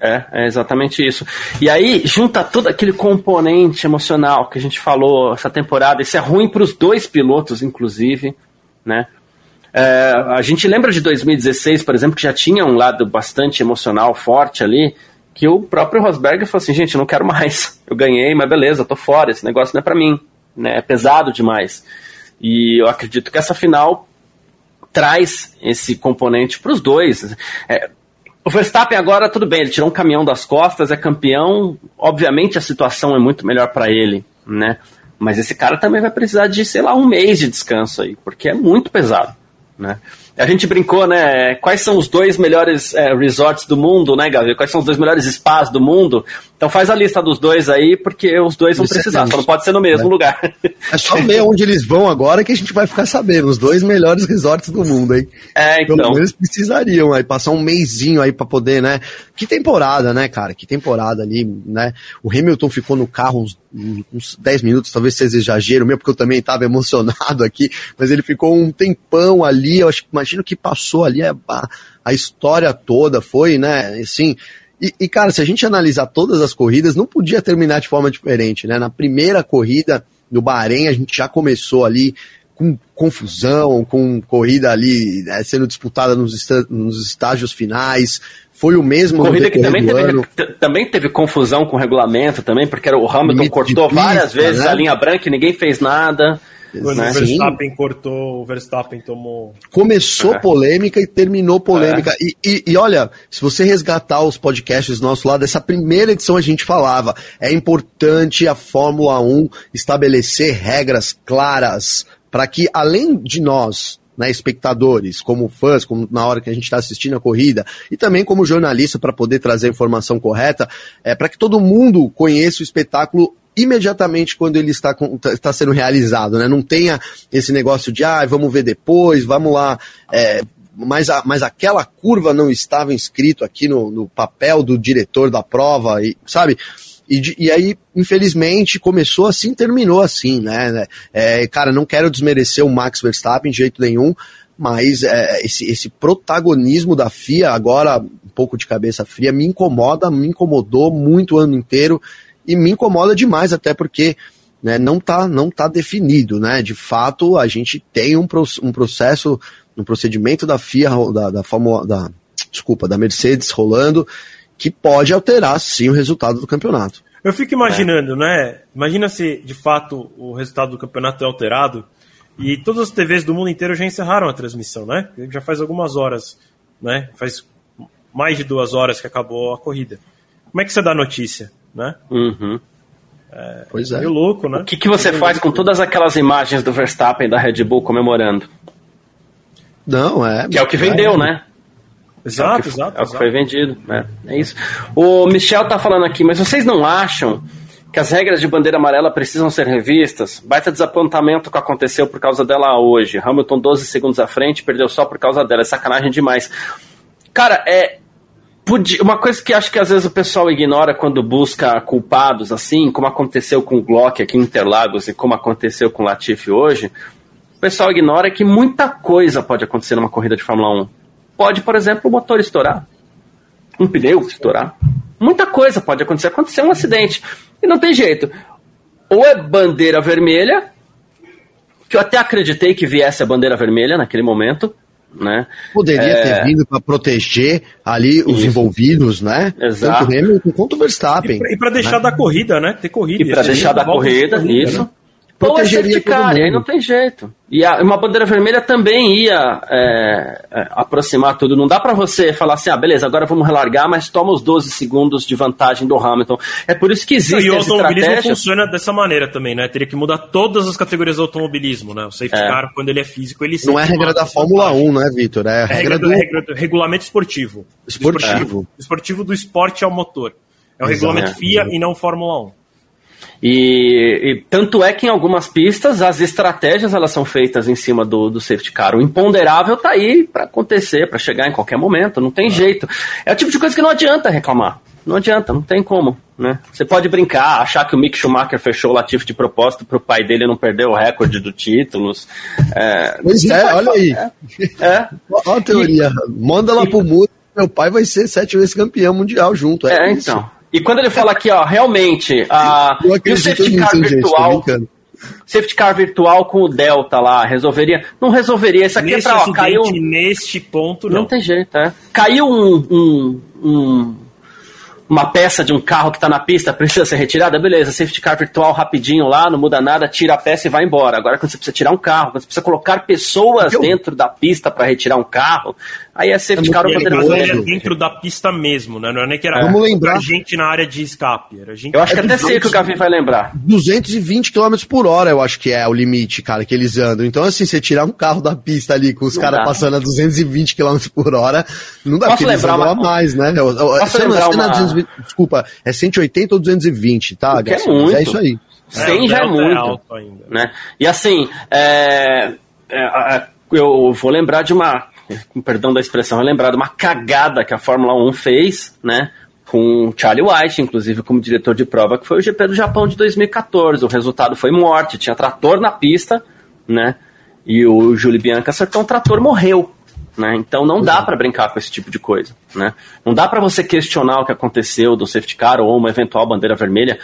É, é exatamente isso. E aí, junta todo aquele componente emocional que a gente falou essa temporada. Isso é ruim para os dois pilotos, inclusive, né? É, a gente lembra de 2016, por exemplo, que já tinha um lado bastante emocional forte ali, que o próprio Rosberg falou assim, gente, não quero mais. Eu ganhei, mas beleza, tô fora, esse negócio não é para mim, né? É pesado demais. E eu acredito que essa final traz esse componente para os dois. É, o Verstappen agora, tudo bem, ele tirou um caminhão das costas, é campeão. Obviamente a situação é muito melhor para ele, né? Mas esse cara também vai precisar de, sei lá, um mês de descanso aí, porque é muito pesado, né? A gente brincou, né? Quais são os dois melhores é, resorts do mundo, né, Gavi? Quais são os dois melhores spas do mundo? Então faz a lista dos dois aí, porque os dois vão precisar, só não pode ser no mesmo lugar. É só ver onde eles vão agora que a gente vai ficar sabendo. Os dois melhores resorts do mundo, hein? É, Pelo então. menos precisariam aí passar um mêsinho aí pra poder, né? Que temporada, né, cara? Que temporada ali, né? O Hamilton ficou no carro uns, uns 10 minutos, talvez seja exagero meu, porque eu também tava emocionado aqui, mas ele ficou um tempão ali, eu acho, imagino que passou ali a, a, a história toda, foi, né? Assim, e, e, cara, se a gente analisar todas as corridas, não podia terminar de forma diferente, né? Na primeira corrida do Bahrein, a gente já começou ali com confusão, com corrida ali né, sendo disputada nos, nos estágios finais. Foi o mesmo Corrida que também teve, também teve confusão com o regulamento também, porque o Hamilton Limite cortou pista, várias vezes né? a linha branca e ninguém fez nada. Quando né? o Verstappen cortou, o Verstappen tomou. Começou É. polêmica e terminou polêmica. E, e- e olha, se você resgatar os podcasts nossos lá, dessa primeira edição a gente falava, é importante a Fórmula 1 estabelecer regras claras para que, além de nós, né, espectadores, como fãs, como na hora que a gente está assistindo a corrida, e também como jornalista para poder trazer a informação correta, é, para que todo mundo conheça o espetáculo imediatamente quando ele está, com- tá- está sendo realizado, né? Não tenha esse negócio de, ah, vamos ver depois, vamos lá, é, mas, a- mas aquela curva não estava inscrito aqui no, no papel do diretor da prova, e, sabe? E, e aí, infelizmente, começou assim, terminou assim, né? É, cara, não quero desmerecer o Max Verstappen de jeito nenhum, mas é, esse, esse protagonismo da FIA, agora um pouco de cabeça fria, me incomoda, me incomodou muito o ano inteiro e me incomoda demais, até porque né, não está não tá definido, né? De fato, a gente tem um, um processo, um procedimento da FIA, da, da Fórmula, da, desculpa, da Mercedes rolando, que pode alterar sim o resultado do campeonato. Eu fico imaginando, né? Imagina se de fato o resultado do campeonato é alterado e todas as TVs do mundo inteiro já encerraram a transmissão, né? Já faz algumas horas, né? Faz mais de duas horas que acabou a corrida. Como é que você dá notícia, né? Uhum. Pois é. Meio louco, né? O que, que você faz com todas aquelas imagens do Verstappen da Red Bull comemorando? Não, é. Que é o que vendeu, né? Exato, é o que, exato. É o que exato. foi vendido. É, é isso. O Michel tá falando aqui, mas vocês não acham que as regras de bandeira amarela precisam ser revistas? Baita desapontamento que aconteceu por causa dela hoje. Hamilton 12 segundos à frente, perdeu só por causa dela. É sacanagem demais. Cara, é. Uma coisa que acho que às vezes o pessoal ignora quando busca culpados, assim, como aconteceu com o Glock aqui em Interlagos e como aconteceu com o Latifi hoje, o pessoal ignora que muita coisa pode acontecer numa corrida de Fórmula 1. Pode, por exemplo, o motor estourar, um pneu estourar. Muita coisa pode acontecer. Acontecer um acidente. E não tem jeito. Ou é bandeira vermelha, que eu até acreditei que viesse a bandeira vermelha naquele momento, né? Poderia É. ter vindo para proteger ali os Isso. envolvidos, né? Exato. Tanto o Hamilton quanto o Verstappen. E pra deixar da corrida, né? Ter corrida. E para deixar da de corrida, isso. né? Ou é safety car, e aí não tem jeito. E a- uma bandeira vermelha também ia é, é, aproximar tudo. Não dá pra você falar assim, ah, beleza, agora vamos relargar, mas toma os 12 segundos de vantagem do Hamilton. É por isso que E existem o automobilismo funciona dessa maneira também, né? Teria que mudar todas as categorias do automobilismo, né? O safety É. car, quando ele é físico, ele Não é regra da Fórmula vantagem. 1, né, Vitor? É É regra regra do regra do- regulamento esportivo. esportivo. O esportivo do esporte ao motor. É o Exato. regulamento FIA e não Fórmula 1. E, e tanto é que em algumas pistas as estratégias elas são feitas em cima do, do safety car. O imponderável tá aí para acontecer, para chegar em qualquer momento, não tem jeito. É o tipo de coisa que não adianta reclamar. Não adianta, não tem como, né? Você pode brincar, achar que o Mick Schumacher fechou o Latifi de propósito para o pai dele não perder o recorde do títulos. É, Pois é, olha aí. É, Olha a teoria. Manda lá pro muro. Meu pai vai ser sete vezes campeão mundial junto. É, é, isso. então. E quando ele fala aqui, ó, realmente, a, e o safety car gente. Tô virtual, brincando. safety car virtual com o Delta lá, resolveria? Não resolveria. Isso aqui Nesse é pra, ó, caiu. neste ponto, Não não. tem jeito, é. Caiu um, um- um- uma peça de um carro que tá na pista, precisa ser retirada, beleza, safety car virtual rapidinho lá, não muda nada, tira a peça e vai embora. Agora quando você precisa tirar um carro, quando você precisa colocar pessoas Eu- dentro da pista para retirar um carro, aí é safety É car E é dentro da pista mesmo, né? Não é nem que era Vamos lembrar. a gente na área de escape. Era gente Eu acho que É até dos sei que o outros- Gavi vai lembrar. 220 km por hora, eu acho que é o limite, cara, que eles andam. Então, assim, você tirar um carro da pista ali com os caras passando a 220 km por hora, não dá Posso eles lembrar uma- mais, né? Eu- eu- Posso lembrar é uma- 220, desculpa, é 180 ou 220, tá, é muito. É isso aí. 100 o já é delta muito. alto ainda. né? E assim, é, é, é, eu vou lembrar de uma, com perdão da expressão, vou lembrar de uma cagada que a Fórmula 1 fez, né? Com Charlie White, inclusive, como diretor de prova, que foi o GP do Japão de 2014. O resultado foi morte, tinha trator na pista, né? E o Júlio Bianca acertou um trator, morreu. Né? Então não dá para brincar com esse tipo de coisa. Né? Não dá para você questionar o que aconteceu do safety car ou uma eventual bandeira vermelha.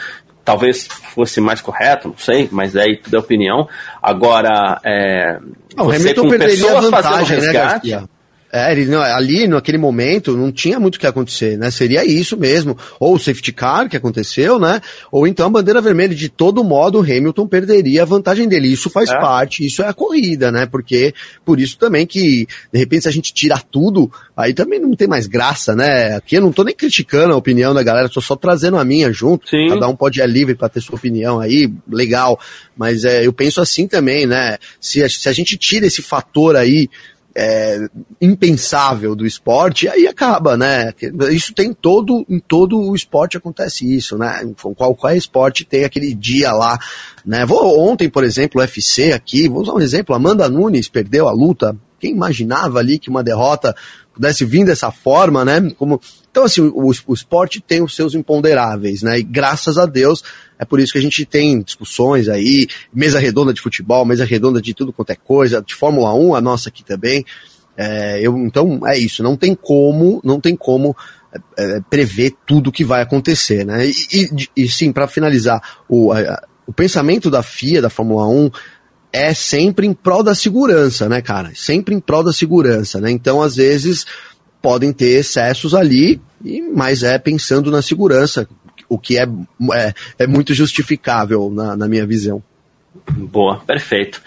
Talvez fosse mais correto, não sei, mas aí tudo é opinião. Agora, é, Não, o Hamilton perderia a vantagem, né, Garcia? É, ele, não, ali naquele momento não tinha muito o que acontecer, né? Seria isso mesmo. Ou o safety car que aconteceu, né? Ou então a bandeira vermelha. De todo modo, o Hamilton perderia a vantagem dele. Isso faz É. parte, isso é a corrida, né? Porque por isso também que, de repente, se a gente tirar tudo, aí também não tem mais graça, né? Aqui eu não tô nem criticando a opinião da galera, tô só trazendo a minha junto. Sim. Cada um pode ir livre para ter sua opinião aí, legal. Mas é, eu penso assim também, né? Se a, se a gente tira esse fator aí é, impensável do esporte, aí acaba, né? Isso tem todo, em todo o esporte acontece isso, né? Em Qualquer esporte tem aquele dia lá, né? Vou, ontem, por exemplo, o UFC aqui, vou usar um exemplo, Amanda Nunes perdeu a luta, quem imaginava ali que uma derrota pudesse vir dessa forma, né? Como, então, assim, o, o esporte tem os seus imponderáveis, né? E graças a Deus, é por isso que a gente tem discussões aí, mesa redonda de futebol, mesa redonda de tudo quanto é coisa, de Fórmula 1, a nossa aqui também. É, eu, então, é isso, não tem como, não tem como é, prever tudo que vai acontecer, né? E, e, e sim, para finalizar, o, a, o pensamento da FIA, da Fórmula 1, é sempre em prol da segurança, né, cara? Sempre em prol da segurança, né? Então, às vezes, podem ter excessos ali, mas é pensando na segurança, o que é, é, é muito justificável na, na, minha visão. Boa, perfeito.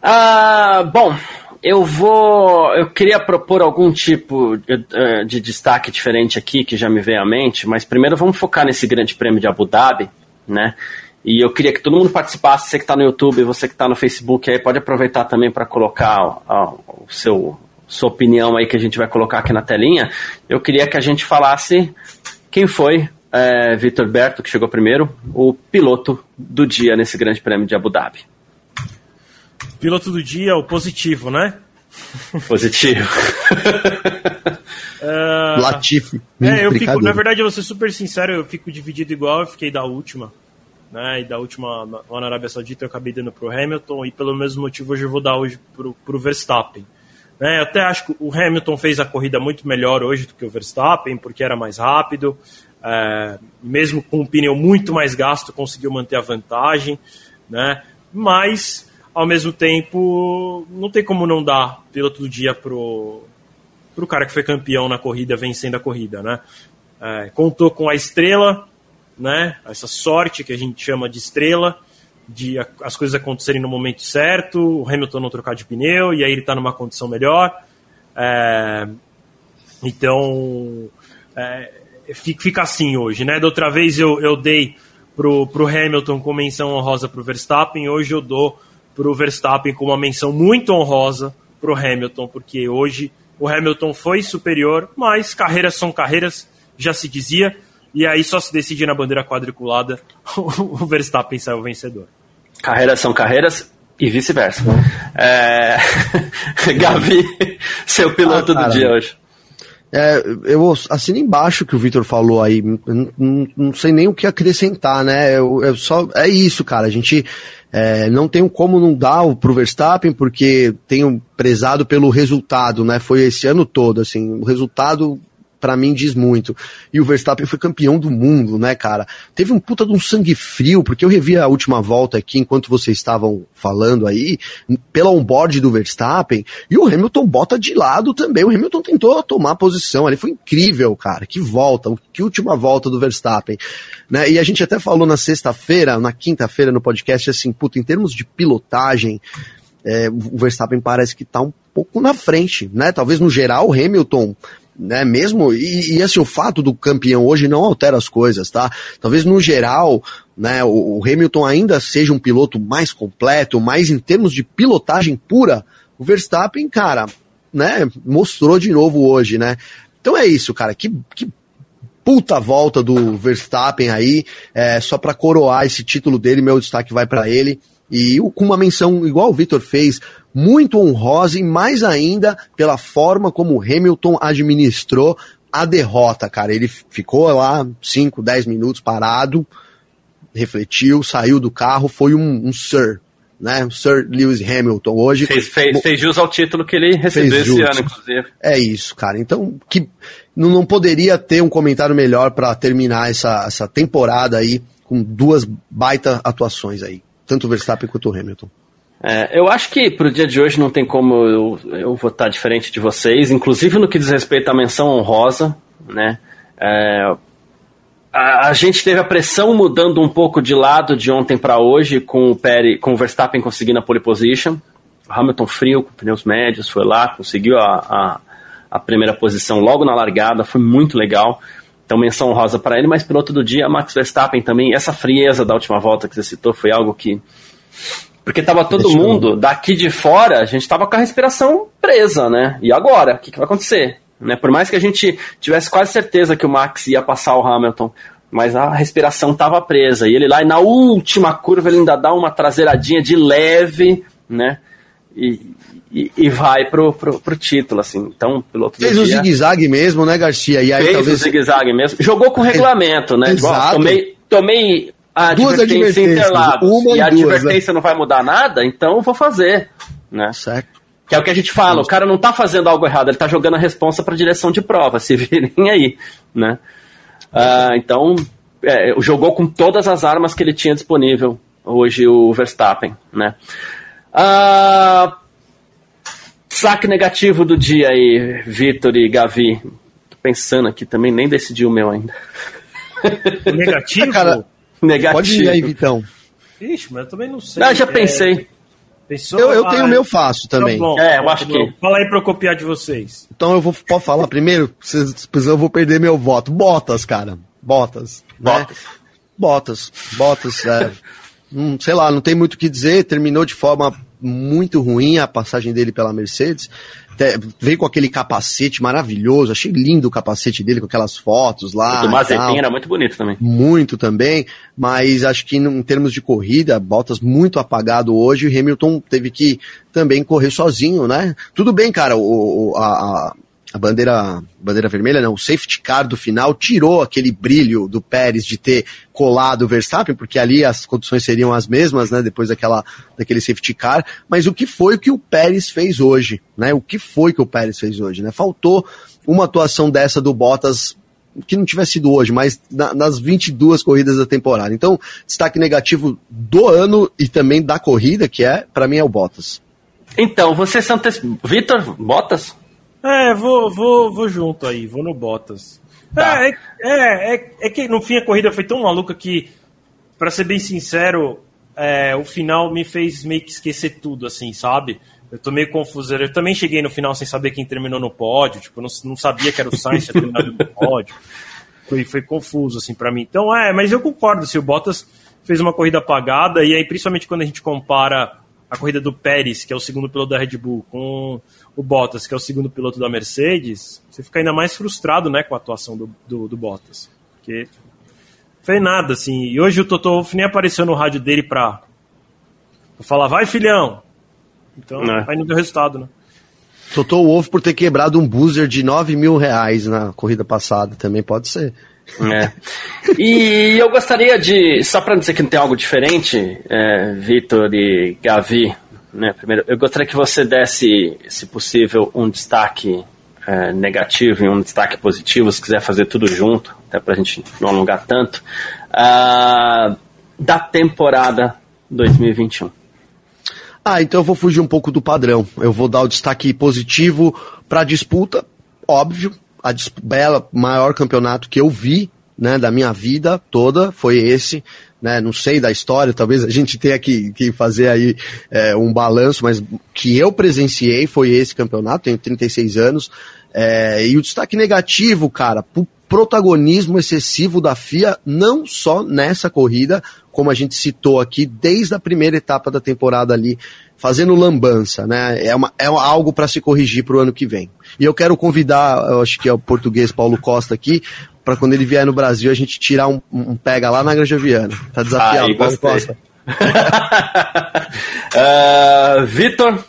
Ah, bom, eu vou. Eu queria propor algum tipo de, de, destaque diferente aqui, que já me veio à mente, mas primeiro vamos focar nesse grande prêmio de Abu Dhabi, né? E eu queria que todo mundo participasse, você que está no YouTube, você que está no Facebook, aí pode aproveitar também para colocar ó, o seu sua opinião aí que a gente vai colocar aqui na telinha. Eu queria que a gente falasse quem foi é, Vitor Berto, que chegou primeiro, o piloto do dia nesse grande prêmio de Abu Dhabi. Piloto do dia, o positivo, né? Positivo. uh, Latifi. É, eu fico, na verdade, eu vou ser super sincero, eu fico dividido igual, eu fiquei da última. né? E da última lá na Arábia Saudita eu acabei dando para o Hamilton e pelo mesmo motivo hoje eu vou dar hoje para o Verstappen. Né? Eu até acho que o Hamilton fez a corrida muito melhor hoje do que o Verstappen, porque era mais rápido, é, mesmo com um pneu muito mais gasto, conseguiu manter a vantagem, né? Mas ao mesmo tempo não tem como não dar piloto do dia pro pro cara que foi campeão na corrida, vencendo a corrida, né? É, contou com a estrela, né? Essa sorte que a gente chama de estrela, de as coisas acontecerem no momento certo, o Hamilton não trocar de pneu e aí ele está numa condição melhor. É, então é, fica assim hoje, né? Da outra vez eu, eu dei pro, pro Hamilton com menção honrosa pro Verstappen, hoje eu dou pro Verstappen com uma menção muito honrosa pro Hamilton, porque hoje o Hamilton foi superior, mas carreiras são carreiras, já se dizia, e aí só se decide na bandeira quadriculada o Verstappen saiu vencedor. Carreiras são carreiras e vice-versa. É... Gavi, seu piloto ah, do dia hoje. É, eu assino embaixo que o Victor falou aí. Não, não, não, sei nem o que acrescentar, né? Eu, eu só, é isso, cara. A gente é, não tem como não dar pro Verstappen, porque tenho prezado pelo resultado, né? Foi esse ano todo, assim, o resultado para mim diz muito. E o Verstappen foi campeão do mundo, né, cara? Teve um puta de um sangue frio, porque eu revi a última volta aqui enquanto vocês estavam falando aí, pela onboard do Verstappen, e o Hamilton bota de lado também. O Hamilton tentou tomar posição ali, foi incrível, cara. Que volta, que última volta do Verstappen. Né? E a gente até falou na sexta-feira, na quinta-feira no podcast, assim, puta, em termos de pilotagem, é, o Verstappen parece que tá um pouco na frente, né? Talvez no geral o Hamilton né, mesmo, e, e, assim, o fato do campeão hoje não altera as coisas, tá? Talvez no geral, né, o, o, Hamilton ainda seja um piloto mais completo, mas em termos de pilotagem pura, o Verstappen, cara, né, mostrou de novo hoje, né? Então é isso, cara, que, que puta volta do Verstappen aí, é, só para coroar esse título dele, meu destaque vai para ele. E com uma menção igual o Vitor fez, muito honrosa e mais ainda pela forma como Hamilton administrou a derrota, cara. Ele ficou lá 5, 10 minutos parado, refletiu, saiu do carro, foi um, um Sir, né? Sir Lewis Hamilton hoje. Fez, fez, fez jus ao título que ele recebeu esse ano, inclusive. É isso, cara. Então, que não, não poderia ter um comentário melhor para terminar essa, essa temporada aí com duas baita atuações aí, tanto o Verstappen quanto o Hamilton. É, eu acho que pro dia de hoje não tem como eu, eu votar diferente de vocês, inclusive no que diz respeito à menção honrosa, né? É, a, a, gente teve a pressão mudando um pouco de lado de ontem para hoje, com o, Peri, com o Verstappen conseguindo a pole position. Hamilton frio, com pneus médios, foi lá, conseguiu a, a, a primeira posição logo na largada, foi muito legal. Então, menção honrosa para ele, mas piloto do dia, Max Verstappen também. Essa frieza da última volta que você citou foi algo que porque tava todo Deixa mundo eu... daqui de fora, a gente tava com a respiração presa, né? E agora? O que, que vai acontecer? Né? Por mais que a gente tivesse quase certeza que o Max ia passar o Hamilton, mas a respiração tava presa. E ele lá, e na última curva, ele ainda dá uma traseiradinha de leve, né? E, e, e vai pro, pro, pro, título, assim. Então, piloto Fez o zigue-zague mesmo, né, Garcia? E aí, Fez talvez... o zigue-zague mesmo. Jogou com regulamento, né? Exato. tomei, tomei a duas advertência Interlagos uma e, a duas, né? advertência né? não vai mudar nada, então eu vou fazer, né? Certo. Que é o que a gente fala, o cara não tá fazendo algo errado, ele tá jogando a responsa para direção de prova, se virem aí, né? Uh, então, é, jogou com todas as armas que ele tinha disponível hoje o Verstappen, né? Uh, saque negativo do dia aí, Vitor e Gavi. Tô pensando aqui também, nem decidi o meu ainda. Negativo? Cara, Negativo. Pode ir aí, Vitão. Ixi, mas eu também não sei. Ah, já pensei. É... Pensou? Eu, eu tenho o meu fácil também. Então, bom, é, eu acho que. Fala aí pra eu copiar de vocês. Então eu vou posso falar primeiro? Vocês eu vou perder meu voto. Botas, cara. Botas. Botas. Né? Botas. Botas. É, hum, sei lá, não tem muito o que dizer. Terminou de forma muito ruim a passagem dele pela Mercedes veio com aquele capacete maravilhoso, achei lindo o capacete dele com aquelas fotos lá. O do Mazepin era muito bonito também. Muito também, mas acho que em termos de corrida, Bottas muito apagado hoje, o Hamilton teve que também correr sozinho, né? Tudo bem, cara, o, a, a bandeira, bandeira vermelha, não, o safety car do final tirou aquele brilho do Pérez de ter colado o Verstappen, porque ali as condições seriam as mesmas, né, depois daquela, daquele safety car, mas o que foi que o Pérez fez hoje, né, o que foi que o Pérez fez hoje, né, faltou uma atuação dessa do Bottas que não tivesse sido hoje, mas na, nas 22 corridas da temporada. Então, destaque negativo do ano e também da corrida, que é, para mim, é o Bottas. Então, você são Vitor, Bottas? É, vou, vou, vou junto aí, vou no Bottas. Tá. É, é, é, é, que no fim a corrida foi tão maluca que, para ser bem sincero, é, o final me fez meio que esquecer tudo, assim, sabe? Eu tô meio confuso. Eu também cheguei no final sem saber quem terminou no pódio, tipo, não, não sabia que era o Sainz que terminado no pódio. Foi, foi confuso, assim, para mim. Então, é, mas eu concordo, se o Bottas fez uma corrida apagada, e aí, principalmente quando a gente compara a corrida do Pérez, que é o segundo piloto da Red Bull, com o Bottas, que é o segundo piloto da Mercedes, você fica ainda mais frustrado né, com a atuação do, do, do Bottas. Porque foi nada, assim. E hoje o Toto Wolff nem apareceu no rádio dele pra, pra falar, vai filhão! Então, é. aí não deu resultado, né? Toto Wolff por ter quebrado um buzzer de 9 mil reais na corrida passada, também pode ser. É. E eu gostaria de, só para dizer que não tem algo diferente, é, Vitor e Gavi, né, primeiro, eu gostaria que você desse, se possível, um destaque é, negativo e um destaque positivo, se quiser fazer tudo junto, até para a gente não alongar tanto, uh, da temporada 2021. Ah, então eu vou fugir um pouco do padrão. Eu vou dar o destaque positivo para a disputa, óbvio, a bela maior campeonato que eu vi, né, da minha vida toda foi esse, né, não sei da história, talvez a gente tenha que, que fazer aí é, um balanço, mas que eu presenciei foi esse campeonato, tenho 36 anos, é, e o destaque negativo, cara, o protagonismo excessivo da FIA, não só nessa corrida, como a gente citou aqui, desde a primeira etapa da temporada ali, fazendo lambança, né? É, uma, é algo para se corrigir para o ano que vem. E eu quero convidar, eu acho que é o português Paulo Costa aqui, para quando ele vier no Brasil a gente tirar um, um pega lá na Granja Viana. Tá desafiado, Aí, Paulo Costa. uh, Vitor?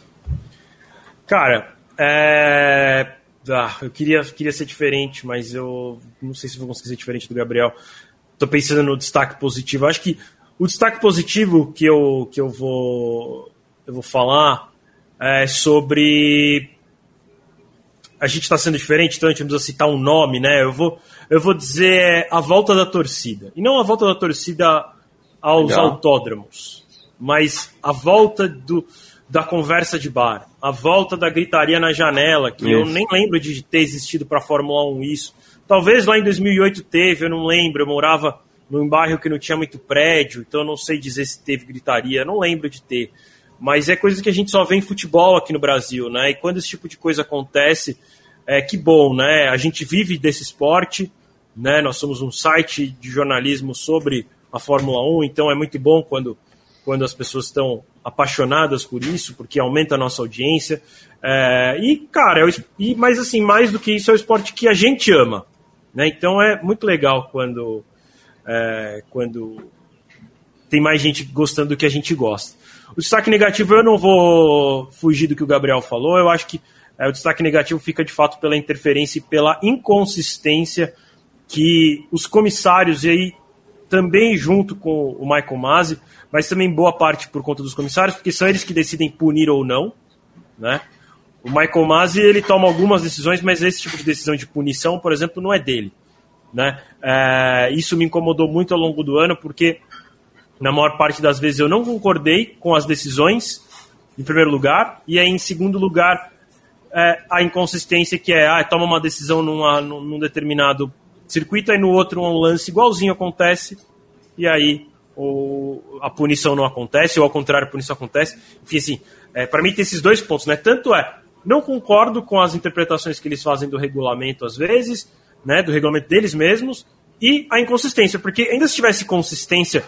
Cara, é... ah, eu queria, queria ser diferente, mas eu não sei se vou conseguir ser diferente do Gabriel. Tô pensando no destaque positivo. Acho que o destaque positivo que eu, que eu vou eu vou falar é sobre a gente está sendo diferente, então a gente não precisa citar um nome, né? Eu vou, eu vou dizer a volta da torcida. E não a volta da torcida aos Legal. autódromos, mas a volta do, da conversa de bar, a volta da gritaria na janela, que isso. eu nem lembro de ter existido para a Fórmula 1 isso. Talvez lá em 2008 teve, eu não lembro. Eu morava num bairro que não tinha muito prédio, então eu não sei dizer se teve gritaria, não lembro de ter mas é coisa que a gente só vê em futebol aqui no Brasil, né? E quando esse tipo de coisa acontece, é que bom, né? A gente vive desse esporte, né? Nós somos um site de jornalismo sobre a Fórmula 1, então é muito bom quando, quando as pessoas estão apaixonadas por isso, porque aumenta a nossa audiência. É, e, cara, é e, mas assim, mais do que isso, é o esporte que a gente ama. Né? Então é muito legal quando, é, quando tem mais gente gostando do que a gente gosta. O destaque negativo eu não vou fugir do que o Gabriel falou, eu acho que é, o destaque negativo fica de fato pela interferência e pela inconsistência que os comissários, e aí também junto com o Michael Masi, mas também boa parte por conta dos comissários, porque são eles que decidem punir ou não, né? O Michael Masi, ele toma algumas decisões, mas esse tipo de decisão de punição, por exemplo, não é dele, né? É, isso me incomodou muito ao longo do ano, porque na maior parte das vezes eu não concordei com as decisões, em primeiro lugar, e aí em segundo lugar é, a inconsistência que é, ah, toma uma decisão numa, num determinado circuito, aí no outro um lance igualzinho acontece, e aí o, a punição não acontece, ou ao contrário, a punição acontece. Enfim, assim, é, para mim tem esses dois pontos, né? Tanto é, não concordo com as interpretações que eles fazem do regulamento às vezes, né, do regulamento deles mesmos, e a inconsistência, porque ainda se tivesse consistência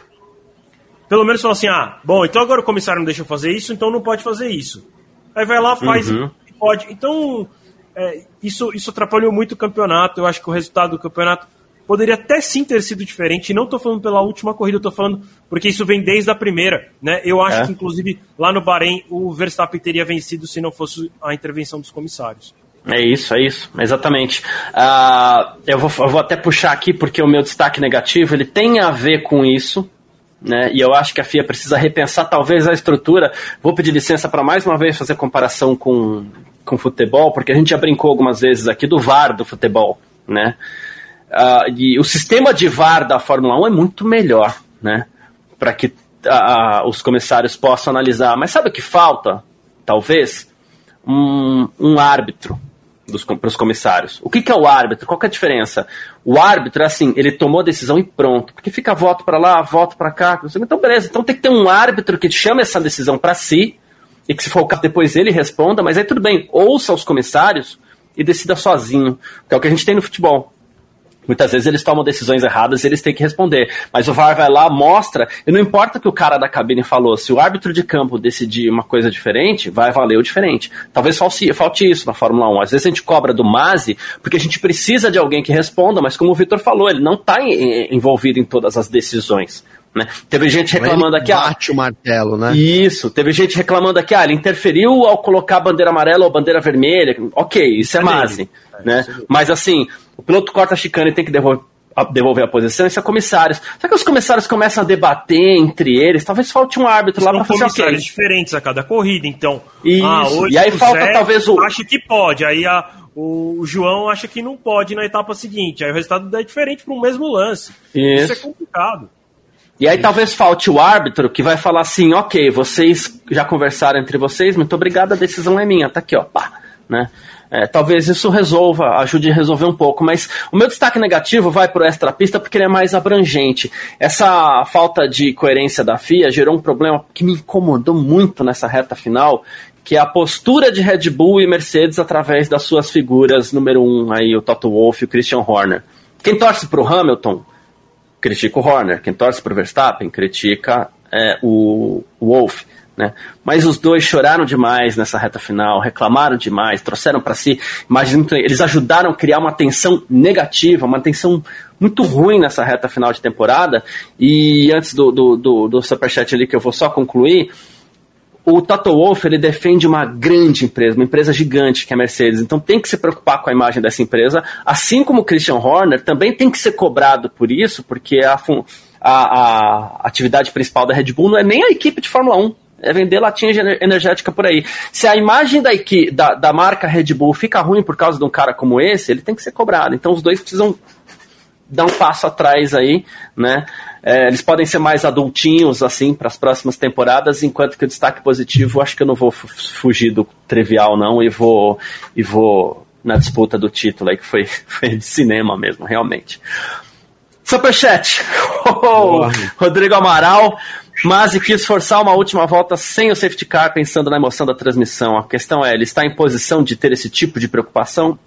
pelo menos fala assim: ah, bom, então agora o comissário não deixa eu fazer isso, então não pode fazer isso. Aí vai lá, faz uhum. e pode. Então, é, isso, isso atrapalhou muito o campeonato. Eu acho que o resultado do campeonato poderia até sim ter sido diferente. Não estou falando pela última corrida, estou falando porque isso vem desde a primeira. Né? Eu acho é. que, inclusive, lá no Bahrein, o Verstappen teria vencido se não fosse a intervenção dos comissários. É isso, é isso, exatamente. Uh, eu, vou, eu vou até puxar aqui porque o meu destaque negativo ele tem a ver com isso, né? E eu acho que a FIA precisa repensar talvez a estrutura. Vou pedir licença para mais uma vez fazer comparação com, com futebol, porque a gente já brincou algumas vezes aqui do VAR do futebol, né? Uh, e o sistema de VAR da Fórmula 1 é muito melhor, né? Para que os comissários possam analisar. Mas sabe o que falta? Talvez um, um árbitro para os comissários. O que, que, é o árbitro? Qual é a diferença? O árbitro assim, ele tomou a decisão e pronto. Porque fica voto para lá, voto para cá. Então, beleza. Então tem que ter um árbitro que chame essa decisão para si e que, se for o caso, depois ele responda. Mas aí tudo bem, ouça os comissários e decida sozinho. Que é o que a gente tem no futebol. Muitas vezes eles tomam decisões erradas e eles têm que responder. Mas o VAR vai lá, mostra, e não importa o que o cara da cabine falou, se o árbitro de campo decidir uma coisa diferente, vai valer o diferente. Talvez falte, isso na Fórmula 1. Às vezes a gente cobra do Masi porque a gente precisa de alguém que responda, mas como o Vitor falou, ele não está envolvido em todas as decisões. Né? Teve gente reclamando aqui. Bate ah, o martelo, né? Isso, teve gente reclamando aqui, ah, ele interferiu ao colocar a bandeira amarela ou bandeira vermelha. Ok, isso é, é Masi. Né? É, Mas assim, o piloto corta a chicane e tem que devolver, devolver a posição, isso é comissários. Só que os comissários começam a debater entre eles, talvez falte um árbitro São lá para fazer comissários okay. diferentes a cada corrida, então. Isso. Ah, hoje e aí falta Zé talvez o. Acha que pode, aí a, o João acha que não pode na etapa seguinte, aí o resultado é diferente para o mesmo lance. Isso. isso é complicado. E aí talvez falte o árbitro que vai falar assim, ok, vocês já conversaram entre vocês, muito obrigado, a decisão é minha, tá aqui, ó, pá, né? É, talvez isso resolva, ajude a resolver um pouco, mas o meu destaque negativo vai para o extra-pista porque ele é mais abrangente. Essa falta de coerência da FIA gerou um problema que me incomodou muito nessa reta final, que é a postura de Red Bull e Mercedes através das suas figuras número um, aí, o Toto Wolff e o Christian Horner. Quem torce para o Hamilton critica o Horner, quem torce para o Verstappen critica é, o, o Wolff. Né? Mas os dois choraram demais nessa reta final, reclamaram demais, trouxeram para si imagens Eles ajudaram a criar uma tensão negativa, uma tensão muito ruim nessa reta final de temporada. E antes do, do, do, do superchat ali, que eu vou só concluir, o Toto Wolff ele defende uma grande empresa, uma empresa gigante que é a Mercedes. Então tem que se preocupar com a imagem dessa empresa, assim como o Christian Horner também tem que ser cobrado por isso, porque a, a, a atividade principal da Red Bull não é nem a equipe de Fórmula 1 é vender latinha energética por aí. Se a imagem da, da, da marca Red Bull fica ruim por causa de um cara como esse, ele tem que ser cobrado. Então os dois precisam dar um passo atrás aí, né? É, eles podem ser mais adultinhos, assim, para as próximas temporadas, enquanto que o destaque positivo, acho que eu não vou fugir do trivial, não, e vou, e vou na disputa do título aí, que foi, foi de cinema mesmo, realmente. Superchat! Oh, Rodrigo Amaral. Mas quis forçar uma última volta sem o safety car, pensando na emoção da transmissão. A questão é, ele está em posição de ter esse tipo de preocupação?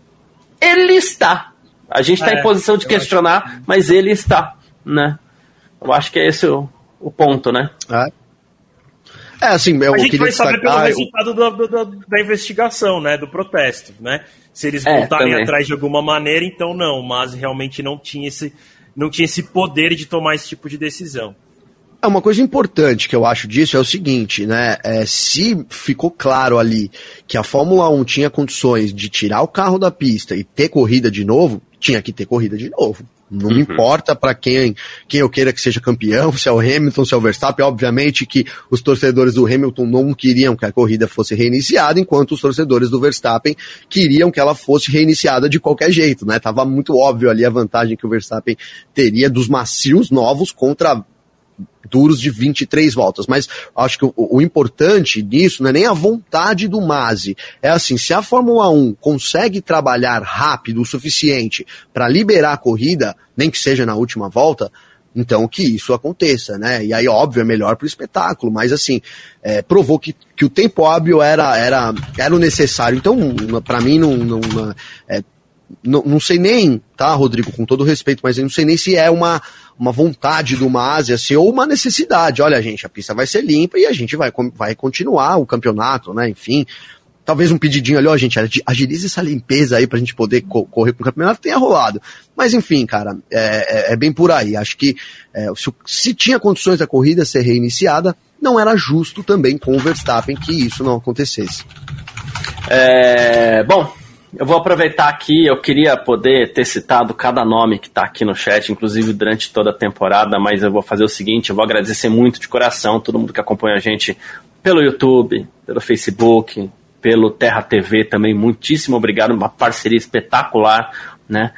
Ele está. A gente está é, em posição de questionar, acho... mas ele está, né? Eu acho que é esse o, o ponto, né? É. É, assim, eu a gente vai saber pelo resultado do, do, do, da investigação, né? Do protesto, né? Se eles é, voltarem também. atrás de alguma maneira, então não. Mas realmente não tinha esse, não tinha esse poder de tomar esse tipo de decisão. É uma coisa importante que eu acho disso é o seguinte, né? É, se ficou claro ali que a Fórmula 1 tinha condições de tirar o carro da pista e ter corrida de novo, tinha que ter corrida de novo. Não uhum. me importa para quem, quem eu queira que seja campeão, se é o Hamilton, se é o Verstappen. Obviamente que os torcedores do Hamilton não queriam que a corrida fosse reiniciada, enquanto os torcedores do Verstappen queriam que ela fosse reiniciada de qualquer jeito, né? Tava muito óbvio ali a vantagem que o Verstappen teria dos macios novos contra duros de 23 voltas. Mas acho que o, o, importante nisso não é nem a vontade do Masi. É assim, se a Fórmula 1 consegue trabalhar rápido o suficiente para liberar a corrida, nem que seja na última volta, então que isso aconteça, né? E aí, óbvio, é melhor para o espetáculo, mas assim, é, provou que, que o tempo hábil era, era, era o necessário. Então, para mim, não, não, é, não, não sei nem, tá, Rodrigo, com todo respeito, mas eu não sei nem se é uma, uma vontade do Masi, assim, ou uma necessidade. Olha, gente, a pista vai ser limpa e a gente vai, vai continuar o campeonato, né? Enfim, talvez um pedidinho ali, ó, gente, agilize essa limpeza aí pra gente poder co correr com o campeonato, tenha rolado. Mas enfim, cara, é, é, é bem por aí. Acho que é, se, se, tinha condições da corrida ser reiniciada, não era justo também com o Verstappen que isso não acontecesse. É, bom, eu vou aproveitar aqui, eu queria poder ter citado cada nome que está aqui no chat, inclusive durante toda a temporada, mas eu vou fazer o seguinte, eu vou agradecer muito de coração todo mundo que acompanha a gente pelo YouTube, pelo Facebook, pelo Terra TV também, muitíssimo obrigado, uma parceria espetacular, né?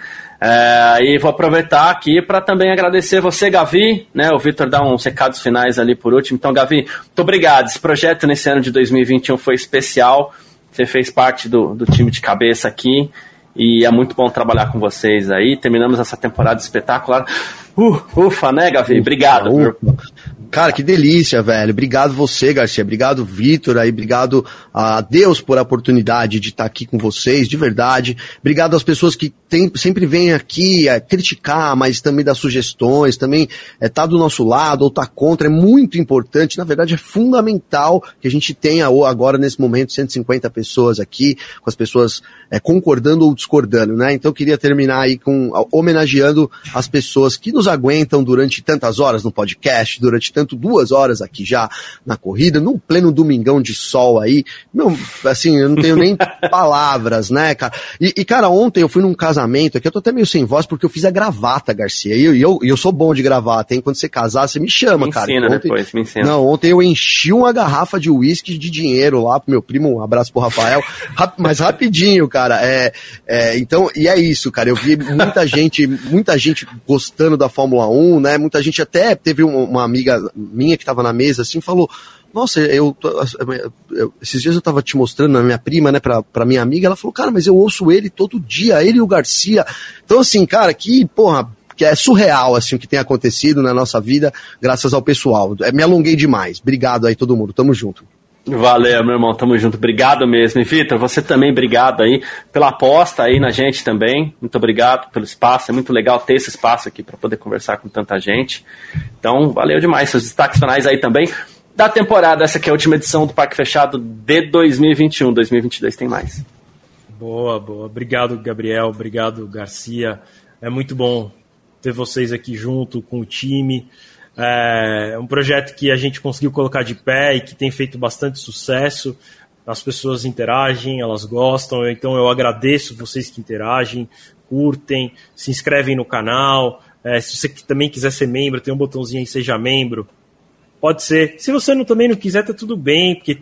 É, e vou aproveitar aqui para também agradecer você, Gavi, né? O Vitor dá uns recados finais ali por último. Então, Gavi, muito obrigado. Esse projeto nesse ano de 2021 foi especial. Você fez parte do, do time de cabeça aqui. E é muito bom trabalhar com vocês aí. Terminamos essa temporada espetacular. Uh, ufa, né, Gavi? Obrigado. Ufa. Cara, que delícia, velho. Obrigado você, Garcia. Obrigado, Vitor. Aí, obrigado a Deus por a oportunidade de estar aqui com vocês, de verdade. Obrigado às pessoas que tem, sempre vêm aqui é, criticar, mas também dar sugestões, também é, tá do nosso lado ou tá contra. É muito importante. Na verdade, é fundamental que a gente tenha agora, nesse momento, 150 pessoas aqui, com as pessoas é, concordando ou discordando, né? Então, eu queria terminar aí com homenageando as pessoas que nos aguentam durante tantas horas no podcast, durante tantas tanto duas horas aqui já na corrida, num pleno domingão de sol aí. Meu, assim, eu não tenho nem palavras, né, cara? E, e, cara, ontem eu fui num casamento aqui, eu tô até meio sem voz porque eu fiz a gravata, Garcia. E eu, eu, eu sou bom de gravata, hein? Quando você casar, você me chama, me cara. Ensina ontem, depois, me ensina. Não, ontem eu enchi uma garrafa de uísque de dinheiro lá pro meu primo, um abraço pro Rafael, rap, mas rapidinho, cara. É, é, então, e é isso, cara. Eu vi muita gente, muita gente gostando da Fórmula 1, né? Muita gente até teve uma amiga minha que estava na mesa assim falou: Nossa, eu, eu, esses dias eu estava te mostrando a minha prima, né, pra minha amiga, ela falou, cara, mas eu ouço ele todo dia, ele e o Garcia. Então, assim, cara, que, porra, que é surreal, assim, o que tem acontecido na nossa vida, graças ao pessoal. É, me alonguei demais. Obrigado aí, todo mundo. Tamo junto. Valeu, meu irmão, tamo junto. Obrigado mesmo. E Vitor, você também, obrigado aí pela aposta aí na gente também. Muito obrigado pelo espaço. É muito legal ter esse espaço aqui para poder conversar com tanta gente. Então, valeu demais. Seus destaques finais aí também da temporada. Essa aqui é a última edição do Parque Fechado de 2021. 2022 tem mais. Boa, boa. Obrigado, Gabriel. Obrigado, Garcia. É muito bom ter vocês aqui junto com o time. É um projeto que a gente conseguiu colocar de pé e que tem feito bastante sucesso. As pessoas interagem, elas gostam, então eu agradeço vocês que interagem, curtem, se inscrevem no canal. É, se você também quiser ser membro, tem um botãozinho aí, seja membro. Pode ser. Se você não, também não quiser, tá tudo bem, porque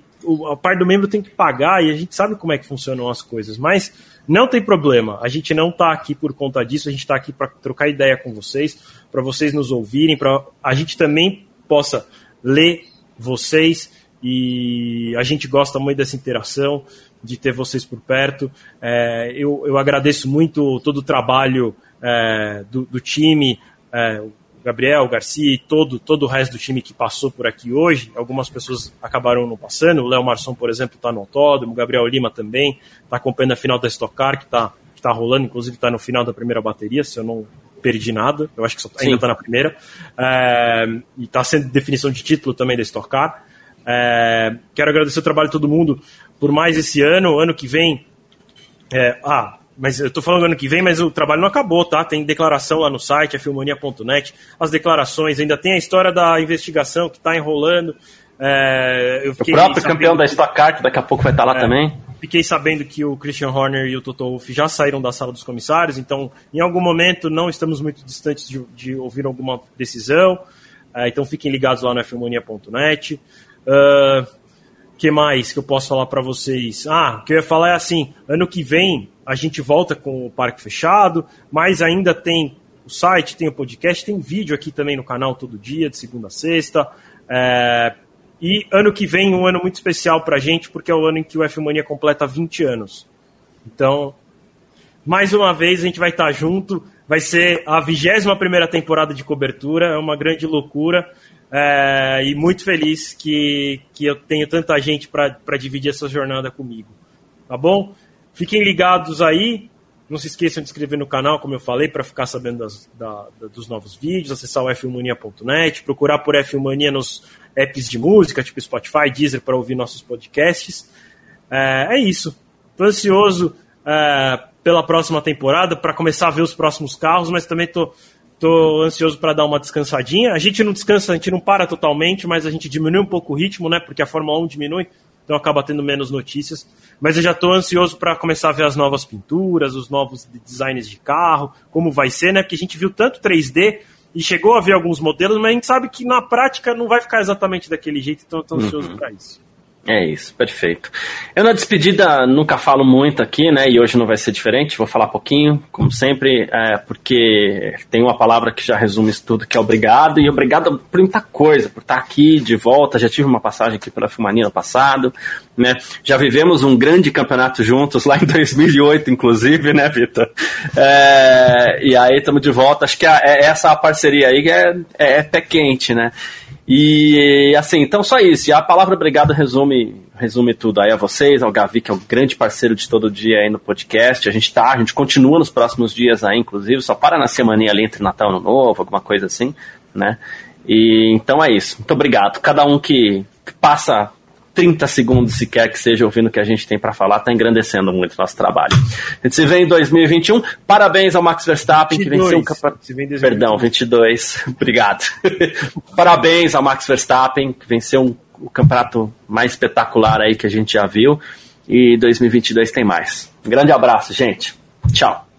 a parte do membro tem que pagar e a gente sabe como é que funcionam as coisas. Mas não tem problema, a gente não está aqui por conta disso, a gente está aqui para trocar ideia com vocês, para vocês nos ouvirem, para a gente também possa ler vocês. E a gente gosta muito dessa interação, de ter vocês por perto. É, eu, eu agradeço muito todo o trabalho é, do, do, time, é, Gabriel, Garcia e todo, todo o resto do time que passou por aqui hoje. Algumas pessoas acabaram não passando. O Léo Marçom, por exemplo, está no autódromo. O Gabriel Lima também está acompanhando a final da Stock Car, que está que tá rolando. Inclusive está no final da primeira bateria, se eu não perdi nada. Eu acho que ainda está na primeira. É, e está sendo definição de título também da Stock Car. É, quero agradecer o trabalho de todo mundo por mais esse ano. Ano que vem. É, ah, mas eu tô falando ano que vem, mas o trabalho não acabou, tá? Tem declaração lá no site, filmonia.net, as declarações, ainda tem a história da investigação que tá enrolando. É, o próprio campeão da Stock Car, que daqui a pouco vai estar tá lá é, também. Fiquei sabendo que o Christian Horner e o Toto Wolff já saíram da sala dos comissários, então em algum momento não estamos muito distantes de, de ouvir alguma decisão. É, então fiquem ligados lá no filmonia.net. Uh, que mais que eu posso falar para vocês? Ah, o que eu ia falar é assim: ano que vem a gente volta com o parque fechado, mas ainda tem o site, tem o podcast, tem vídeo aqui também no canal todo dia, de segunda a sexta. É... E ano que vem, um ano muito especial para a gente, porque é o ano em que o F-Mania completa 20 anos. Então, mais uma vez a gente vai estar junto. Vai ser a 21 primeira temporada de cobertura, é uma grande loucura. É, e muito feliz que, que eu tenho tanta gente para dividir essa jornada comigo. Tá bom? Fiquem ligados aí. Não se esqueçam de se inscrever no canal, como eu falei, para ficar sabendo das, da, dos novos vídeos, acessar o fmania.net, procurar por Fmania nos apps de música, tipo Spotify, Deezer, para ouvir nossos podcasts. É, é isso. Estou ansioso é, pela próxima temporada, para começar a ver os próximos carros, mas também estou tô ansioso para dar uma descansadinha. A gente não descansa, a gente não para totalmente, mas a gente diminui um pouco o ritmo, né? Porque a Fórmula 1 diminui. então acaba tendo menos notícias. Mas eu já estou ansioso para começar a ver as novas pinturas, os novos designs de carro, como vai ser, né? Porque a gente viu tanto 3D e chegou a ver alguns modelos, mas a gente sabe que na prática não vai ficar exatamente daquele jeito, então eu estou ansioso uhum. para isso. É isso, perfeito. Eu na despedida nunca falo muito aqui, né? E hoje não vai ser diferente, vou falar pouquinho, como sempre, é, porque tem uma palavra que já resume isso tudo, que é obrigado, e obrigado por muita coisa, por estar aqui de volta. Já tive uma passagem aqui pela Filmania no passado, né? Já vivemos um grande campeonato juntos lá em 2008, inclusive, né, Vitor? É, e aí estamos de volta. Acho que a, é, essa parceria aí é, é, é pé quente, né? E assim, então só isso. E a palavra obrigado resume, resume tudo aí a vocês, ao Gavi, que é o grande parceiro de todo dia aí no podcast. A gente tá, a gente continua nos próximos dias aí, inclusive, só para na semana ali entre Natal e Ano Novo, alguma coisa assim, né? E então é isso. Muito obrigado. Cada um que, que passa 30 segundos sequer que seja ouvindo o que a gente tem para falar, está engrandecendo muito o nosso trabalho. A gente se vê em 2021. Parabéns ao Max Verstappen 22. que venceu o campeonato. Perdão, 22. Obrigado. Parabéns ao Max Verstappen que venceu o campeonato mais espetacular aí que a gente já viu. E 2022 tem mais. Um grande abraço, gente. Tchau.